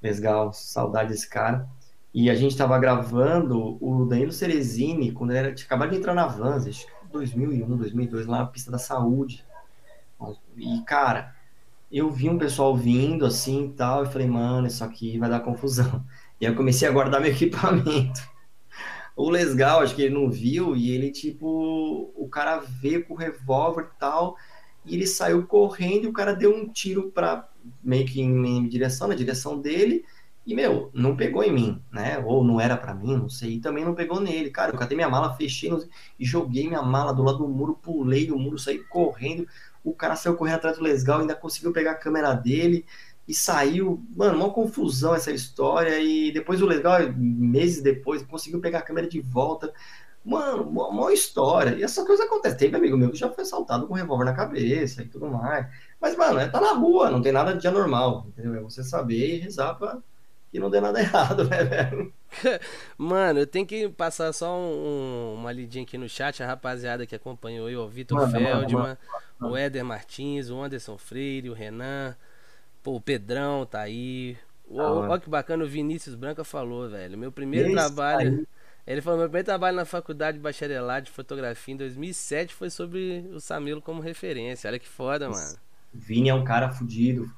Lesgal, saudade desse cara. E a gente tava gravando o Danilo Cerezini, quando ele era, tinha acabado de entrar na Vans, acho que 2001, 2002, lá na pista da saúde. E, cara, eu vi um pessoal vindo assim e tal, e falei, mano, isso aqui vai dar confusão. E aí eu comecei a guardar meu equipamento. O Lesgal, acho que ele não viu, e ele, tipo, o cara veio com o revólver e tal, e ele saiu correndo e o cara deu um tiro pra meio que em direção, na direção dele, e, meu, não pegou em mim, né? Ou não era para mim, não sei. E também não pegou nele. Cara, eu catei minha mala, fechei e joguei minha mala do lado do muro, pulei do muro, saí correndo o cara saiu correndo atrás do Lesgal, ainda conseguiu pegar a câmera dele e saiu, mano, uma confusão essa história. E depois o Lesgal, meses depois, conseguiu pegar a câmera de volta. Mano, uma, uma história. E essa coisa acontece. Teve amigo meu que já foi assaltado com um revólver na cabeça e tudo mais. Mas, mano, é, tá na rua, não tem nada de anormal, entendeu? É você saber e rezar pra que não dê nada errado, né, velho? Mano, eu tenho que passar só um, uma lidinha aqui no chat, a rapaziada que acompanhou aí, o Vitor Feldman, o Éder Martins, o Anderson Freire, o Renan, pô, o Pedrão tá aí. Olha que bacana, o Vinícius Branca falou, velho. Meu primeiro Esse trabalho. Aí. Ele falou: meu primeiro trabalho na faculdade de bacharelado de fotografia em 2007 foi sobre o Samilo como referência. Olha que foda, mano. Vini é um cara fudido.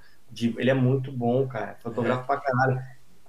Ele é muito bom, cara. Fotógrafo é. pra caralho.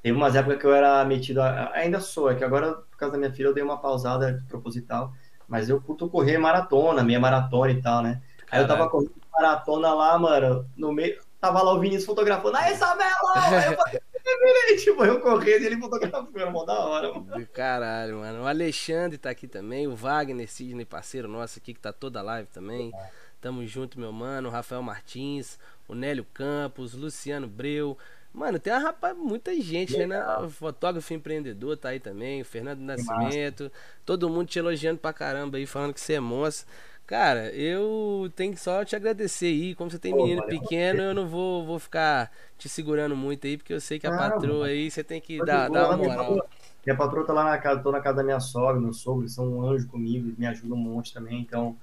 Teve umas épocas que eu era metido, a, ainda sou, é que agora, por causa da minha filha, eu dei uma pausada proposital, mas eu curto correr maratona, meia maratona e tal, né? Aí eu tava correndo maratona lá, mano, no meio, tava lá o Vinícius fotografando, aí Isabela! Aí eu falei, tipo, eu correndo e ele fotografando, mó da hora, mano. Caralho, mano. O Alexandre tá aqui também, o Wagner Sidney, parceiro nosso aqui, que tá toda live também. Tamo junto, meu mano. O Rafael Martins, o Nélio Campos, Luciano Breu, Mano, tem uma rapaz, muita gente, né? O fotógrafo empreendedor tá aí também, o Fernando Nascimento, todo mundo te elogiando pra caramba aí, falando que você é moça. Cara, eu tenho que só te agradecer aí. Como você tem menino pequeno, eu não vou, vou ficar te segurando muito aí, porque eu sei que a ah, patroa aí você tem que dar, dar uma moral. Minha patroa tá lá na casa, tô na casa da minha sogra, meu sogro, eles são um anjo comigo, me ajudam um monte também, então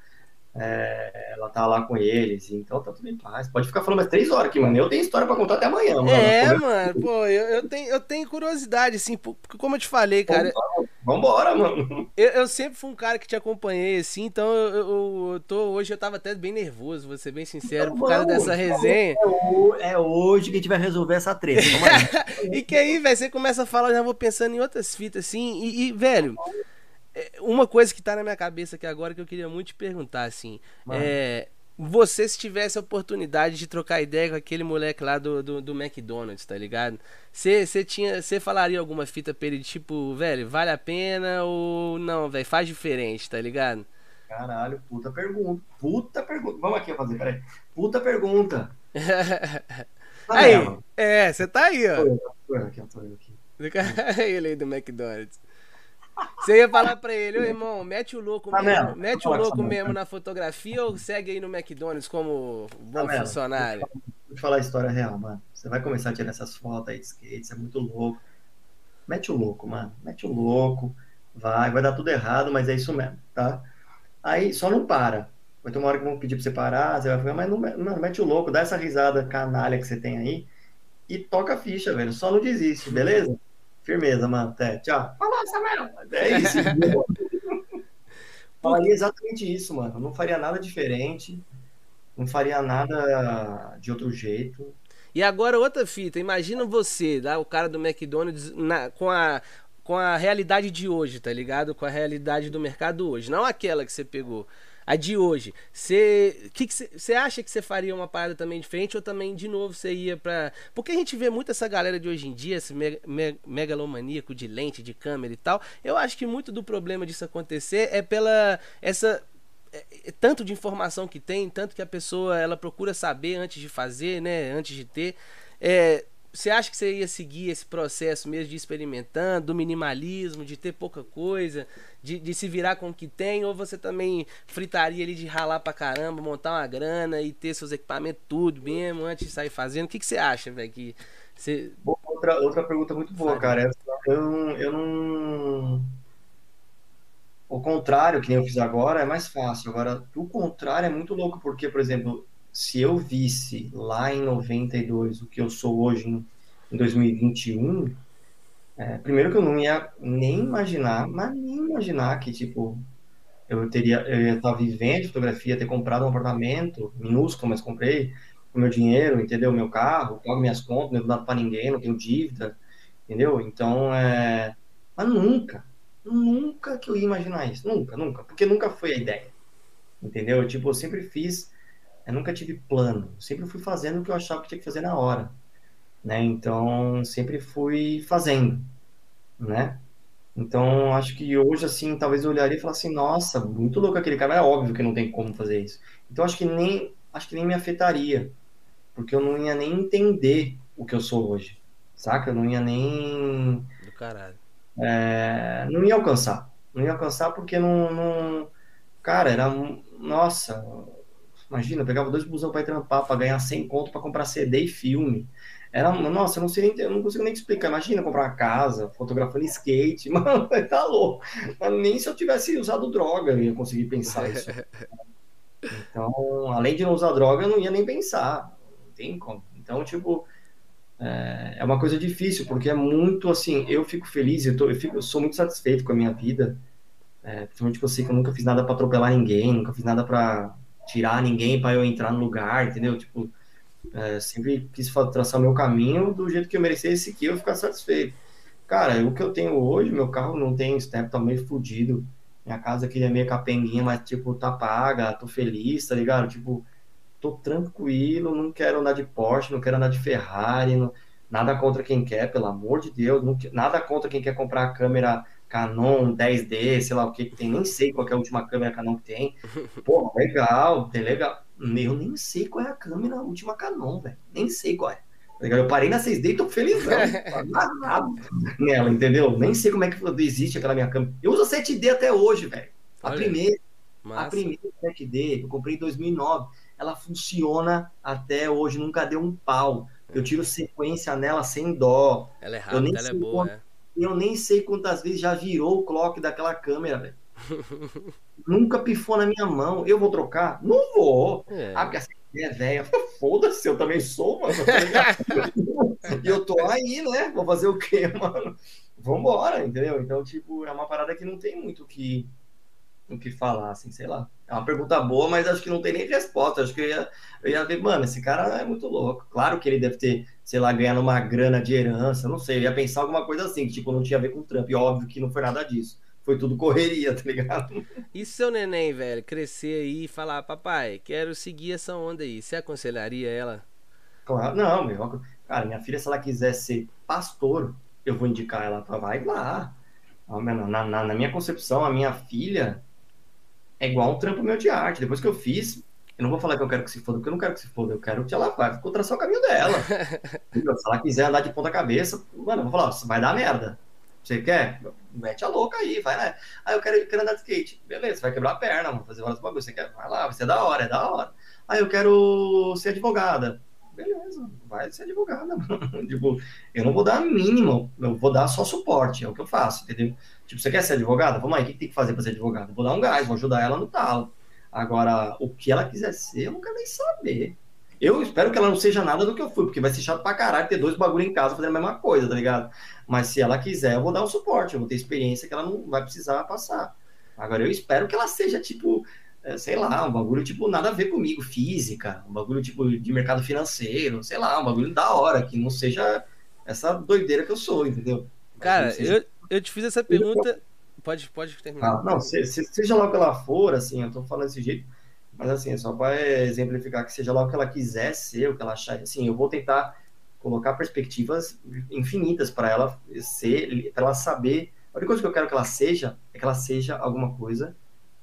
é, ela tá lá com eles, então tá tudo em paz. Pode ficar falando mais três horas aqui, mano. Eu tenho história pra contar até amanhã, mano. É, mano, pô, eu, eu, tenho, eu tenho curiosidade, assim, porque como eu te falei, cara. Vambora, mano. Eu, eu sempre fui um cara que te acompanhei, assim, então eu, eu, eu tô. Hoje eu tava até bem nervoso, vou ser bem sincero, então, por causa dessa resenha. É, hoje que a gente vai resolver essa treta. e que aí, velho, você começa a falar, já vou pensando em outras fitas, assim, e, e velho. É, uma coisa que tá na minha cabeça aqui agora que eu queria muito te perguntar, assim. Mano. É. Você, se tivesse a oportunidade de trocar ideia com aquele moleque lá do, do, do McDonald's, tá ligado? Você tinha. Você falaria alguma fita pra ele, tipo, velho, vale a pena ou não, velho, faz diferente, tá ligado? Caralho, puta pergunta. Puta pergunta. Vamos aqui fazer, peraí. Puta pergunta. tá aí, é, você tá aí, ó. Tô eu, tô eu aqui, tô eu aqui. ele aí do McDonald's. Você ia falar pra ele, ô irmão, mete o louco tá mesmo, mete o louco mesmo na fotografia ou segue aí no McDonald's como bom tá funcionário? vou te falar a história real, mano. Você vai começar a tirar essas fotos aí de skate, isso é muito louco. Mete o louco, mano. Mete o louco. Vai, vai dar tudo errado, mas é isso mesmo, tá? Aí só não para. Vai ter uma hora que vão pedir pra você parar, você vai falar, mas não, mano, mete o louco, dá essa risada canalha que você tem aí e toca a ficha, velho. Só não desiste, beleza? Firmeza, mano. Até. Tchau. Falou, Samuel. É isso. Falaria exatamente isso, mano. Não faria nada diferente. Não faria nada de outro jeito. E agora outra fita, imagina você, tá? o cara do McDonald's na, com a com a realidade de hoje, tá ligado? Com a realidade do mercado hoje, não aquela que você pegou. A de hoje. Você que que acha que você faria uma parada também diferente ou também de novo você ia para Porque a gente vê muito essa galera de hoje em dia, esse me me megalomaníaco de lente, de câmera e tal. Eu acho que muito do problema disso acontecer é pela essa é, é, tanto de informação que tem, tanto que a pessoa ela procura saber antes de fazer, né, antes de ter. É, você acha que você ia seguir esse processo mesmo de experimentando, do minimalismo, de ter pouca coisa, de, de se virar com o que tem, ou você também fritaria ali de ralar pra caramba, montar uma grana e ter seus equipamentos tudo mesmo antes de sair fazendo? O que, que você acha, velho? Que você... outra, outra pergunta muito boa, cara. Eu, eu não. O contrário, que nem eu fiz agora, é mais fácil. Agora, o contrário é muito louco, porque, por exemplo, se eu visse lá em 92 o que eu sou hoje em, em 2021, é, primeiro que eu não ia nem imaginar, mas nem imaginar que, tipo, eu teria, eu ia estar vivendo fotografia, ter comprado um apartamento minúsculo, mas comprei com meu dinheiro, entendeu? Meu carro, pago minhas contas, não devo nada para ninguém, não tenho dívida, entendeu? Então, é... Mas nunca, nunca que eu ia imaginar isso, nunca, nunca, porque nunca foi a ideia, entendeu? Tipo, eu sempre fiz eu nunca tive plano, sempre fui fazendo o que eu achava que tinha que fazer na hora, né? Então, sempre fui fazendo, né? Então, acho que hoje, assim, talvez eu olharia e falasse assim, nossa, muito louco aquele cara, é óbvio que não tem como fazer isso. Então, acho que nem, acho que nem me afetaria, porque eu não ia nem entender o que eu sou hoje, saca? Eu não ia nem... Do caralho. É, não ia alcançar. Não ia alcançar porque não... não... Cara, era... Nossa Imagina, eu pegava dois busão para ir trampar, para ganhar 100 conto para comprar CD e filme. Era, nossa, eu não sei eu não consigo nem te explicar. Imagina comprar uma casa, fotografando skate, mano, tá louco. Mas nem se eu tivesse usado droga eu ia conseguir pensar isso. Então, além de não usar droga, eu não ia nem pensar. Não tem como. Então, tipo, é, é uma coisa difícil, porque é muito assim, eu fico feliz, eu, tô, eu, fico, eu sou muito satisfeito com a minha vida. É, principalmente que eu sei que eu nunca fiz nada para atropelar ninguém, nunca fiz nada para tirar ninguém para eu entrar no lugar, entendeu? Tipo, é, sempre quis traçar meu caminho do jeito que eu merecesse que eu ficar satisfeito. Cara, o que eu tenho hoje, meu carro não tem step, tá meio fudido. Minha casa aqui é meio capenguinha, mas, tipo, tá paga, tô feliz, tá ligado? Tipo, tô tranquilo, não quero andar de Porsche, não quero andar de Ferrari, não, nada contra quem quer, pelo amor de Deus, não, nada contra quem quer comprar a câmera Canon 10D, sei lá o que que tem, nem sei qual é a última câmera Canon que tem. Pô, legal, tem legal. Eu nem sei qual é a câmera a última Canon, velho. Nem sei qual é. Tá eu parei na 6D e tô felizão. nada nela, entendeu? Nem sei como é que existe aquela minha câmera. Eu uso a 7D até hoje, velho. A primeira. Massa. A primeira 7D que eu comprei em 2009. Ela funciona até hoje, nunca deu um pau. Eu tiro sequência nela sem dó. Ela é rápida, ela é boa, quando... eu nem sei quantas vezes já virou o clock daquela câmera, velho. Nunca pifou na minha mão. Eu vou trocar? Não vou. É. Ah, porque essa é velha. Foda-se, eu também sou, mano. E eu tô aí, né? Vou fazer o quê, mano? Vambora, entendeu? Então, tipo, é uma parada que não tem muito o que, o que falar, assim, sei lá. É uma pergunta boa, mas acho que não tem nem resposta. Acho que eu ia, eu ia ver, mano, esse cara é muito louco. Claro que ele deve ter sei lá, ganhando uma grana de herança, não sei, eu ia pensar alguma coisa assim, que tipo, não tinha a ver com o Trump, e óbvio que não foi nada disso. Foi tudo correria, tá ligado? E seu neném, velho, crescer aí e falar, papai, quero seguir essa onda aí, você aconselharia ela? Claro, não, meu. Cara, minha filha, se ela quiser ser pastor, eu vou indicar ela para vai lá. Na, na, na minha concepção, a minha filha é igual um trampo meu de arte. Depois que eu fiz, eu não vou falar que eu quero que se foda, porque eu não quero que se foda, eu quero que ela vá, vou traçar o caminho dela. se ela quiser andar de ponta cabeça, mano, eu vou falar, vai dar merda. Você quer? Mete a louca aí, vai lá. Ah, eu quero, eu quero andar de skate. Beleza, vai quebrar a perna, vamos fazer vários bagulhos. Você quer? Vai lá, vai ser da hora, é da hora. Ah, eu quero ser advogada. beleza, vai ser advogada. tipo, eu não vou dar a mínima, eu vou dar só suporte, é o que eu faço, entendeu? Tipo, você quer ser advogada? Vamos aí, o que tem que fazer para ser advogada? Vou dar um gás, vou ajudar ela no talo. Agora, o que ela quiser ser, eu não quero nem saber. Eu espero que ela não seja nada do que eu fui, porque vai ser chato pra caralho ter dois bagulho em casa fazendo a mesma coisa, tá ligado? Mas se ela quiser, eu vou dar um suporte, eu vou ter experiência que ela não vai precisar passar. Agora, eu espero que ela seja, tipo, é, sei lá, um bagulho, tipo, nada a ver comigo, física, um bagulho, tipo, de mercado financeiro, sei lá, um bagulho da hora, que não seja essa doideira que eu sou, entendeu? Cara, seja... eu, eu te fiz essa pergunta. Pode, pode terminar. Ah, não, se, se, seja lá o que ela for, assim, eu tô falando desse jeito, mas assim, só para exemplificar que seja lá o que ela quiser ser, o que ela achar, assim, eu vou tentar colocar perspectivas infinitas para ela ser, para ela saber. A única coisa que eu quero que ela seja é que ela seja alguma coisa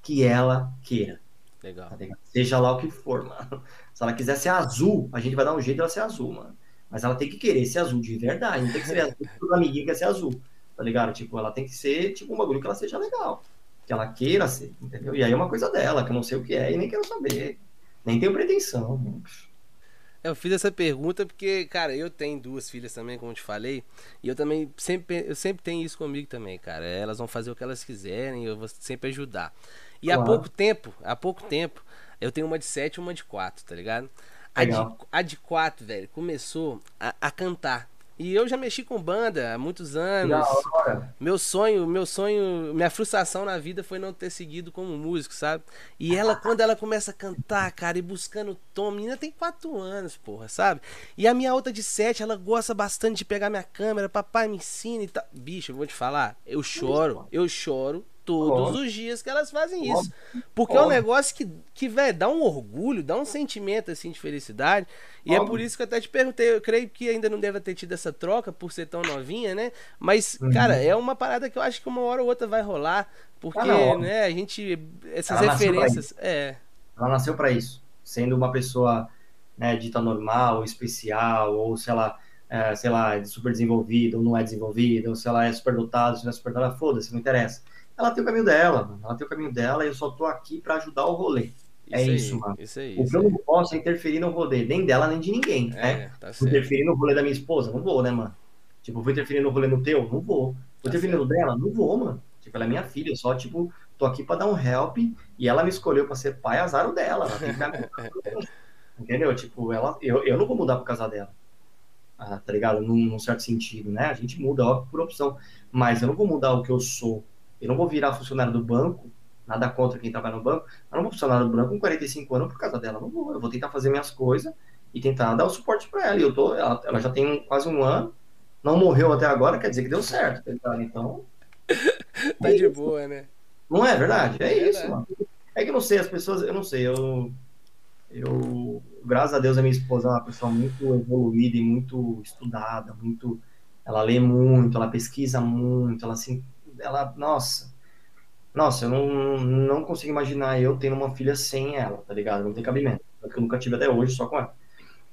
que ela queira. Legal. Tá seja lá o que for, mano. Se ela quiser ser azul, a gente vai dar um jeito dela ser azul, mano. Mas ela tem que querer ser azul de verdade. Não tem que ser azul porque o amiguinho quer ser azul. Tá ligado? Tipo, ela tem que ser, tipo, um bagulho que ela seja legal que ela queira ser, entendeu? E aí é uma coisa dela, que eu não sei o que é e nem quero saber. Nem tenho pretensão. Eu fiz essa pergunta porque, cara, eu tenho duas filhas também, como eu te falei, e eu também sempre, eu sempre tenho isso comigo também, cara. Elas vão fazer o que elas quiserem, eu vou sempre ajudar. E claro. há pouco tempo, há pouco tempo, eu tenho uma de sete e uma de quatro, tá ligado? A de, a de quatro, velho, começou a, a cantar. E eu já mexi com banda há muitos anos. Meu sonho, meu sonho, minha frustração na vida foi não ter seguido como músico, sabe? E ela, quando ela começa a cantar, cara, e buscando tom, a menina tem quatro anos, porra, sabe? E a minha outra de sete, ela gosta bastante de pegar minha câmera, papai me ensina e tal. Bicho, eu vou te falar, eu choro, eu choro todos os dias que elas fazem isso. Porque é um negócio que, que velho, dá um orgulho, dá um sentimento assim de felicidade. E é por isso que eu até te perguntei, eu creio que ainda não deve ter tido essa troca por ser tão novinha, né? Mas, uhum. cara, é uma parada que eu acho que uma hora ou outra vai rolar. Porque, ah, né, a gente. Essas Ela referências. É. Ela nasceu para isso. Sendo uma pessoa né, dita normal, especial, ou sei lá, é, sei lá, super desenvolvida, ou não é desenvolvida, ou se ela é super dotada, se não é super dotada, foda-se, não interessa ela tem o caminho dela, mano. Ela tem o caminho dela e eu só tô aqui para ajudar o rolê. Isso é aí, isso, mano. Isso aí, o que eu não posso é interferir no rolê, nem dela, nem de ninguém, é, né? Tá interferir no rolê da minha esposa, não vou, né, mano? Tipo, vou interferir no rolê no teu? Não vou. Vou tá interferir no dela? Não vou, mano. Tipo, ela é minha filha, eu só, tipo, tô aqui para dar um help e ela me escolheu para ser pai, azar o dela. Ela tem que Entendeu? Tipo, ela, eu, eu não vou mudar por causa dela. Ah, tá ligado? Num, num certo sentido, né? A gente muda, ó, por opção. Mas eu não vou mudar o que eu sou eu não vou virar funcionário do banco, nada contra quem trabalha no banco, mas não vou funcionário do banco com 45 anos por causa dela. Não vou. Eu vou tentar fazer minhas coisas e tentar dar o suporte para ela. E eu tô, ela, ela, já tem quase um ano, não morreu até agora, quer dizer que deu certo. Tá então. tá é de boa, né? Não é verdade? É, é isso, mano. É que eu não sei, as pessoas, eu não sei, eu. Eu, graças a Deus, a minha esposa é uma pessoa muito evoluída e muito estudada, muito. Ela lê muito, ela pesquisa muito, ela se ela, nossa, nossa, eu não, não consigo imaginar eu tendo uma filha sem ela, tá ligado? Não tem cabimento. É eu nunca tive até hoje, só com ela.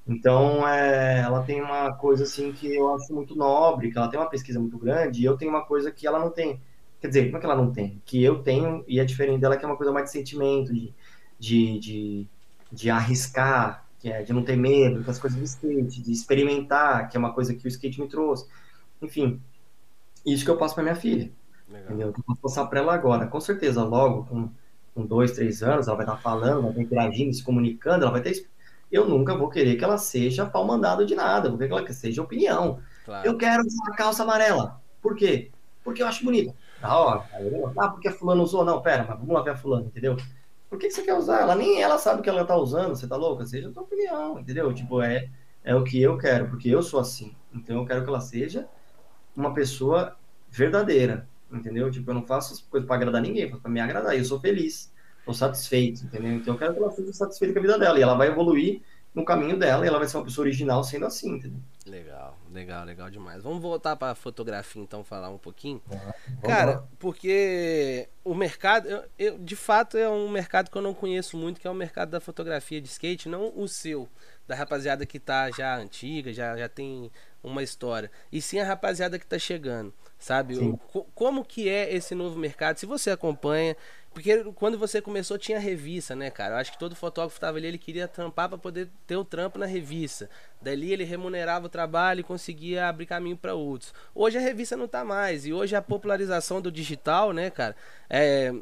Então, é, ela tem uma coisa assim que eu acho muito nobre, que ela tem uma pesquisa muito grande, e eu tenho uma coisa que ela não tem. Quer dizer, como é que ela não tem? Que eu tenho, e é diferente dela, que é uma coisa mais de sentimento, de, de, de, de arriscar, que é de não ter medo das coisas do skate, de experimentar, que é uma coisa que o skate me trouxe. Enfim, isso que eu passo para minha filha. Entendeu? Então, vou passar para ela agora. Com certeza, logo, com, com dois, três anos, ela vai estar falando, vai estar interagindo, se comunicando, ela vai ter. Eu nunca vou querer que ela seja pau mandado de nada, vou querer que ela seja opinião. Claro. Eu quero uma calça amarela. Por quê? Porque eu acho bonita. Da hora. Ah, porque a fulano usou. Não, pera, mas vamos lá ver a fulano, entendeu? Por que, que você quer usar? Ela nem ela sabe o que ela tá usando, você tá louca? Seja a tua opinião, entendeu? Tipo, é, é o que eu quero, porque eu sou assim. Então eu quero que ela seja uma pessoa verdadeira, entendeu? Tipo, eu não faço as coisas para agradar ninguém, faço para me agradar. E eu sou feliz, estou satisfeito, entendeu? Então eu quero que ela seja satisfeita com a vida dela. E ela vai evoluir no caminho dela e ela vai ser uma pessoa original sendo assim, entendeu? Legal, legal, legal demais. Vamos voltar para fotografia então, falar um pouquinho. Cara, porque o mercado, eu, eu, de fato é um mercado que eu não conheço muito, que é o mercado da fotografia de skate, não o seu, da rapaziada que tá já antiga, já, já tem uma história, e sim a rapaziada que tá chegando sabe? O, como que é esse novo mercado? Se você acompanha, Porque quando você começou tinha revista, né, cara? Eu acho que todo fotógrafo tava ali, ele queria trampar para poder ter o trampo na revista. Dali ele remunerava o trabalho e conseguia abrir caminho para outros. Hoje a revista não tá mais. E hoje a popularização do digital, né, cara? É,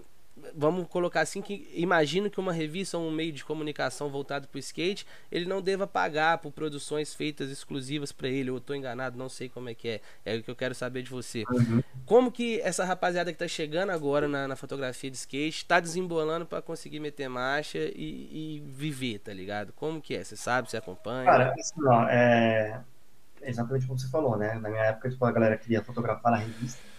vamos colocar assim que imagino que uma revista ou um meio de comunicação voltado para o skate ele não deva pagar por produções feitas exclusivas para ele. Ou estou enganado não sei como é que é. É o que eu quero saber de você. Uhum. como que essa rapaziada que está chegando agora na, na, fotografia de skate está desembolando para conseguir meter marcha e, e, viver tá ligado? Como que é? Você sabe? Você acompanha? Cara assim, ó, é exatamente como você falou né? Na minha época tipo, a galera queria fotografar na revista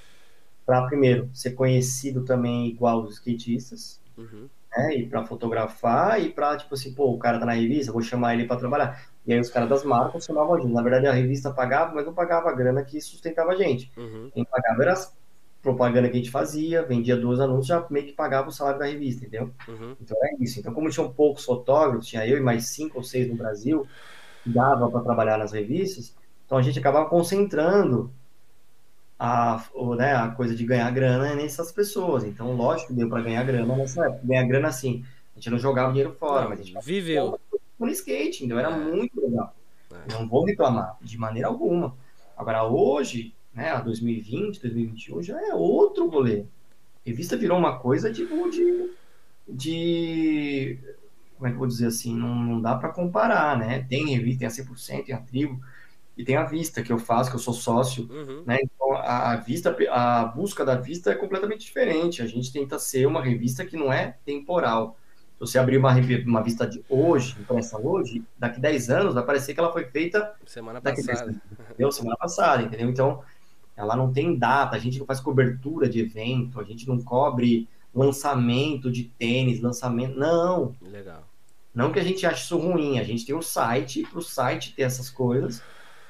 para primeiro ser conhecido também igual os skatistas, uhum. né? E para fotografar e para tipo assim, pô, o cara tá na revista, vou chamar ele para trabalhar. E aí os caras das marcas chamavam a gente. Na verdade a revista pagava, mas não pagava a grana que sustentava a gente. Uhum. Quem pagava era as propaganda que a gente fazia, vendia dois anúncios, já meio que pagava o salário da revista, entendeu? Uhum. Então é isso. Então como tinham poucos fotógrafos, tinha eu e mais cinco ou seis no Brasil, dava para trabalhar nas revistas, então a gente acabava concentrando a, o, né, a coisa de ganhar grana nessas pessoas. Então, lógico que deu para ganhar grana nessa época. Ganhar grana assim, a gente não jogava dinheiro fora, mas a gente viveu no skate, então era é. muito legal. É. Não vou reclamar de maneira alguma. Agora, hoje, né, 2020, 2021, já é outro rolê. Revista virou uma coisa tipo de. de como é que eu vou dizer assim? Não, não dá para comparar, né? Tem revista, tem a 100%, tem a tribo e tem a vista que eu faço, que eu sou sócio, uhum. né? Então a, vista, a busca da vista é completamente diferente. A gente tenta ser uma revista que não é temporal. Se você abrir uma, uma vista de hoje, impressa hoje, daqui 10 anos vai parecer que ela foi feita semana passada. entendeu? Semana passada, entendeu? Então ela não tem data, a gente não faz cobertura de evento, a gente não cobre lançamento de tênis, lançamento. Não. Legal. Não que a gente ache isso ruim, a gente tem um site, para o site ter essas coisas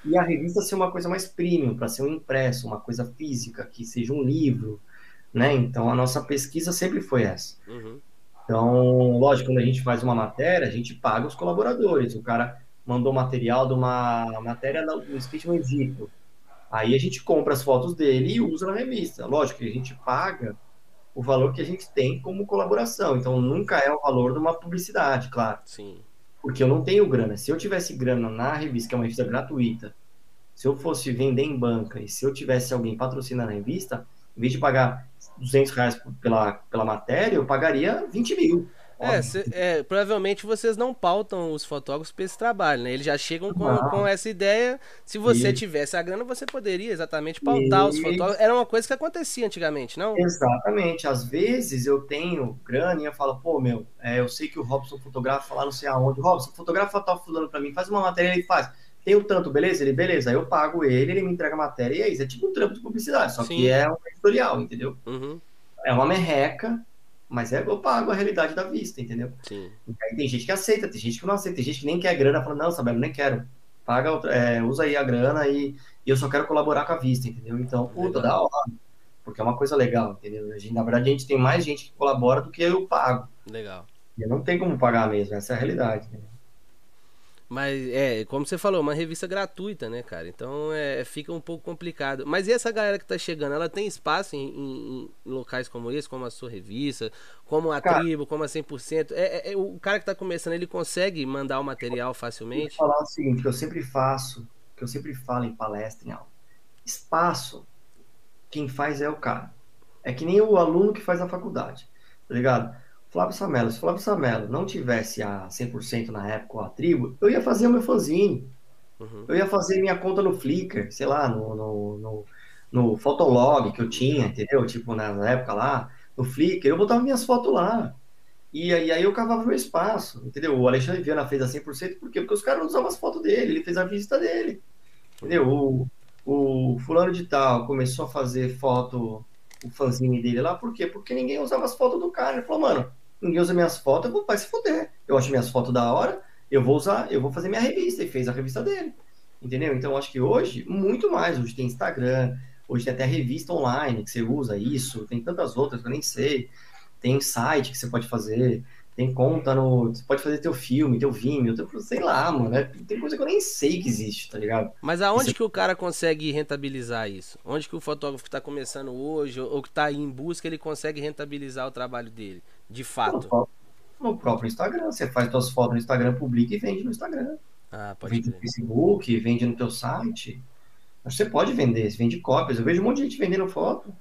e a revista ser uma coisa mais premium, para ser um impresso, uma coisa física, que seja um livro, né? Então a nossa pesquisa sempre foi essa. Uhum. Então, lógico, quando a gente faz uma matéria, a gente paga os colaboradores. O cara mandou material de uma matéria do skate no Egito. Aí a gente compra as fotos dele e usa na revista. Lógico que a gente paga o valor que a gente tem como colaboração. Então nunca é o valor de uma publicidade, claro. Sim. Porque eu não tenho grana. Se eu tivesse grana na revista, que é uma revista gratuita, se eu fosse vender em banca e se eu tivesse alguém patrocinando a revista, em vez de pagar 200 reais pela, pela matéria, eu pagaria 20 mil. É, cê, é, provavelmente vocês não pautam os fotógrafos para esse trabalho, né? Eles já chegam com, com essa ideia. Se você Isso. tivesse a grana, você poderia exatamente pautar Isso. os fotógrafos. Era uma coisa que acontecia antigamente, não? Exatamente. Às vezes eu tenho grana e eu falo, pô, meu, é, eu sei que o Robson fotografa lá não sei aonde. Robson, fotografa tal fulano para mim, faz uma matéria, ele faz. Tem o tanto, beleza? Ele, beleza. Aí eu pago ele, ele me entrega a matéria e é isso. É tipo um trampo de publicidade, só Sim. que é um editorial, entendeu? Uhum. É uma merreca, mas é, eu pago a realidade da vista, entendeu? Sim. Aí tem gente que aceita, tem gente que não aceita, tem gente que nem quer grana, fala, não, Sabelo, nem quero. Paga, é, usa aí a grana e, e, eu só quero colaborar com a vista, entendeu? Então, puta, da hora. Porque é uma coisa legal, entendeu? A gente, na verdade, a gente tem mais gente que colabora do que eu pago. Legal. E não tem como pagar mesmo, essa é a realidade, entendeu? Mas é, como você falou, uma revista gratuita, né, cara? Então é, fica um pouco complicado. Mas e essa galera que tá chegando? Ela tem espaço em, em, em locais como esse, como a sua revista, como a cara, tribo, como a 100%? É, é, é, o cara que tá começando, ele consegue mandar o material facilmente? Eu vou falar o seguinte, que eu sempre faço, que eu sempre falo em palestra, em aula. Espaço, quem faz é o cara. É que nem o aluno que faz a faculdade, tá ligado? Flávio Samelo, se Flávio Samelo não tivesse a 100% na época a tribo, eu ia fazer o meu fanzine. Uhum. Eu ia fazer minha conta no Flickr, sei lá, no, no, no, no Fotolog que eu tinha, entendeu? Tipo, na época lá, no Flickr, eu botava minhas fotos lá. E, e aí eu cavava meu espaço, entendeu? O Alexandre Viana fez a 100%, por quê? Porque os caras não usavam as fotos dele, ele fez a visita dele, entendeu? O, o fulano de tal começou a fazer foto, o fanzine dele lá, por quê? Porque ninguém usava as fotos do cara. Ele falou, mano, ninguém usa minhas fotos, eu vou vai se fuder. Eu acho minhas fotos da hora, eu vou usar, eu vou fazer minha revista, e fez a revista dele. Entendeu? Então, acho que hoje, muito mais. Hoje tem Instagram, hoje tem até revista online que você usa isso, tem tantas outras que eu nem sei. Tem site que você pode fazer, tem conta no. Você pode fazer teu filme, teu Vimeo, teu, sei lá, mano. É, tem coisa que eu nem sei que existe, tá ligado? Mas aonde Isso... que o cara consegue rentabilizar isso? Onde que o fotógrafo que tá começando hoje, ou que tá aí em busca, ele consegue rentabilizar o trabalho dele? De fato. No, no próprio Instagram. Você faz suas fotos no Instagram, publica e vende no Instagram. Ah, pode vende no Facebook, vende no teu site. Você pode vender, você vende cópias. Eu vejo um monte de gente vendendo foto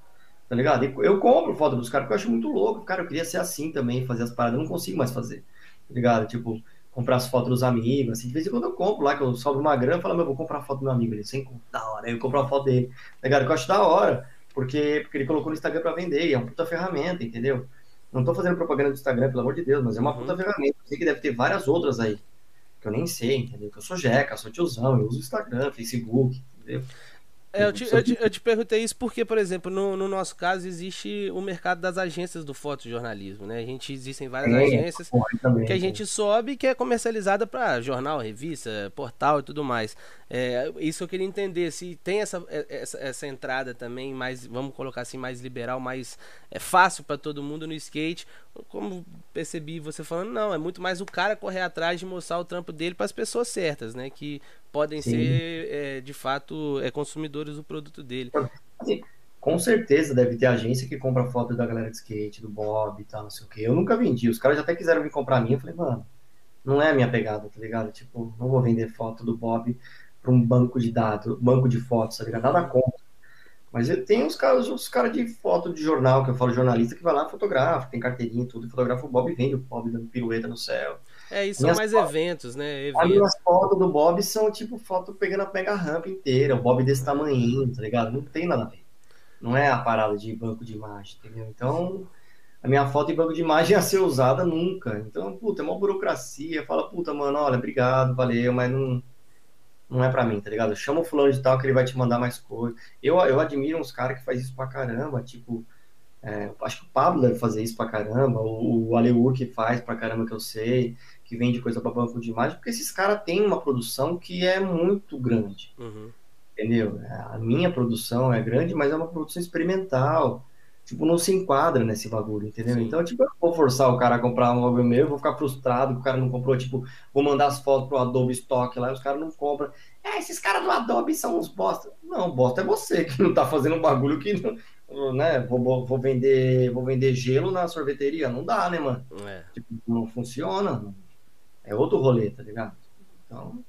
tá ligado? Eu compro foto dos caras porque eu acho muito louco. Cara, eu queria ser assim também, fazer as paradas. Eu não consigo mais fazer, tá ligado? Tipo, comprar as fotos dos amigos, assim. De vez em quando eu compro lá, que eu sobro uma grana, eu falo, meu, vou comprar a foto do meu amigo ali, sem da hora. Aí eu compro a foto dele, tá ligado? Que eu acho da hora, porque, porque ele colocou no Instagram pra vender, e é uma puta ferramenta, entendeu? Não tô fazendo propaganda do Instagram, pelo amor de Deus, mas é uma uhum. puta ferramenta. Eu sei que deve ter várias outras aí, que eu nem sei, entendeu? Que eu sou jeca, sou tiozão, eu uso Instagram, Facebook, entendeu? É, eu, te, eu, te, eu, te, perguntei isso porque, por exemplo, no, no, nosso caso existe o mercado das agências do fotojornalismo, né? A gente existem várias é, agências também, que a gente sobe que é comercializada para jornal, revista, portal e tudo mais. É, isso eu queria entender se tem essa, é, essa, essa, entrada também mais, vamos colocar assim, mais liberal, mais é fácil para todo mundo no skate. Como percebi você falando, não, é muito mais o cara correr atrás de mostrar o trampo dele para as pessoas certas, né? Que podem Sim. ser, é, de fato, é, consumidores do produto dele. Assim, com certeza deve ter agência que compra foto da galera de skate, do Bob e tal, não sei o que. Eu nunca vendi. Os caras já até quiseram me comprar a minha. Eu falei, mano, não é a minha pegada, tá ligado? Tipo, não vou vender foto do Bob para um banco de dados, banco de fotos, tá ligado? Nada contra. Mas tem uns caras, os caras de foto de jornal, que eu falo jornalista, que vai lá fotografa, tem carteirinha e tudo, fotografa o Bob e vende o Bob dando pirueta no céu. É, isso são mais fotos, eventos, né? Eventos. As minhas fotos do Bob são tipo foto pegando a mega rampa inteira, o Bob desse tamanho, tá ligado? Não tem nada a ver. Não é a parada de banco de imagem, entendeu? Então, a minha foto em banco de imagem ia ser usada nunca. Então, puta, é uma burocracia. Fala, puta, mano, olha, obrigado, valeu, mas não não é para mim, tá ligado? Chama o fulano de tal que ele vai te mandar mais coisa. Eu, eu admiro uns caras que faz isso pra caramba, tipo, é, acho que o Pablo deve fazer isso pra caramba, o, o Aleur que faz pra caramba que eu sei, que vende coisa pra banco de imagem, porque esses caras têm uma produção que é muito grande. Uhum. Entendeu? A minha produção é grande, mas é uma produção experimental tipo, não se enquadra nesse bagulho, entendeu? Sim. Então, tipo, eu vou forçar o cara a comprar um bagulho meu, eu vou ficar frustrado que o cara não comprou, tipo, vou mandar as fotos pro Adobe Stock lá e os caras não compram. É, esses caras do Adobe são uns bosta. Não, bosta é você que não tá fazendo um bagulho que, né, vou, vou vender vou vender gelo na sorveteria. Não dá, né, mano? É. Tipo, não funciona. É outro rolê, tá ligado? Então,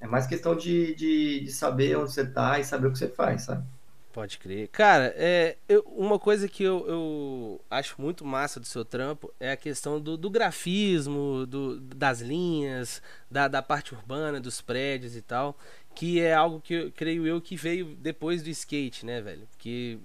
é mais questão de, de, de saber onde você tá e saber o que você faz, sabe? Pode crer. Cara, é, eu, uma coisa que eu, eu, acho muito massa do seu trampo é a questão do, do grafismo, do, das linhas, da, da parte urbana, dos prédios e tal. Que é algo que eu creio eu que veio depois do skate, né, velho? Que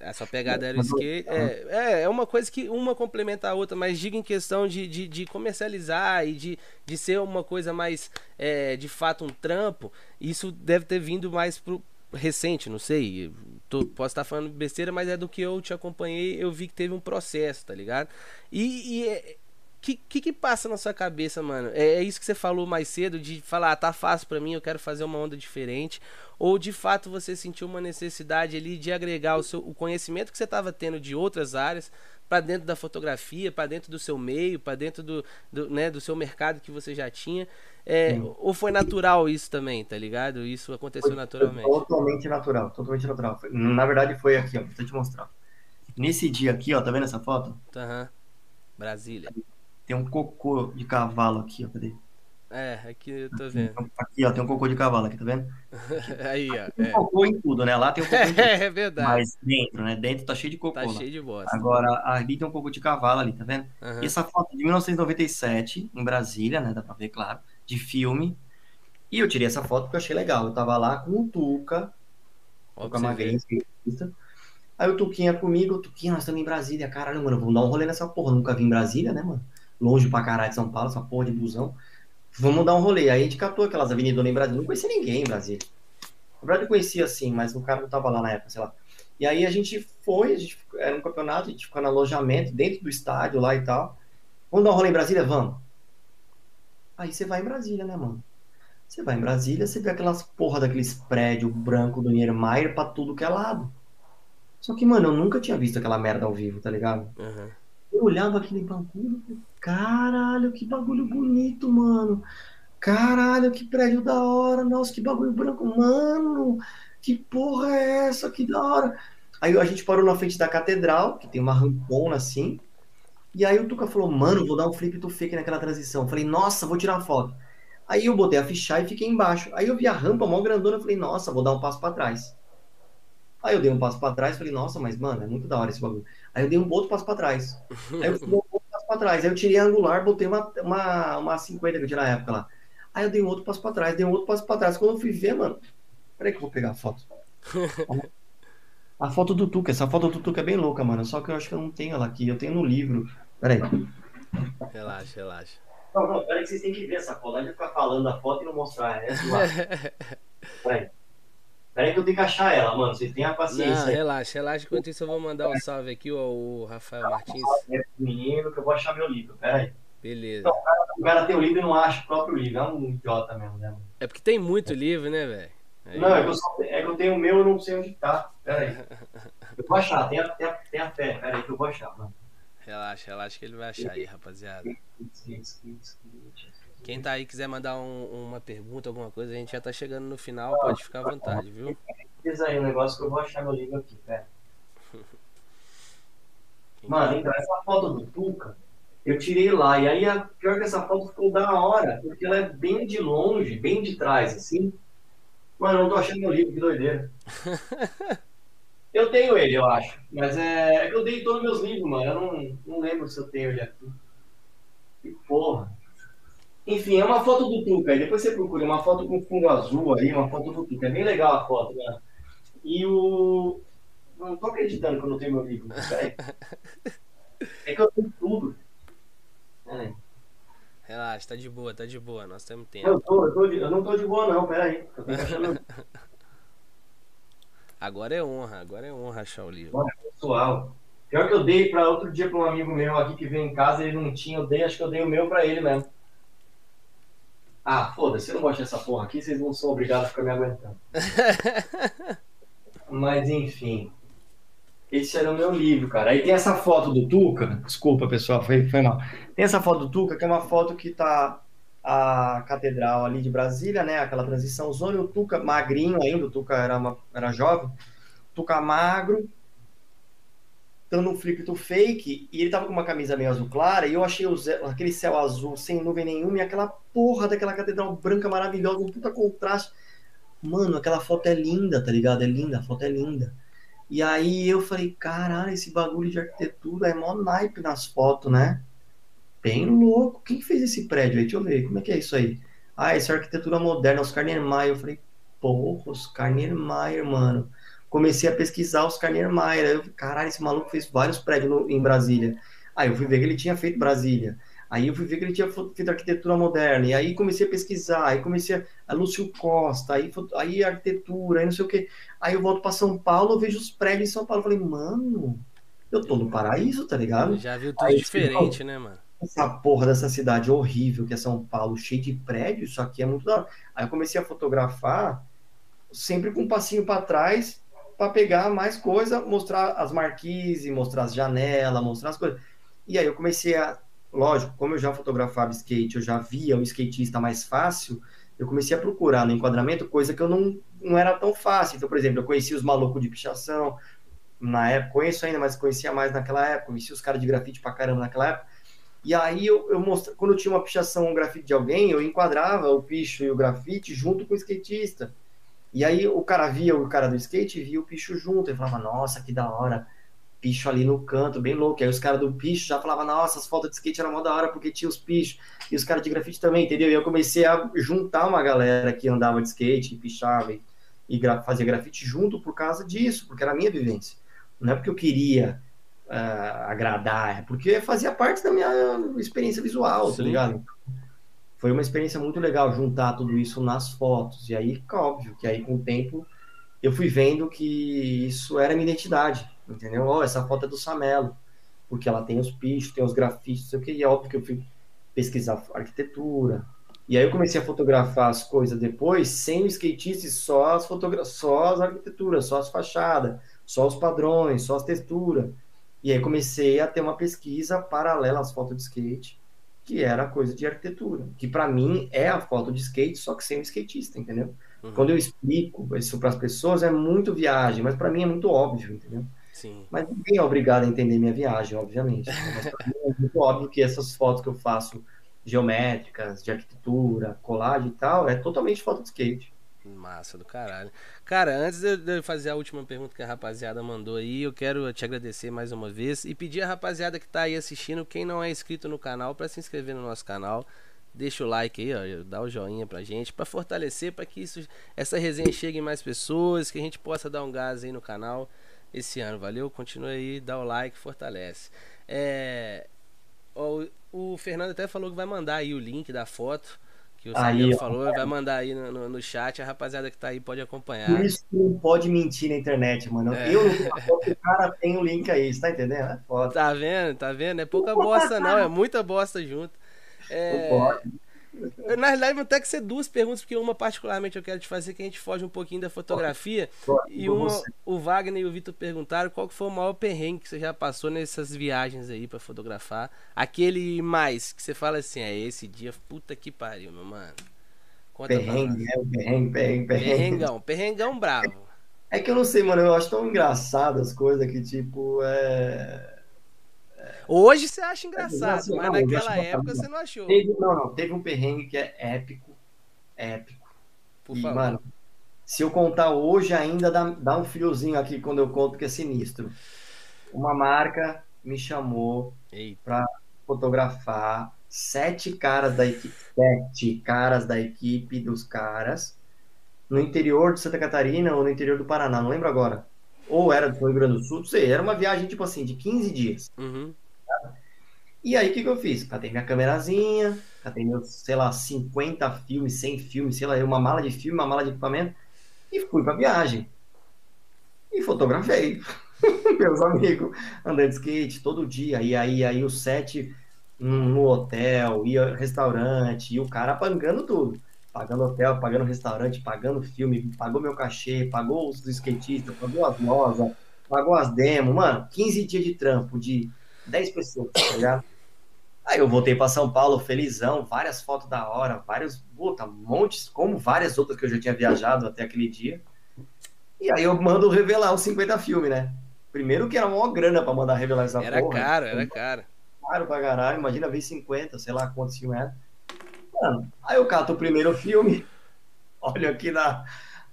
essa pegada era o skate. É, é, é uma coisa que uma complementa a outra, mas diga em questão de, de, de comercializar e de, de ser uma coisa mais, é, de fato, um trampo. Isso deve ter vindo mais pro, recente, não sei. Tô, posso estar falando besteira, mas é do que eu te acompanhei, eu vi que teve um processo, tá ligado? E, e é, que, que, que passa na sua cabeça, mano? É, é, isso que você falou mais cedo, de falar, ah, tá fácil para mim, eu quero fazer uma onda diferente. Ou de fato você sentiu uma necessidade ali de agregar o, seu, o conhecimento que você estava tendo de outras áreas para dentro da fotografia, para dentro do seu meio, para dentro do, do, né, do seu mercado que você já tinha. É, ou foi natural isso também, tá ligado? Isso aconteceu foi, naturalmente. Totalmente natural, totalmente natural. Na verdade foi aqui, ó, vou te mostrar. Nesse dia aqui, ó, tá vendo essa foto? Aham. Uhum. Brasília. Tem um cocô de cavalo aqui, ó, cadê? É, aqui eu tô vendo. Aqui, ó, tem um cocô de cavalo aqui, tá vendo? Aí, ó. Tem um é. cocô em tudo, né? Lá tem um cocô tudo. É, verdade. Mas dentro, né? Dentro tá cheio de cocô. Tá lá. cheio de bosta. Agora, ali tem um cocô de cavalo ali, tá vendo? Uhum. E essa foto é de 1997, em Brasília, né? Dá pra ver, claro. De filme. E eu tirei essa foto porque eu achei legal. Eu tava lá com o Tuca, Tuca Magrinho, Aí o Tuquinha comigo, o Tuquinha, nós estamos em Brasília. Caralho, mano, vamos dar um rolê nessa porra. nunca vim em Brasília, né, mano? Longe pra caralho de São Paulo, essa porra de busão. Vamos dar um rolê. Aí a gente catou aquelas avenidas em Brasília. Não conhecia ninguém em Brasília. Na verdade, eu conhecia assim, mas o cara não tava lá na época, sei lá. E aí a gente foi, a gente, era um campeonato, a gente ficou no alojamento, dentro do estádio lá e tal. Vamos dar um rolê em Brasília? Vamos. Aí você vai em Brasília, né, mano? Você vai em Brasília, você vê aquelas porra daqueles prédios branco do Niemeyer pra tudo que é lado. Só que, mano, eu nunca tinha visto aquela merda ao vivo, tá ligado? Uhum. Eu olhava aquele bagulho, caralho, que bagulho bonito, mano. Caralho, que prédio da hora. Nossa, que bagulho branco. Mano, que porra é essa? Que da hora. Aí a gente parou na frente da catedral, que tem uma rampona assim. E aí o Tuca falou, mano, vou dar um flip to fake naquela transição. Eu falei, nossa, vou tirar foto. Aí eu botei a fichar e fiquei embaixo. Aí eu vi a rampa mó grandona, eu falei, nossa, vou dar um passo para trás. Aí eu dei um passo para trás, falei, nossa, mas mano, é muito da hora esse bagulho. Aí eu dei um outro passo para trás. Aí eu dei um para trás. Aí eu tirei a angular, botei uma, uma, uma 50 que eu tinha na época lá. Aí eu dei um outro passo para trás, dei um outro passo para trás. Quando eu fui ver, mano, peraí que eu vou pegar a foto. a foto do Tuca, essa foto do Tuca é bem louca, mano. Só que eu acho que eu não tenho ela aqui, eu tenho no livro. Peraí. Relaxa, relaxa. Não, não, peraí que vocês têm que ver essa foto. Não ficar falando a foto e não mostrar. É peraí. Peraí que eu tenho que achar ela, mano. Vocês têm a paciência. Não, relaxa, relaxa. Enquanto isso eu vou mandar um salve aqui, ó, o Rafael Martins. Menino, que eu vou achar meu livro. Peraí. Beleza. Então, o, cara, o cara tem o livro e não acha o próprio livro. É um idiota mesmo, né? Mano? É porque tem muito livro, né, velho? Aí... Não, é que, eu só, é que eu tenho o meu e não sei onde tá. Peraí. Eu vou achar, tem a, tem a, tem a fé. Peraí que eu vou achar, mano. Relaxa, relaxa que ele vai achar aí, rapaziada. Quem tá aí quiser mandar um, uma pergunta, alguma coisa, a gente já tá chegando no final, pode ficar à vontade, viu? Diz aí um negócio que eu vou achar meu livro aqui, pera. Mano, então essa foto do Tuca, eu tirei lá. E aí, a, pior que essa foto ficou da hora, porque ela é bem de longe, bem de trás, assim. Mano, eu não tô achando meu livro, que doideira. Eu tenho ele, eu acho. Mas é, é que eu dei todos meus livros, mano. Eu não, não lembro se eu tenho ele aqui. Que porra. Enfim, é uma foto do Tuca. Aí depois você procura uma foto com fundo azul aí, uma foto do Tuca. É bem legal a foto, né? E o. Não tô acreditando que eu não tenho meu livro. É que eu tenho tudo. É. Relaxa, tá de boa, tá de boa. Nós temos tempo. Eu, tô, eu, tô de, eu não tô de boa, não. Pera aí. Eu tô achando... Agora é honra, agora é honra achar o livro. Olha, pessoal. Pior que eu dei para outro dia para um amigo meu aqui que veio em casa, ele não tinha, eu dei, acho que eu dei o meu para ele mesmo. Ah, foda-se, eu não gosto dessa porra aqui, vocês não são obrigados a ficar me aguentando. Mas enfim. Esse era o meu livro, cara. Aí tem essa foto do Tuca. Desculpa, pessoal, foi, foi mal. Tem essa foto do Tuca, que é uma foto que tá a catedral ali de Brasília, né? Aquela transição zona, o Tuca magrinho ainda, o Tuca era, uma, era jovem, Tuca magro, dando um to fake, e ele tava com uma camisa meio azul clara, e eu achei o, aquele céu azul sem nuvem nenhuma, e aquela porra daquela catedral branca maravilhosa, um puta contraste. Mano, aquela foto é linda, tá ligado? É linda, a foto é linda. E aí eu falei, caralho, esse bagulho de arquitetura é mó naipe nas fotos, né? bem louco. Quem fez esse prédio aí? Deixa eu ver, como é que é isso aí? Ah, essa é arquitetura moderna, Oscar Niemeyer. Eu falei, porra, Oscar Niemeyer, mano. Comecei a pesquisar Oscar Niemeyer. Eu, caralho, esse maluco fez vários prédios no, em Brasília. Aí eu fui ver que ele tinha feito Brasília. Aí eu fui ver que ele tinha feito arquitetura moderna. E aí comecei a pesquisar. Aí comecei a, a Lúcio Costa. Aí, aí arquitetura, aí não sei o quê. Aí eu volto para São Paulo, eu vejo os prédios em São Paulo. Eu falei, mano, eu tô no paraíso, tá ligado? Já viu tudo aí, diferente, né, mano? essa porra dessa cidade horrível que é São Paulo, cheio de prédios, isso aqui é muito da hora. Aí eu comecei a fotografar sempre com um passinho para trás para pegar mais coisa, mostrar as marquises, mostrar as janelas, mostrar as coisas. E aí eu comecei a, lógico, como eu já fotografava skate, eu já via o skatista mais fácil, eu comecei a procurar no enquadramento coisa que eu não, não era tão fácil. Então, por exemplo, eu conhecia os malucos de pichação, na época, conheço ainda, mas conhecia mais naquela época, conhecia os caras de grafite pra caramba naquela época. E aí eu, eu quando eu tinha uma pichação, um grafite de alguém, eu enquadrava o picho e o grafite junto com o skatista. E aí o cara via o cara do skate via o picho junto. E falava, nossa, que da hora. Picho ali no canto, bem louco. Aí os caras do picho já falavam, nossa, as fotos de skate eram mó da hora porque tinha os pichos. E os caras de grafite também, entendeu? E eu comecei a juntar uma galera que andava de skate, pichava e, e gra fazia grafite junto por causa disso, porque era a minha vivência. Não é porque eu queria uh, agradar, é porque fazia parte da minha experiência visual, tá Sim. tá ligado? Foi uma experiência muito legal juntar tudo isso nas fotos. E aí, óbvio, que aí com o tempo eu fui vendo que isso era minha identidade, entendeu? Oh, essa foto é do Samelo, porque ela tem os pichos, tem os grafites, sei o que, e é óbvio que eu fui pesquisar arquitetura. E aí eu comecei a fotografar as coisas depois, sem o skatista, só as fotogra só as arquiteturas, só as fachadas, só os padrões, só as texturas. E aí comecei a ter uma pesquisa paralela às fotos de skate. Que era coisa de arquitetura, que para mim é a foto de skate, só que sem o skatista, entendeu? Uhum. Quando eu explico isso para as pessoas é muito viagem, mas para mim é muito óbvio, entendeu? Sim. Mas ninguém é obrigado a entender minha viagem, obviamente. Mas pra mim é muito óbvio que essas fotos que eu faço geométricas, de arquitetura, colagem e tal, é totalmente foto de skate. Massa do caralho. Cara, antes de eu fazer a última pergunta que a rapaziada mandou aí, eu quero te agradecer mais uma vez e pedir a rapaziada que tá aí assistindo, quem não é inscrito no canal, para se inscrever no nosso canal. Deixa o like aí, ó, dá o joinha pra gente, para fortalecer, para que isso, essa resenha chegue em mais pessoas, que a gente possa dar um gás aí no canal esse ano. Valeu? Continue aí, dá o like, fortalece. É, o, o Fernando até falou que vai mandar aí o link da foto que o Samuel falou, vai mandar aí no, no, no, chat, a rapaziada que tá aí pode acompanhar. Por isso que não pode mentir na internet, mano. É. Eu não o cara tem o link aí, você tá entendendo? É foda. Tá vendo, tá vendo? É pouca bosta não, é muita bosta junto. É... Pode. Na realidade, vão ter que ser duas perguntas, porque uma particularmente eu quero te fazer, que a gente foge um pouquinho da fotografia. e uma, o Wagner e o Vitor perguntaram qual que foi o maior perrengue que você já passou nessas viagens aí para fotografar. Aquele mais, que você fala assim, é esse dia, puta que pariu, meu mano. Conta perrengue, é, perrengue, perrengue, perrengue. Perrengão, perrengão bravo. É que eu não sei, mano, eu acho tão engraçado as coisas que, tipo, é Hoje você acha engraçado, é, mas naquela época você não achou. Teve, não, não, teve um perrengue que é épico. Épico. Por e, favor. mano, se eu contar hoje ainda dá, dá um friozinho aqui quando eu conto que é sinistro. Uma marca me chamou para fotografar sete caras da equipe, sete caras da equipe dos caras no interior de Santa Catarina ou no interior do Paraná, não lembro agora. Ou era do Rio Grande do Sul, não sei, era uma viagem tipo assim, de 15 dias. Uhum. E aí, o que, que eu fiz? Catei minha câmerazinha, catei meus, sei lá, 50 filmes, 100 filmes, sei lá, uma mala de filme, uma mala de equipamento, e fui pra viagem. E fotografei meus amigos andando de skate todo dia. E aí, aí o set no hotel, ia restaurante, e o cara pagando tudo. Pagando hotel, pagando restaurante, pagando filme, pagou meu cachê, pagou os skatistas, pagou as lojas, pagou as demos. Mano, 15 dias de trampo de 10 pessoas, tá ligado? Aí eu voltei para São Paulo felizão, várias fotos da hora, vários, puta, montes, como várias outras que eu já tinha viajado até aquele dia. E aí eu mando revelar os 50 filmes, né? Primeiro que era uma grana para mandar revelar essa era porra. Era caro, era caro. Caro pra caralho, imagina ver 50, sei lá quantos filmes era. Mano, aí eu cato o primeiro filme, olha aqui na,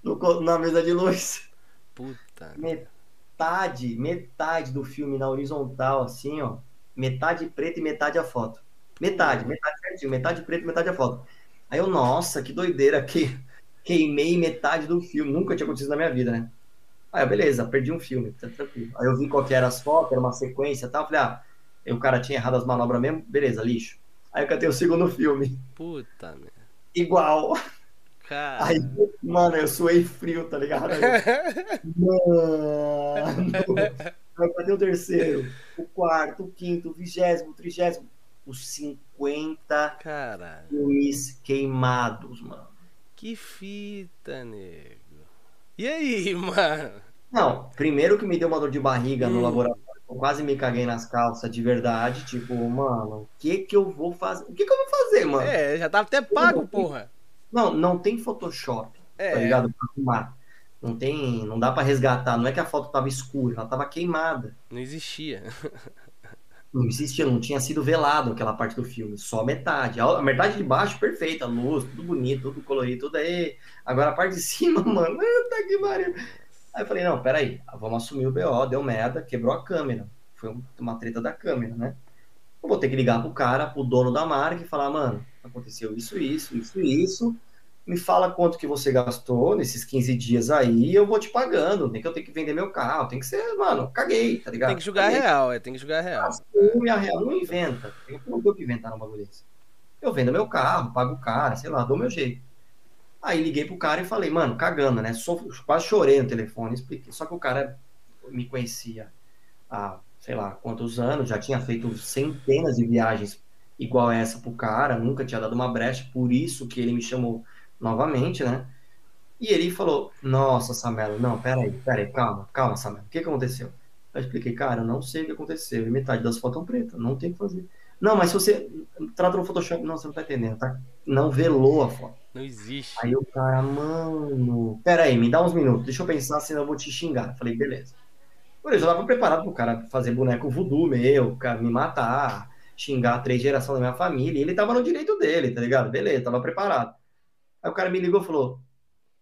no, na mesa de luz. Puta. Metade, metade do filme na horizontal, assim, ó metade preta e metade a foto. Metade, metade certinho, metade preta e metade a foto. Aí eu, nossa, que doideira, que queimei metade do filme. Nunca tinha acontecido na minha vida, né? Aí, beleza, perdi um filme, tá tranquilo. Aí eu vi qual que era as fotos, era uma sequência e tal. Falei, ah, o cara tinha errado as manobras mesmo, beleza, lixo. Aí eu catei o segundo filme. Puta, merda. Igual. Cara. Aí, mano, eu suei frio, tá ligado? Mano. Aí cadê o terceiro? O quarto, o quinto, o vigésimo, o trigésimo. Os 50 Caralho. filmes queimados, mano. Que fita, nego. E aí, mano? Não, primeiro que me deu uma dor de barriga hum. no laboratório. Eu quase me caguei nas calças de verdade. Tipo, mano, o que que eu vou fazer? O que que eu vou fazer, mano? É, já tava até pago, porra. Não, não tem Photoshop, tá é. tá ligado? Pra arrumar. Não tem, não dá para resgatar. Não é que a foto tava escura, ela tava queimada. Não existia. Não existia, não tinha sido velado aquela parte do filme, só metade. A metade de baixo, perfeita, luz, tudo bonito, tudo colorido, tudo aí. Agora a parte de cima, mano, tá que pariu. Aí eu falei, não, peraí, vamos assumir o BO, deu merda, quebrou a câmera. Foi uma treta da câmera, né? Eu vou ter que ligar pro cara, pro dono da marca e falar, mano, aconteceu isso, isso, isso, isso me fala quanto que você gastou nesses 15 dias aí, eu vou te pagando. Nem que eu tenho que vender meu carro, tem que ser, mano, caguei, tá ligado? Tem que jogar real, é, tem que jogar real. Assim, a real não inventa. Eu não que inventar um bagulho desse. Eu vendo meu carro, pago o cara, sei lá, dou meu jeito. Aí liguei pro cara e falei, mano, cagando, né? Só, quase chorei no telefone, expliquei. Só que o cara me conhecia há, sei lá, quantos anos, já tinha feito centenas de viagens igual essa pro cara, nunca tinha dado uma brecha, por isso que ele me chamou novamente, né? E ele falou: Nossa, Samelo, não, peraí, peraí, calma, calma, Samelo, o que, que aconteceu? Eu expliquei, cara, eu não sei o que aconteceu, e metade das fotos são pretas, não tem o que fazer. Não, mas se você trata no Photoshop, não, você não tá entendendo, tá? Não velou a foto. Não existe. Aí o cara, mano, pera aí, me dá uns minutos, deixa eu pensar, senão eu vou te xingar. Falei, beleza. Por isso, eu tava preparado pro cara fazer boneco voodoo meu, cara me matar, xingar três gerações da minha família. E ele tava no direito dele, tá ligado? Beleza, tava preparado. Aí o cara me ligou e falou: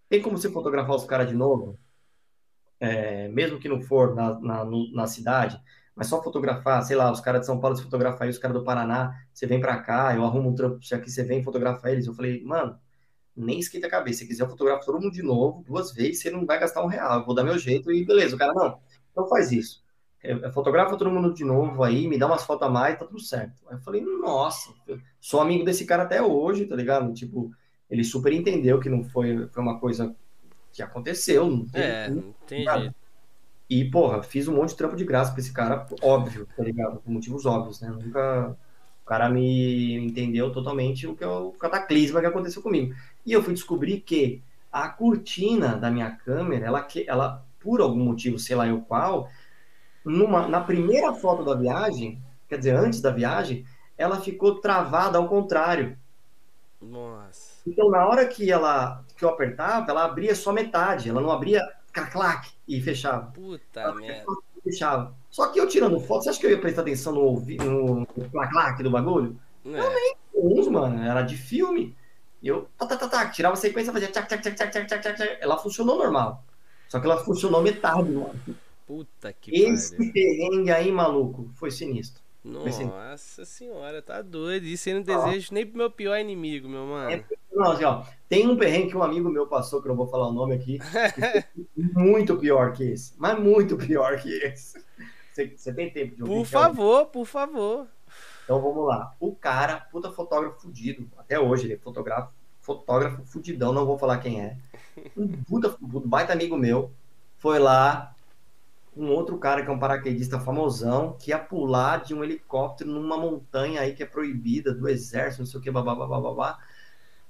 tem como você fotografar os caras de novo? É, mesmo que não for na, na, na, cidade, mas só fotografar, sei lá, os caras de São Paulo se fotografar aí, os caras do Paraná, você vem pra cá, eu arrumo um trampo aqui, você vem fotografar eles. Eu falei, mano, nem esquenta a cabeça. Se quiser, eu fotografo todo mundo de novo, duas vezes, você não vai gastar um real. Eu vou dar meu jeito e beleza. O cara, não, então faz isso. Eu fotografa todo mundo de novo aí, me dá umas fotos a mais, tá tudo certo. Aí eu falei, nossa, sou amigo desse cara até hoje, tá ligado? Tipo, ele super entendeu que não foi, foi uma coisa que aconteceu. Não tem, é, não entendi. E, porra, fiz um monte de trampo de graça pra esse cara, óbvio, tá ligado? Por motivos óbvios, né? Nunca. O cara me entendeu totalmente o que é o cataclisma que aconteceu comigo. E eu fui descobrir que a cortina da minha câmera, ela, ela por algum motivo, sei lá eu qual, numa, na primeira foto da viagem, quer dizer, antes da viagem, ela ficou travada ao contrário. Nossa. Então, na hora que ela que eu apertava, ela abria só metade, ela não abria clac e fechava. Puta merda. Fechava. Só que eu tirando foto, você acha que eu ia prestar atenção no, no, no clac do bagulho? É. Eu nem uns, mano, era de filme. Eu tá, tá, tá, tá, tirava a sequência, fazia tchac, tchac, tchac, tchac, tchac, tchac, ela funcionou normal. Só que ela funcionou metade, mano. Puta que Esse pariu. perrengue aí, maluco, foi sinistro. Nossa senhora, tá doido. Isso eu não desejo nem pro meu pior inimigo, meu mano. É, não, assim, ó, tem um perrengue que um amigo meu passou, que eu não vou falar o nome aqui, muito pior que esse. Mas muito pior que esse. Você, você tem tempo de ouvir? Por favor, por favor. Então vamos lá. O cara, puta fotógrafo fudido, até hoje ele é fotógrafo, fotógrafo fudidão, não vou falar quem é um puta, um baita amigo meu foi lá, um outro cara que é um paraquedista famosão, que ia pular de um helicóptero numa montanha aí que é proibida do exército, não sei o que, babá, babá, babá,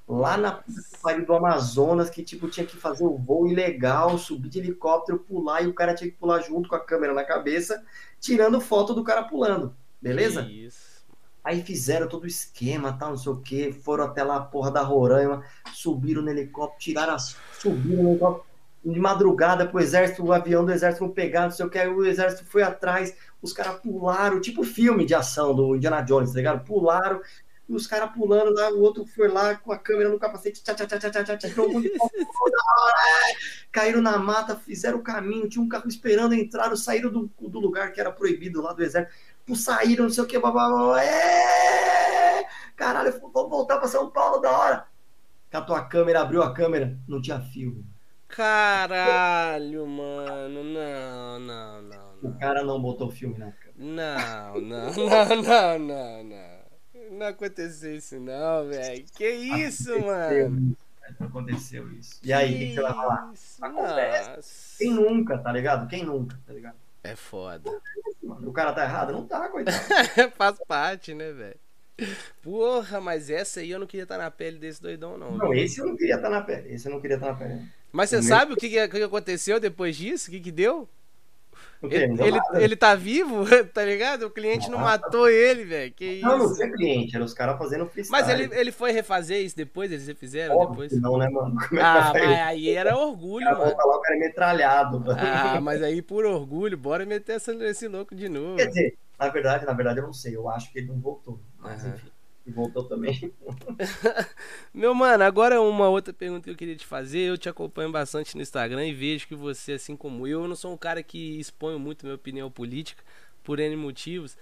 lá na país do Amazonas, que tipo tinha que fazer o voo ilegal, subir de helicóptero, pular, e o cara tinha que pular junto com a câmera na cabeça, tirando foto do cara pulando, beleza? Isso. Aí fizeram todo o esquema, tal, não sei o que, foram até lá a porra da Roraima, subiram no helicóptero, tiraram as. subiram no helicóptero de madrugada pro exército, o avião do exército não pegar, não sei o que, o exército foi atrás, os caras pularam, tipo filme de ação do Indiana Jones, tá ligado? Pularam, e os caras pulando lá, o outro foi lá com a câmera no capacete, tchá, tchá, tchá, tchá, tchá, tchá, caíram na mata, fizeram o caminho, tinha um carro esperando, entraram, saíram do, do lugar que era proibido lá do exército, saíram, não sei o que, babá, é! caralho, vamos voltar para São Paulo da hora. Catou a câmera, abriu a câmera, não tinha fio. Caralho, mano, não, não, não. O cara não botou filme na câmera. Não, não, não, não, não, não. Não aconteceu isso não, velho. Que isso, aconteceu mano? Isso, aconteceu isso. E aí, o que você vai falar? Acontece. Nossa. Quem nunca, tá ligado? Quem nunca, tá ligado? É foda. O cara tá errado? Não tá, coitado. Faz parte, né, velho? Porra, mas essa aí eu não queria estar tá na pele desse doidão, não. Não, viu? esse eu não queria estar tá na pele. Esse eu não queria estar tá na pele. Mas você sabe o que, que aconteceu depois disso? O que, que deu? Ele, ele, ele, tá vivo, tá ligado? O cliente não, não matou ele, velho. Que isso? Não, não foi cliente, era os caras fazendo freestyle. Mas ele, ele foi refazer isso depois? Eles refizeram Óbvio depois? Não, né, mano? Como é ah, mas aí era orgulho, o mano. Lá, o cara é metralhado. Mano. Ah, mas aí por orgulho, bora meter essa, esse louco de novo. Quer dizer, na verdade, na verdade eu não sei. Eu acho que ele não voltou. Mas uhum. enfim voltou também. Meu mano, agora uma outra pergunta que eu queria te fazer. Eu te acompanho bastante no Instagram e vejo que você, assim como eu, não sou um cara que expõe muito minha opinião política por N motivos.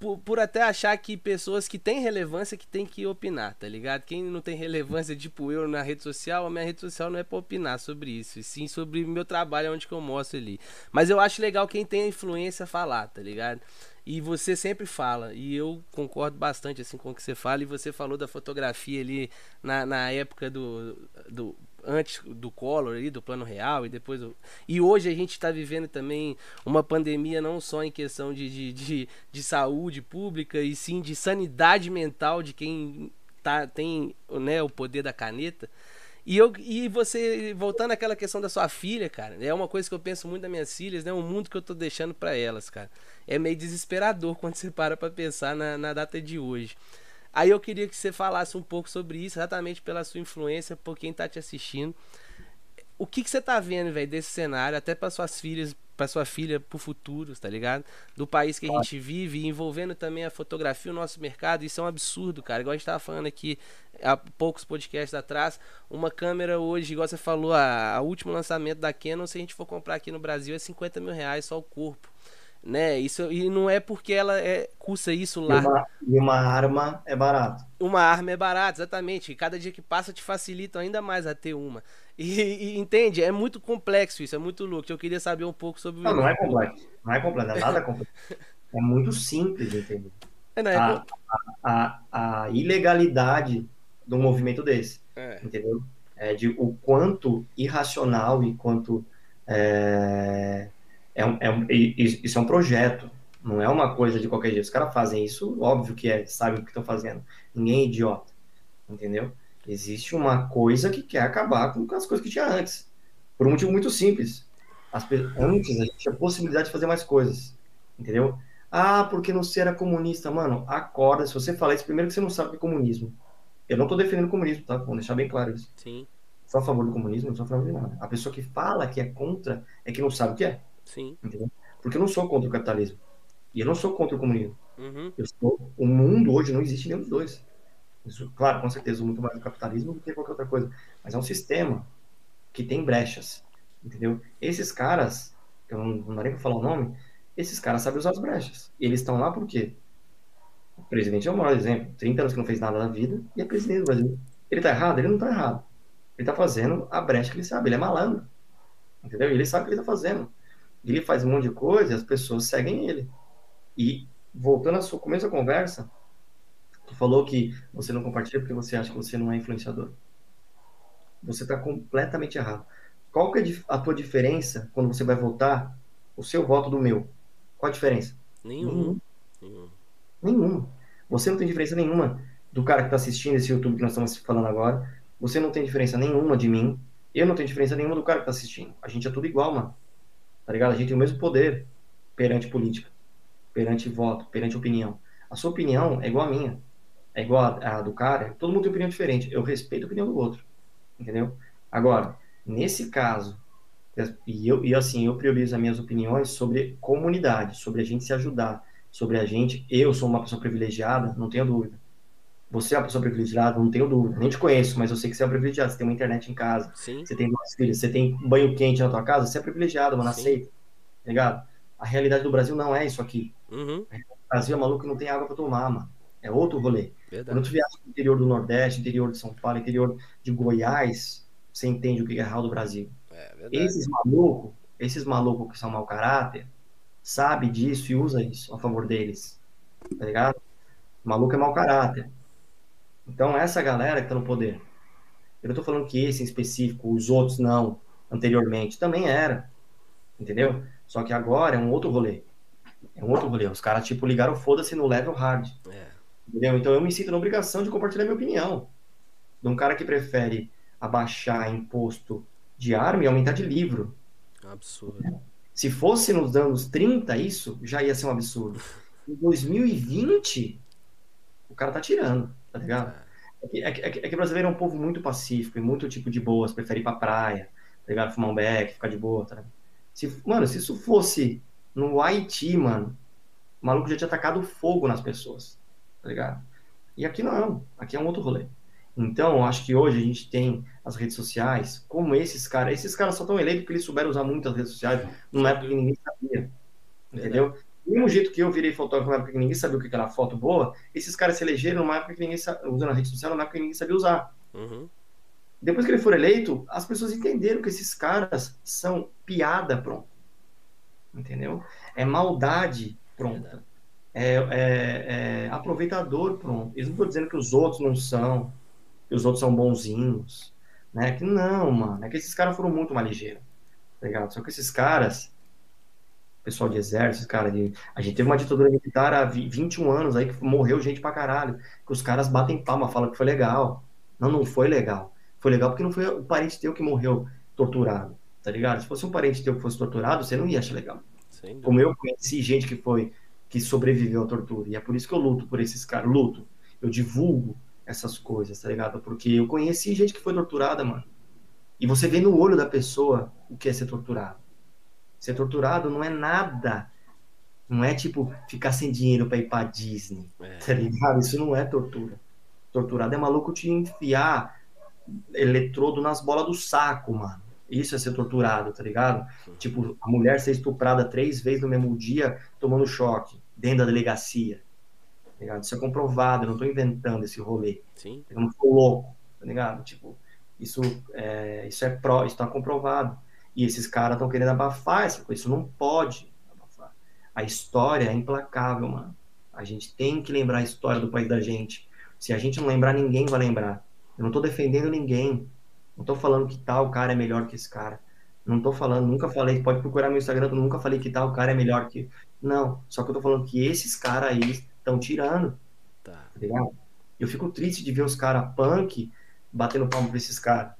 Por, por, até achar que pessoas que têm relevância que tem que opinar, tá ligado? Quem não tem relevância, tipo eu na rede social, a minha rede social não é pra opinar sobre isso, e sim sobre meu trabalho, onde que eu mostro ali. Mas eu acho legal quem tem influência falar, tá ligado? E você sempre fala, e eu concordo bastante assim com o que você fala, e você falou da fotografia ali na, na época do, do antes do Collor ali, do plano real, e depois do... e hoje a gente está vivendo também uma pandemia não só em questão de, de, de, de, saúde pública, e sim de sanidade mental de quem tá, tem né, o poder da caneta. E, eu, e você, voltando àquela questão da sua filha, cara, é uma coisa que eu penso muito das minhas filhas, né? O mundo que eu tô deixando para elas, cara. É meio desesperador quando você para pra pensar na, na data de hoje. Aí eu queria que você falasse um pouco sobre isso, exatamente pela sua influência, por quem tá te assistindo. O que, que você tá vendo, velho, desse cenário, até para suas filhas, para sua filha pro futuro, tá ligado? Do país que a gente vive, envolvendo também a fotografia, o nosso mercado, isso é um absurdo, cara. Igual a gente tava falando aqui há poucos podcasts atrás, uma câmera hoje, igual você falou, a, a último lançamento da Canon, se a gente for comprar aqui no Brasil, é 50 mil reais só o corpo né? Isso e não é porque ela é custa isso lá. E uma, e uma arma é barato. Uma arma é barata, exatamente. E cada dia que passa te facilita ainda mais a ter uma. E, e, entende? É muito complexo isso, é muito louco. Eu queria saber um pouco sobre Não, não é complexo. Não é complexo, é nada complexo. é muito simples, entendeu? É, é a, a, a, a, ilegalidade de um movimento desse, é. entendeu? É de o quanto irracional e quanto é, é, um, é um, isso é um projeto, não é uma coisa de qualquer jeito. Os caras fazem isso, óbvio que é, sabem o que estão fazendo. Ninguém é idiota, entendeu? Existe uma coisa que quer acabar com as coisas que tinha antes. Por um motivo muito simples. As, antes a gente tinha possibilidade de fazer mais coisas, entendeu? Ah, porque não ser era comunista. Mano, acorda. Se você falar isso, primeiro que você não sabe o que é comunismo. Eu não tô defendendo o comunismo, tá? Vou deixar bem claro isso. Sim. Sou a favor do comunismo, não sou a favor de nada. A pessoa que fala que é contra é que não sabe o que é. Sim. Entendeu? Porque eu não sou contra o capitalismo. E eu não sou contra o comunismo. Uhum. Eu sou, o mundo hoje não existe nenhum dos dois. Isso, claro, com certeza, muito mais do capitalismo do que qualquer outra coisa. Mas é um sistema que tem brechas. Entendeu? Esses caras, eu não, não dá nem pra falar o nome, esses caras sabem usar as brechas. E eles estão lá por quê? O presidente é o maior exemplo. 30 anos que não fez nada na vida e é presidente do Brasil. Ele tá errado? Ele não tá errado. Ele tá fazendo a brecha que ele sabe. Ele é malandro. Entendeu? E ele sabe o que ele tá fazendo. Ele faz um monte de coisa e as pessoas seguem ele. E voltando ao começo da conversa, tu falou que você não compartilha porque você acha que você não é influenciador. Você está completamente errado. Qual que é a tua diferença quando você vai votar o seu voto do meu? Qual a diferença? Nenhum. Nenhum. Nenhuma. Você não tem diferença nenhuma do cara que está assistindo esse YouTube que nós estamos falando agora. Você não tem diferença nenhuma de mim. Eu não tenho diferença nenhuma do cara que está assistindo. A gente é tudo igual, mano tá ligado? A gente tem o mesmo poder perante política, perante voto, perante opinião. A sua opinião é igual à minha, é igual à do cara, todo mundo tem opinião diferente. Eu respeito a opinião do outro, entendeu? Agora, nesse caso, e, eu, e assim, eu priorizo as minhas opiniões sobre comunidade, sobre a gente se ajudar, sobre a gente. Eu sou uma pessoa privilegiada, não tenho dúvida. Você é uma pessoa privilegiada, não tenho dúvida. Nem te conheço, mas eu sei que você é privilegiado. Você tem uma internet em casa, Sim. você tem duas filhas, você tem banho quente na tua casa, você é privilegiado, mano, Sim. aceita. Tá ligado? A realidade do Brasil não é isso aqui. Uhum. O Brasil é maluco que não tem água para tomar, mano. É outro rolê. Verdade. Quando tu viaja no interior do Nordeste, interior de São Paulo, interior de Goiás, você entende o que é real do Brasil. É esses malucos, esses malucos que são mau caráter, sabe disso e usa isso a favor deles. Tá ligado? O maluco é mau caráter. Então, essa galera que está no poder. Eu não estou falando que esse em específico, os outros não, anteriormente, também era. Entendeu? Só que agora é um outro rolê. É um outro rolê. Os caras, tipo, ligaram foda-se no level hard. É. Entendeu? Então eu me sinto na obrigação de compartilhar minha opinião. De um cara que prefere abaixar imposto de arma e aumentar de livro. Absurdo. Se fosse nos anos 30 isso, já ia ser um absurdo. Em 2020, o cara tá tirando tá ligado? É que, é, que, é que brasileiro é um povo muito pacífico e muito tipo de boas, prefere ir pra praia, tá ligado? Fumar um beck, ficar de boa, tá ligado? Se, mano, se isso fosse no Haiti, mano, o maluco já tinha atacado fogo nas pessoas, tá ligado? E aqui não, aqui é um outro rolê. Então, acho que hoje a gente tem as redes sociais, como esses caras, esses caras só estão eleitos porque eles souberam usar muito as redes sociais, numa época que ninguém sabia, entendeu? Do mesmo jeito que eu virei fotógrafo numa época que ninguém sabia o que era foto boa, esses caras se elegeram numa época que ninguém sabia, usando a rede social, numa época que ninguém sabia usar. Uhum. Depois que ele for eleito, as pessoas entenderam que esses caras são piada pronta. Entendeu? É maldade pronta. É, é, é, aproveitador pronto. Eles não estão dizendo que os outros não são, que os outros são bonzinhos. Né? Que não, mano. É que esses caras foram muito mais ligeiros. Tá ligado? Só que esses caras pessoal de exército, cara, de... a gente teve uma ditadura militar há 21 anos aí que morreu gente pra caralho, que os caras batem palma, falam que foi legal. Não, não foi legal. foi legal porque não foi o parente teu que morreu torturado, tá ligado? Se fosse um parente teu que fosse torturado, você não ia achar legal. Como eu conheci gente que foi, que sobreviveu à tortura. E é por isso que eu luto por esses caras. Luto. Eu divulgo essas coisas, tá ligado? Porque eu conheci gente que foi torturada, mano. E você vê no olho da pessoa o que é ser torturado. Ser torturado não é nada. Não é tipo ficar sem dinheiro para ir pra Disney. É. Tá ligado? Isso não é tortura. Torturado é maluco te enfiar eletrodo nas bolas do saco, mano. Isso é ser torturado, tá ligado? Tipo, a mulher ser estuprada três vezes no mesmo dia, tomando choque, dentro da delegacia. Tá ligado? Isso é comprovado, eu não tô inventando esse rolê. Sim. Eu não sou louco, tá ligado? Tipo, isso é, isso é pró, isso tá comprovado. E esses caras estão querendo abafar essa coisa, isso não pode abafar. A história é implacável, mano. A gente tem que lembrar a história do país da gente. Se a gente não lembrar, ninguém vai lembrar. Eu não tô defendendo ninguém. Não tô falando que tal cara é melhor que esse cara. Não tô falando, nunca falei, pode procurar meu Instagram, eu nunca falei que tal cara é melhor que. Não, só que eu tô falando que esses caras aí estão tirando. Tá. tá ligado? Eu fico triste de ver os caras punk batendo palma pra esses caras.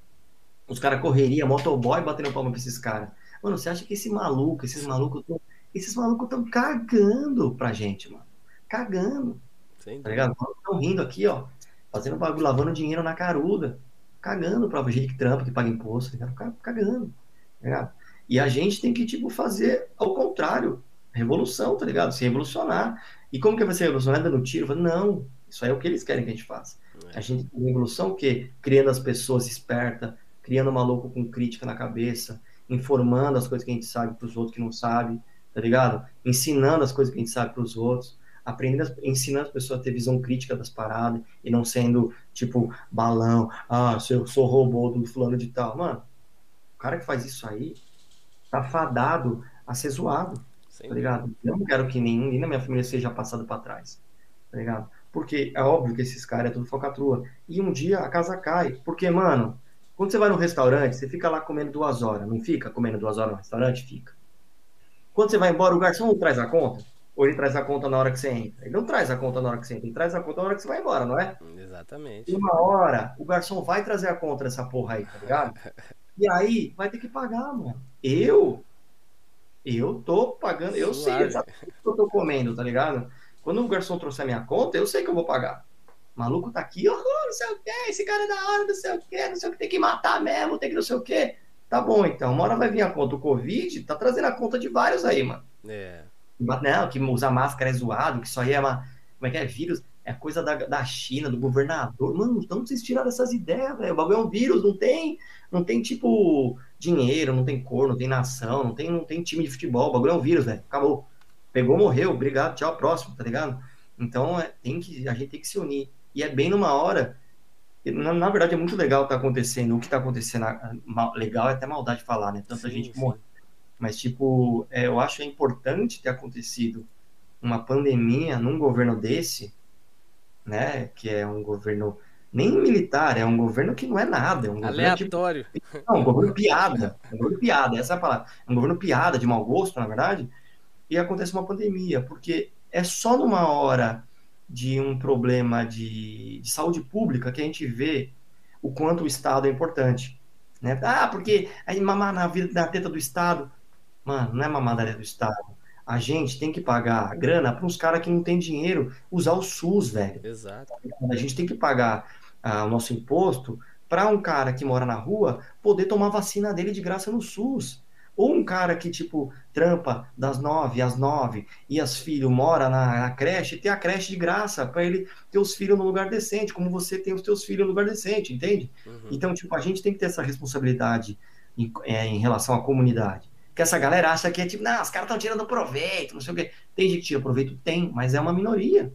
Os caras correria, motoboy batendo palma pra esses caras. Mano, você acha que esse maluco, esses malucos, tão, esses malucos estão cagando pra gente, mano. Cagando. Sim. Tá ligado? Estão rindo aqui, ó. Fazendo bagulho, lavando dinheiro na caruda cagando para gente que trampa, que paga imposto, tá cagando, tá ligado? E a gente tem que, tipo, fazer ao contrário, revolução, tá ligado? Se revolucionar. E como que vai ser revolucionar? Dando tiro? Não, isso aí é o que eles querem que a gente faça. É. A gente tem revolução o quê? Criando as pessoas espertas, criando maluco com crítica na cabeça, informando as coisas que a gente sabe para os outros que não sabem, tá ligado? Ensinando as coisas que a gente sabe para os outros aprendendo, ensinando as pessoas a ter visão crítica das paradas e não sendo, tipo, balão, ah, eu sou robô do fulano de tal. Mano, o cara que faz isso aí tá fadado a ser zoado, Sim. tá ligado? Eu não quero que ninguém na minha família seja passado para trás, tá ligado? Porque é óbvio que esses caras é tudo focatrua. E um dia a casa cai. Porque, mano, quando você vai no restaurante, você fica lá comendo duas horas. Não fica comendo duas horas no restaurante? Fica. Quando você vai embora, o garçom não traz a conta? ou ele traz a conta na hora que você entra? Ele não traz a conta na hora que você entra, ele traz a conta na hora que você vai embora, não é? Exatamente. E uma hora, o garçom vai trazer a conta dessa porra aí, tá ligado? e aí, vai ter que pagar, mano. Eu, eu tô pagando, eu Suave. sei exatamente o que eu tô comendo, tá ligado? Quando o garçom trouxer a minha conta, eu sei que eu vou pagar. O maluco tá aqui, oh, não sei o que, esse cara é da hora, não sei o que, não sei o que, tem que matar mesmo, tem que não sei o que. Tá bom, então, uma hora vai vir a conta. O Covid tá trazendo a conta de vários aí, mano. É. Não, que usar máscara é zoado, que isso aí é uma. Como é que é? Vírus? É coisa da, da China, do governador. Mano, então vocês tiraram essas ideias, velho. O bagulho é um vírus, não tem. Não tem, tipo, dinheiro, não tem cor, não tem nação, não tem, não tem time de futebol. O bagulho é um vírus, velho. Acabou. Pegou, morreu, obrigado, tchau, próximo, tá ligado? Então é, tem que, a gente tem que se unir. E é bem numa hora. Na, na verdade, é muito legal tá acontecendo. O que tá acontecendo legal é até maldade falar, né? Tanta sim, gente morre mas, tipo, é, eu acho é importante ter acontecido uma pandemia num governo desse, né? Que é um governo nem militar, é um governo que não é nada. É um Aleatório. Governo, tipo, não, um governo piada. Um governo piada, essa é a palavra. É um governo piada, de mau gosto, na verdade. E acontece uma pandemia, porque é só numa hora de um problema de, de saúde pública que a gente vê o quanto o Estado é importante. Né? Ah, porque aí mamar na, vida, na teta do Estado. Mano, não é mamadaria do Estado. A gente tem que pagar grana para uns caras que não tem dinheiro usar o SUS, velho. Exato. A gente tem que pagar ah, o nosso imposto para um cara que mora na rua poder tomar vacina dele de graça no SUS. Ou um cara que, tipo, trampa das nove às nove e as filhos mora na, na creche, ter a creche de graça para ele ter os filhos no lugar decente, como você tem os teus filhos no lugar decente, entende? Uhum. Então, tipo, a gente tem que ter essa responsabilidade em, é, em relação à comunidade que essa galera acha que é tipo, não, os caras estão tirando proveito, não sei o quê. Tem gente que tira proveito? Tem, mas é uma minoria.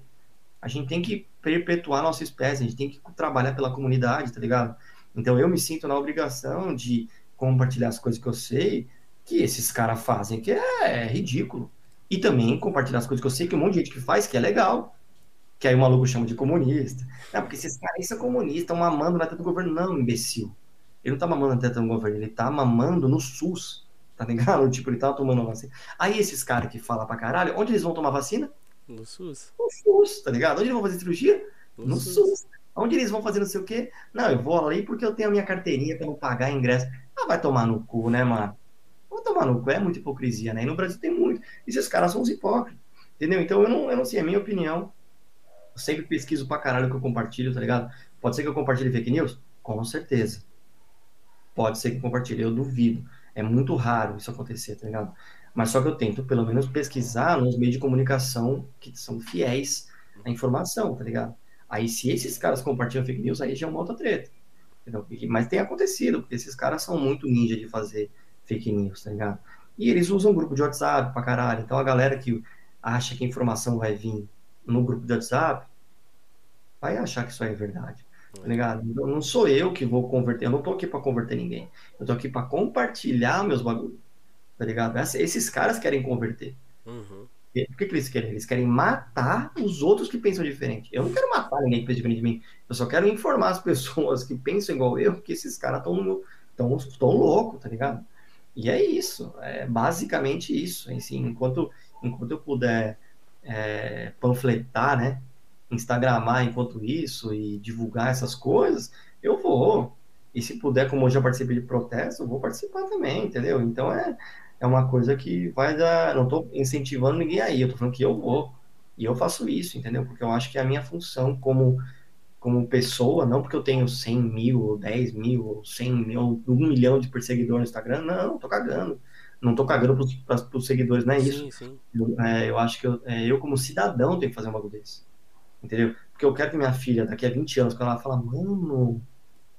A gente tem que perpetuar nossa espécie, a gente tem que trabalhar pela comunidade, tá ligado? Então eu me sinto na obrigação de compartilhar as coisas que eu sei que esses caras fazem, que é, é, ridículo. E também compartilhar as coisas que eu sei que um monte de gente que faz, que é legal. Que aí o maluco chama de comunista. Não, porque esses caras são comunistas, estão mamando na teta do governo. Não, imbecil. Ele não tá mamando na teta do governo, ele tá mamando no SUS tá ligado? Tipo, ele tava tomando vacina. Aí esses caras que falam pra caralho, onde eles vão tomar vacina? No SUS. No SUS, tá ligado? Onde eles vão fazer cirurgia? No, no SUS. SUS. Onde eles vão fazer não sei o quê? Não, eu vou ali porque eu tenho a minha carteirinha para não pagar ingresso. Ah, vai tomar no cu, né, mano? Tomar no cu, é muita hipocrisia, né? E no Brasil tem muito. E esses caras são os hipócritas, entendeu? Então eu não, eu não sei, é minha opinião. Eu sempre pesquiso pra caralho que eu compartilho, tá ligado? Pode ser que eu compartilhe fake news? Com certeza. Pode ser que eu compartilhe, eu duvido. É muito raro isso acontecer, tá ligado? Mas só que eu tento, pelo menos, pesquisar nos meios de comunicação que são fiéis à informação, tá ligado? Aí, se esses caras compartilham fake news, aí já é uma outra treta. Entendeu? Mas tem acontecido, porque esses caras são muito ninja de fazer fake news, tá ligado? E eles usam grupo de WhatsApp pra caralho. Então a galera que acha que a informação vai vir no grupo de WhatsApp vai achar que isso aí é verdade. Tá ligado? Então, não sou eu que vou converter, eu não tô aqui para converter ninguém. Eu tô aqui para compartilhar meus bagulhos. Tá ligado? Esses caras querem converter. Uhum. Por que, que eles querem? Eles querem matar os outros que pensam diferente. Eu não quero matar ninguém que pensa diferente de mim. Eu só quero informar as pessoas que pensam igual eu que esses caras estão tão, tão loucos, tá ligado? E é isso. É basicamente isso. Assim, enquanto, enquanto eu puder é, panfletar, né? Instagramar enquanto isso e divulgar essas coisas, eu vou. E se puder, como eu já participei de protesto, eu vou participar também, entendeu? Então é, é uma coisa que vai dar. Não estou incentivando ninguém aí, eu estou falando que eu vou. E eu faço isso, entendeu? Porque eu acho que é a minha função como, como pessoa, não porque eu tenho 100 mil, ou 10 mil, ou 100 mil, 1 milhão de perseguidores no Instagram, não, tô cagando. Não tô cagando para os seguidores, não é isso. Sim, sim. Eu, é, eu acho que eu, é, eu, como cidadão, tenho que fazer um bagulho desse. Entendeu? Porque eu quero que minha filha, daqui a 20 anos, quando ela fala, mano,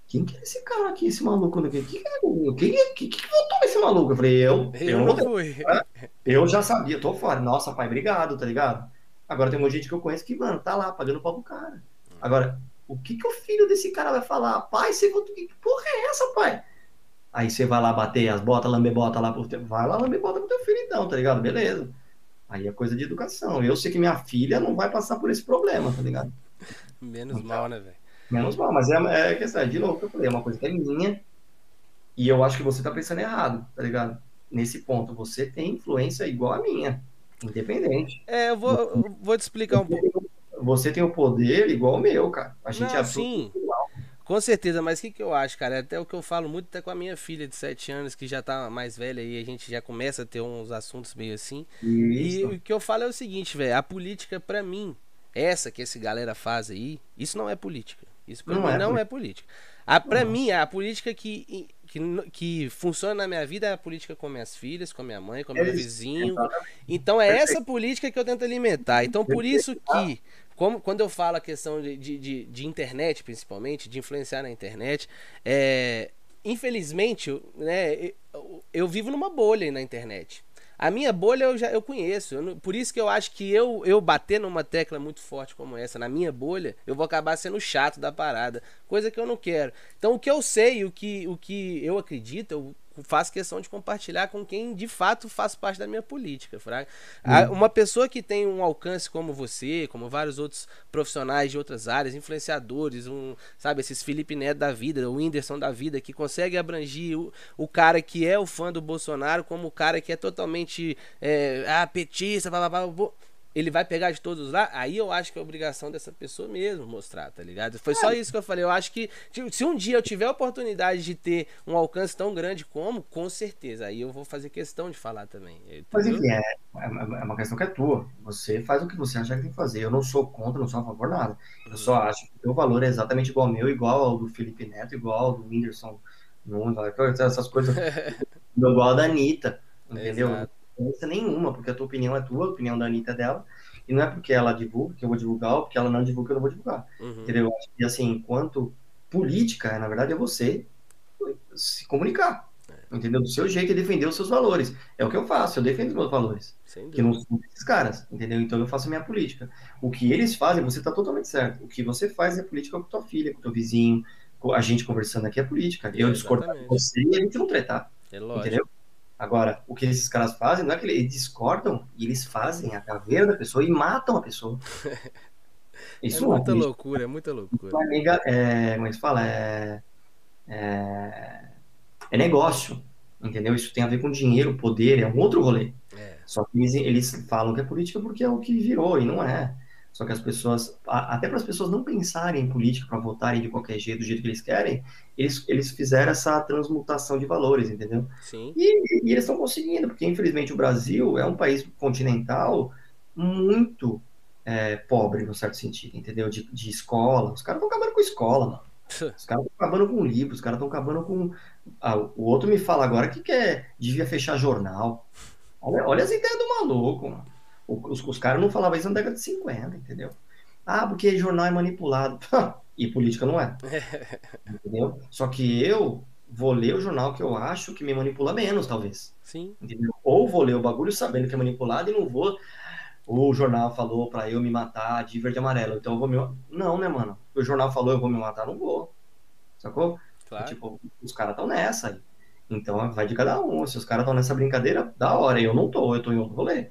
quem que é esse cara aqui, esse maluco? Quem, quem, quem, quem que votou esse maluco? Eu falei, eu. Eu, eu não fui. Eu já sabia, tô fora. Nossa, pai, obrigado, tá ligado? Agora tem uma gente que eu conheço que, mano, tá lá pagando pau pro cara. Agora, o que que o filho desse cara vai falar? Pai, você. Que porra é essa, pai? Aí você vai lá bater as botas, lamber bota lá pro teu. Vai lá lamber bota pro teu filho, então, tá ligado? Beleza. Aí é coisa de educação. Eu sei que minha filha não vai passar por esse problema, tá ligado? Menos então, mal, né, velho? Menos mal, mas é, é questão, de novo que eu falei, é uma coisa que é minha e eu acho que você tá pensando errado, tá ligado? Nesse ponto, você tem influência igual a minha, independente. É, eu vou, eu vou te explicar um pouco. Você tem o poder igual o meu, cara. A gente Não, é sim. Com certeza, mas o que, que eu acho, cara? É até o que eu falo muito até com a minha filha de 7 anos, que já tá mais velha e a gente já começa a ter uns assuntos meio assim. Isso. E o que eu falo é o seguinte, velho, a política para mim, essa que esse galera faz aí, isso não é política. Isso pra não mim é não política. é política. A, pra não. mim, a política que, que, que funciona na minha vida é a política com minhas filhas, com minha mãe, com meu é vizinho. Então é essa política que eu tento alimentar. Então por isso que, como, quando eu falo a questão de, de, de, de internet, principalmente, de influenciar na internet, é, infelizmente, né, eu, eu vivo numa bolha na internet. A minha bolha eu já eu conheço. Eu por isso que eu acho que eu, eu bater numa tecla muito forte como essa, na minha bolha, eu vou acabar sendo chato da parada. Coisa que eu não quero. Então o que eu sei, o que, o que eu acredito, eu faço questão de compartilhar com quem de fato faz parte da minha política, Fraga. Uhum. Uma pessoa que tem um alcance como você, como vários outros profissionais de outras áreas, influenciadores, um, sabe, esses Felipe Neto da vida, o Whindersson da vida, que consegue abranger o, o cara que é o fã do Bolsonaro como o cara que é totalmente é, ah, petista, blá, blá, blá, ele vai pegar de todos lá, aí eu acho que é obrigação dessa pessoa mesmo mostrar, tá ligado? Foi só é. isso que eu falei. Eu acho que tipo, se um dia eu tiver a oportunidade de ter um alcance tão grande como, com certeza, aí eu vou fazer questão de falar também. Entendeu? Mas enfim, é, é, é uma questão que é tua. Você faz o que você acha que tem que fazer. Eu não sou contra, não sou a favor nada. Eu só uhum. acho que o teu valor é exatamente igual ao meu, igual ao do Felipe Neto, igual ao do Whindersson. Essas coisas. igual ao da Anitta, entendeu? Exato diferença nenhuma, porque a tua opinião é tua, a opinião da Anitta é dela, e não é porque ela divulga que eu vou divulgar, ou porque ela não divulga que eu não vou divulgar. Uhum. Entendeu? E assim, enquanto política, na verdade, é você se comunicar. É. Entendeu? Do seu jeito e defender os seus valores. É o que eu faço, eu defendo os meus valores. Que não são esses caras, entendeu? Então eu faço a minha política. O que eles fazem, você está totalmente certo. O que você faz é política com tua filha, com teu vizinho, com a gente conversando aqui é política. Eu discordar com você e a gente não tretar. É lógico. Entendeu? Agora, o que esses caras fazem não é que eles discordam e eles fazem a caveira da pessoa e matam a pessoa. Isso é muita loucura, é muita loucura. Amiga, é, como é que fala? É, é, é, negócio, entendeu? Isso tem a ver com dinheiro, poder, é um outro rolê. É. Só que eles, eles falam que é política porque é o que virou e não é. Só que as pessoas, até para as pessoas não pensarem em política para votarem de qualquer jeito, do jeito que eles querem, eles, eles fizeram essa transmutação de valores, entendeu? Sim. E, e eles estão conseguindo, porque infelizmente o Brasil é um país continental muito é, pobre, no certo sentido, entendeu? De, de escola. Os caras estão acabando com escola, mano. Os caras estão acabando com livros, os caras estão acabando com. Ah, o outro me fala agora que quer, devia fechar jornal. Olha, olha as ideias do maluco, mano. Os, os caras não falavam isso na década de 50, entendeu? Ah, porque jornal é manipulado. e política não é. entendeu? Só que eu vou ler o jornal que eu acho que me manipula menos, talvez. Sim. Entendeu? Ou vou ler o bagulho sabendo que é manipulado e não vou. O jornal falou para eu me matar de verde e amarelo, então eu vou me. Não, né, mano? O jornal falou eu vou me matar, não vou. Sacou? Claro. Tipo, os caras estão nessa aí. Então vai de cada um. Se os caras estão nessa brincadeira, da hora. Eu não tô, eu tô em outro rolê.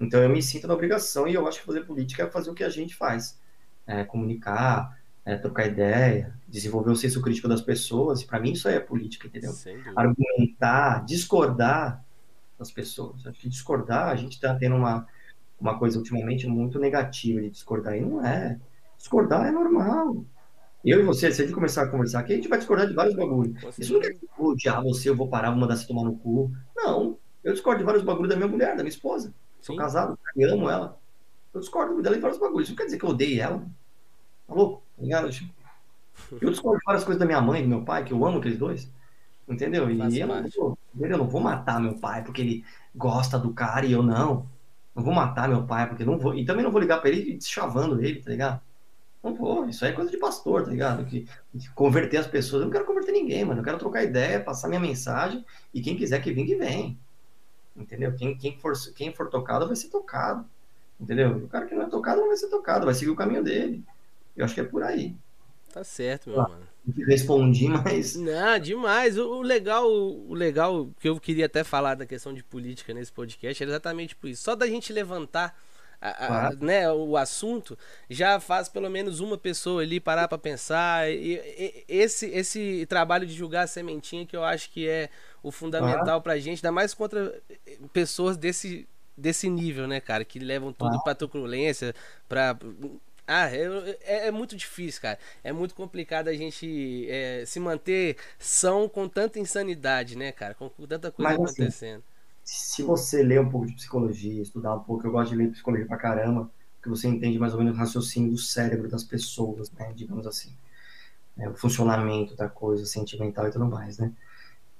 Então eu me sinto na obrigação e eu acho que fazer política é fazer o que a gente faz. É, comunicar, é, trocar ideia, desenvolver o senso crítico das pessoas. Para mim isso aí é política, entendeu? Argumentar, discordar das pessoas. Acho que discordar, a gente está tendo uma, uma coisa ultimamente muito negativa de discordar. E não é. Discordar é normal. Eu e você, se a gente começar a conversar aqui, a gente vai discordar de vários bagulhos. Isso não quer que eu vou odiar você, eu vou parar, vou mandar você tomar no cu. Não. Eu discordo de vários bagulhos da minha mulher, da minha esposa. Sou Sim. casado, eu amo ela. Eu discordo dela em vários bagulhos. Isso não quer dizer que eu odeio ela. Tá louco? Tá ligado? Tipo, eu discordo várias coisas da minha mãe e do meu pai, que eu amo aqueles dois. Entendeu? E eu não, vou, eu não vou matar meu pai porque ele gosta do cara e eu não. Não vou matar meu pai porque não vou. E também não vou ligar pra ele chavando ele, tá ligado? Não vou. Isso aí é coisa de pastor, tá ligado? Que, converter as pessoas. Eu não quero converter ninguém, mano. Eu quero trocar ideia, passar minha mensagem e quem quiser que venha, que vem. Entendeu? Quem, quem, for, quem for tocado vai ser tocado. Entendeu? O cara que não é tocado não vai ser tocado, vai seguir o caminho dele. Eu acho que é por aí. Tá certo, meu ah, mano. Respondi, mas. Não, demais. O, o, legal, o legal que eu queria até falar da questão de política nesse podcast é exatamente por isso. Só da gente levantar a, a, né, o assunto, já faz pelo menos uma pessoa ali parar para pensar. E, e, esse, esse trabalho de julgar a sementinha que eu acho que é o fundamental ah. pra gente, ainda mais contra pessoas desse, desse nível, né, cara, que levam tudo ah. pra truculência, pra. Ah, é, é, é, muito difícil, cara. É muito complicado a gente é, se manter são com tanta insanidade, né, cara? Com, com tanta coisa Mas, assim, acontecendo. Assim, se você ler um pouco de psicologia, estudar um pouco, eu gosto de ler psicologia pra caramba, porque você entende mais ou menos o raciocínio do cérebro das pessoas, né? Digamos assim. É, o funcionamento da coisa sentimental e tudo mais, né?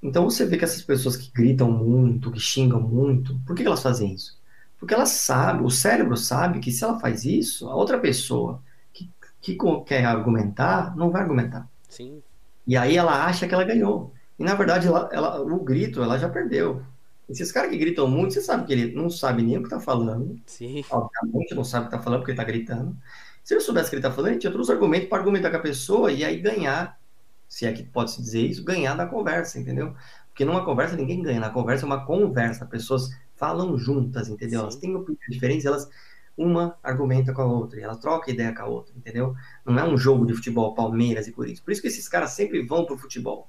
Então você vê que essas pessoas que gritam muito, que xingam muito, por que elas fazem isso? Porque elas sabem, o cérebro sabe que se ela faz isso, a outra pessoa que, que quer argumentar, não vai argumentar. Sim. E aí ela acha que ela ganhou. E na verdade, ela, ela, o grito, ela já perdeu. Esses caras que gritam muito, você sabe que ele não sabe nem o que tá falando. Sim. Obviamente não sabe o que tá falando porque ele tá gritando. Se ele soubesse o que ele tá falando, ele tinha outros argumentos para argumentar com a pessoa e aí ganhar, se é que pode se dizer isso, ganhar da conversa, entendeu? Porque numa conversa ninguém ganha, na conversa é uma conversa, pessoas falam juntas, entendeu? Sim. Elas têm opiniões diferentes, elas uma argumenta com a outra, e ela troca ideia com a outra, entendeu? Não é um jogo de futebol, Palmeiras e Corinthians. Por isso que esses caras sempre vão pro futebol.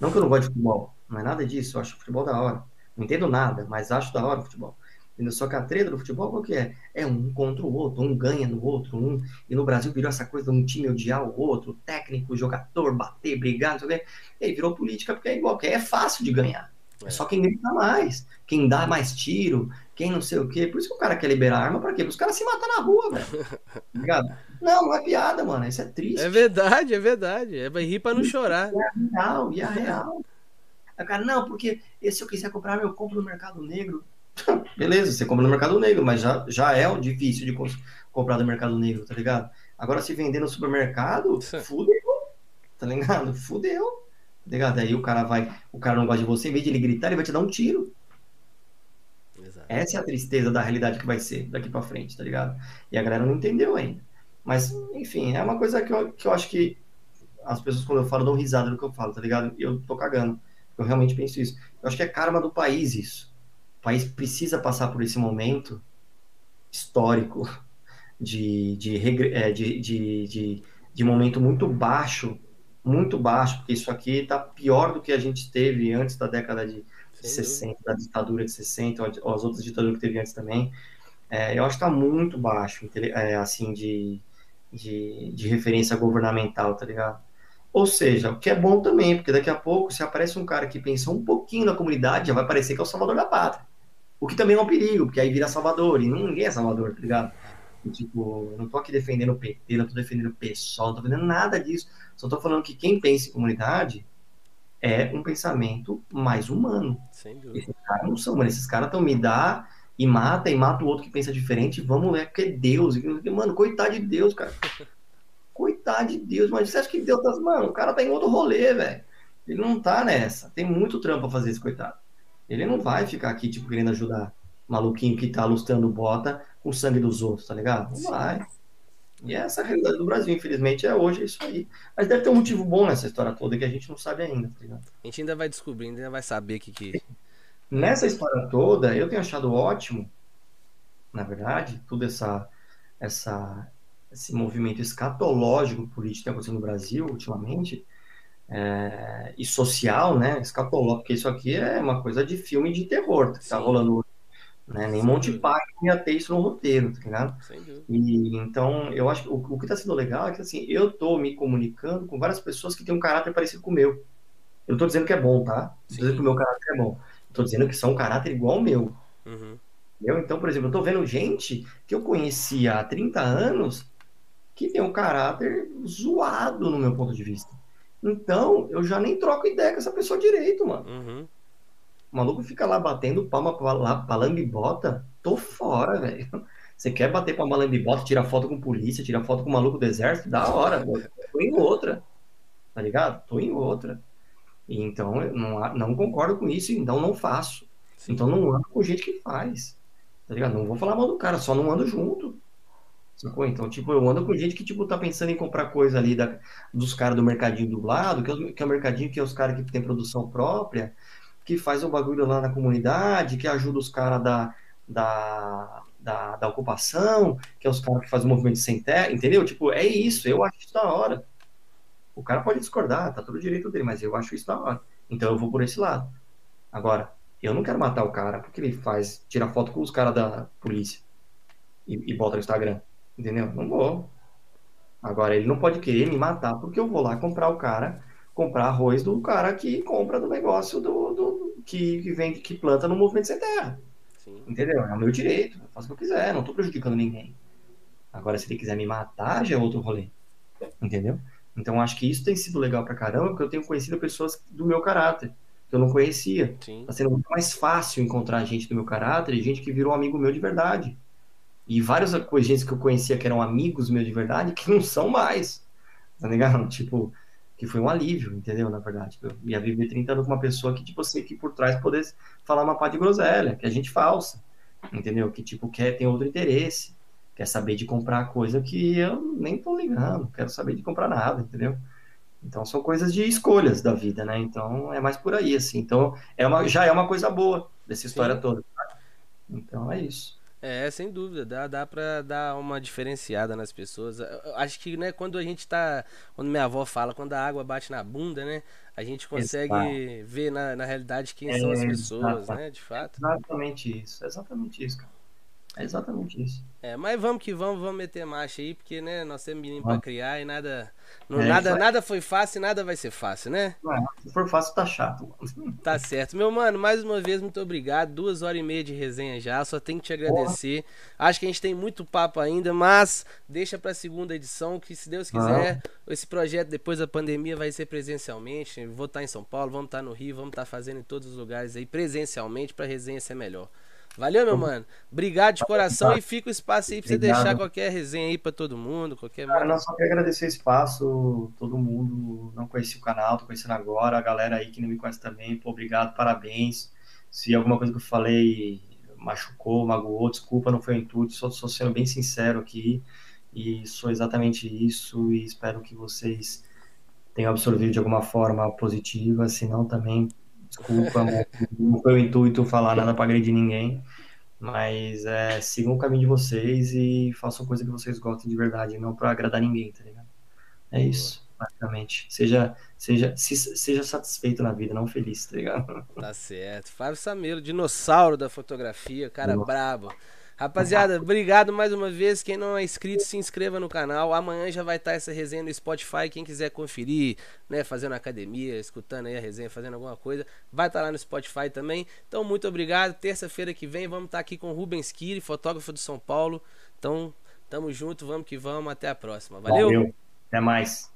Não que eu não gosto de futebol, não é nada disso, eu acho futebol da hora. Não entendo nada, mas acho da hora o futebol. Só que a treta do futebol, qual que é? É um contra o outro, um ganha no outro, um. E no Brasil virou essa coisa de um time odiar o outro, técnico, jogador, bater, brigar, não sei o quê. E aí virou política porque é igual, que é fácil de ganhar. É só quem grita mais, quem dá mais tiro, quem não sei o quê. Por isso que o cara quer liberar arma, pra quê? Para os caras se matar na rua, velho. Ligado? Não, não é piada, mano. Isso é triste. É verdade, é verdade. É rir pra não chorar. E é real, e é real. Aí o cara, não, porque se eu quiser comprar, eu compro no Mercado Negro. Beleza, você compra no Mercado Negro, mas já, já é difícil de comprar no Mercado Negro, tá ligado? Agora, se vender no supermercado, fudeu, tá ligado? Fudeu, tá ligado? Aí o cara vai, o cara não gosta de você, em vez de ele gritar, ele vai te dar um tiro. Exato. Essa é a tristeza da realidade que vai ser daqui para frente, tá ligado? E a galera não entendeu ainda. Mas, enfim, é uma coisa que eu, que eu acho que as pessoas, quando eu falo, dão risada no que eu falo, tá ligado? E eu tô cagando. Eu realmente penso isso. Eu acho que é karma do país isso. O país precisa passar por esse momento histórico de, de, é, de, de, de, de momento muito baixo, muito baixo, porque isso aqui está pior do que a gente teve antes da década de Sim. 60, da ditadura de 60, ou as outras ditaduras que teve antes também. é, eu acho que tá muito baixo, é, assim, de, de, de referência governamental, tá ligado? Ou seja, o que é bom também, porque daqui a pouco, se aparece um cara que pensa um pouquinho na comunidade, já vai parecer que é o salvador da pátria. O que também é um perigo, porque aí vira Salvador, e ninguém é Salvador, tá ligado? E, tipo, eu não tô aqui defendendo o PT, não tô defendendo o PSOL, não tô defendendo nada disso. Só tô falando que quem pensa em comunidade é um pensamento mais humano. Sem dúvida. Esses caras não são, mano. Esses caras estão me dá e mata, e mata o outro que pensa diferente, vamos ler, porque é Deus. Mano, coitado de Deus, cara. Coitado de Deus, mas você acha que Deus tá. Mano, o cara tá em outro rolê, velho. Ele não tá nessa. Tem muito trampo pra fazer esse coitado. Ele não vai ficar aqui, tipo, querendo ajudar maluquinho que tá lustrando bota com o sangue dos outros, tá ligado? Não vai. E essa é a realidade do Brasil, infelizmente, é hoje é isso aí. Mas deve ter um motivo bom nessa história toda que a gente não sabe ainda, tá ligado? A gente ainda vai descobrir, ainda vai saber o que que. Nessa história toda, eu tenho achado ótimo, na verdade, tudo essa, essa, esse movimento escatológico político que está acontecendo no Brasil ultimamente, é, e social, né? Escatológico, porque isso aqui é uma coisa de filme de terror que está rolando hoje. Né? Nem Monte Python ia ter isso no roteiro, tá ligado? E, então, eu acho que o, o que está sendo legal é que assim, eu tô me comunicando com várias pessoas que têm um caráter parecido com o meu. Eu estou dizendo que é bom, tá? Estou dizendo que o meu caráter é bom. Estou dizendo que são um caráter igual ao meu. Uhum. Eu, então, por exemplo, eu tô vendo gente que eu conhecia há 30 anos que tem um caráter zoado no meu ponto de vista. Então, eu já nem troco ideia com essa pessoa direito, mano. Uhum. O maluco fica lá batendo palma pra, lá, pra lambibota. Tô fora, velho. Você quer bater pra uma lambibota, tirar foto com polícia, tirar foto com o maluco do exército? Da hora, tô em outra. Tá ligado? Tô em outra. Então, eu não, não concordo com isso, então não faço. Sim. Então não ando com gente que faz. Tá ligado? Não vou falar mal do cara, só não ando junto. Sacou? Então, tipo, eu ando com gente que, tipo, tá pensando em comprar coisa ali da, dos caras do mercadinho do lado, que é, que é o mercadinho que é os caras que tem produção própria, que faz o bagulho lá na comunidade, que ajuda os caras da, da, da, da, ocupação, que é os caras que fazem o movimento sem terra, entendeu? Tipo, é isso, eu acho isso da hora. O cara pode discordar, tá todo direito dele, mas eu acho isso da hora. Então eu vou por esse lado. Agora, eu não quero matar o cara porque ele faz, tira foto com os caras da polícia e, e bota no Instagram. Entendeu? Não vou. Agora, ele não pode querer me matar porque eu vou lá comprar o cara, comprar arroz do cara que compra do negócio do, do que, que vende, que planta no movimento sem terra. Sim. Entendeu? É o meu direito. Eu faço o que eu quiser, não tô prejudicando ninguém. Agora, se ele quiser me matar, já é outro rolê. Entendeu? Então, acho que isso tem sido legal pra caramba, porque eu tenho conhecido pessoas do meu caráter que eu não conhecia. Sim. Tá sendo muito mais fácil encontrar gente do meu caráter e gente que virou amigo meu de verdade. E várias coisas que eu conhecia que eram amigos meus de verdade que não são mais. Tá ligado? Tipo, que foi um alívio, entendeu? Na verdade. Eu ia viver 30 anos com uma pessoa que, tipo, sei que por trás pudesse falar uma pá de groselha, que é gente falsa. Entendeu? Que, tipo, quer, tem outro interesse. Quer saber de comprar coisa que eu nem tô ligando. Quero saber de comprar nada, entendeu? Então são coisas de escolhas da vida, né? Então é mais por aí, assim. Então é uma, já é uma coisa boa dessa história Sim. toda. Então é isso. É, sem dúvida, dá, dá pra dar uma diferenciada nas pessoas. Acho que, né, quando a gente tá. Quando minha avó fala, quando a água bate na bunda, né? A gente consegue Exato. ver na, na realidade quem é, são as pessoas, né? De fato. Exatamente isso, exatamente isso, cara. É exatamente isso. É, mas vamos que vamos, vamos meter marcha aí, porque, né, nós temos menino pra criar e nada. Não, é, nada, nada foi fácil e nada vai ser fácil, né? Não, se for fácil, tá chato. Tá certo. Meu mano, mais uma vez, muito obrigado. Duas horas e meia de resenha já. Só tenho que te agradecer. Porra. Acho que a gente tem muito papo ainda, mas deixa pra segunda edição, que se Deus quiser, ah. esse projeto depois da pandemia vai ser presencialmente. Vou estar em São Paulo, vamos estar no Rio, vamos estar fazendo em todos os lugares aí presencialmente pra resenha ser melhor. Valeu, meu mano. Obrigado de coração e fica o espaço aí pra você deixar qualquer resenha aí pra todo mundo, qualquer. Cara, não, só quero agradecer o espaço, todo mundo. Não conheci o canal, tô conhecendo agora. A galera aí que não me conhece também, pô, obrigado, parabéns. Se alguma coisa que eu falei machucou, magoou, desculpa, não foi o intuito, só sou sendo bem sincero aqui e sou exatamente isso e espero que vocês tenham absorvido de alguma forma positiva, se não também Desculpa, não foi o intuito falar nada para agredir ninguém. Mas é, sigam o caminho de vocês e façam coisa que vocês gostem de verdade, não para agradar ninguém, tá ligado? É isso, basicamente. Seja, seja, se, seja satisfeito na vida, não feliz, tá ligado? Tá certo. Fábio Samelo, dinossauro da fotografia, cara brabo. Rapaziada, obrigado mais uma vez. Quem não é inscrito, se inscreva no canal. Amanhã já vai estar essa resenha no Spotify. Quem quiser conferir, né, fazendo academia, escutando aí a resenha, fazendo alguma coisa, vai estar lá no Spotify também. Então, muito obrigado. Terça-feira que vem vamos estar aqui com o Rubens Kiri, fotógrafo do São Paulo. Então, tamo junto, vamos que vamos. Até a próxima. Valeu. Valeu. Até mais.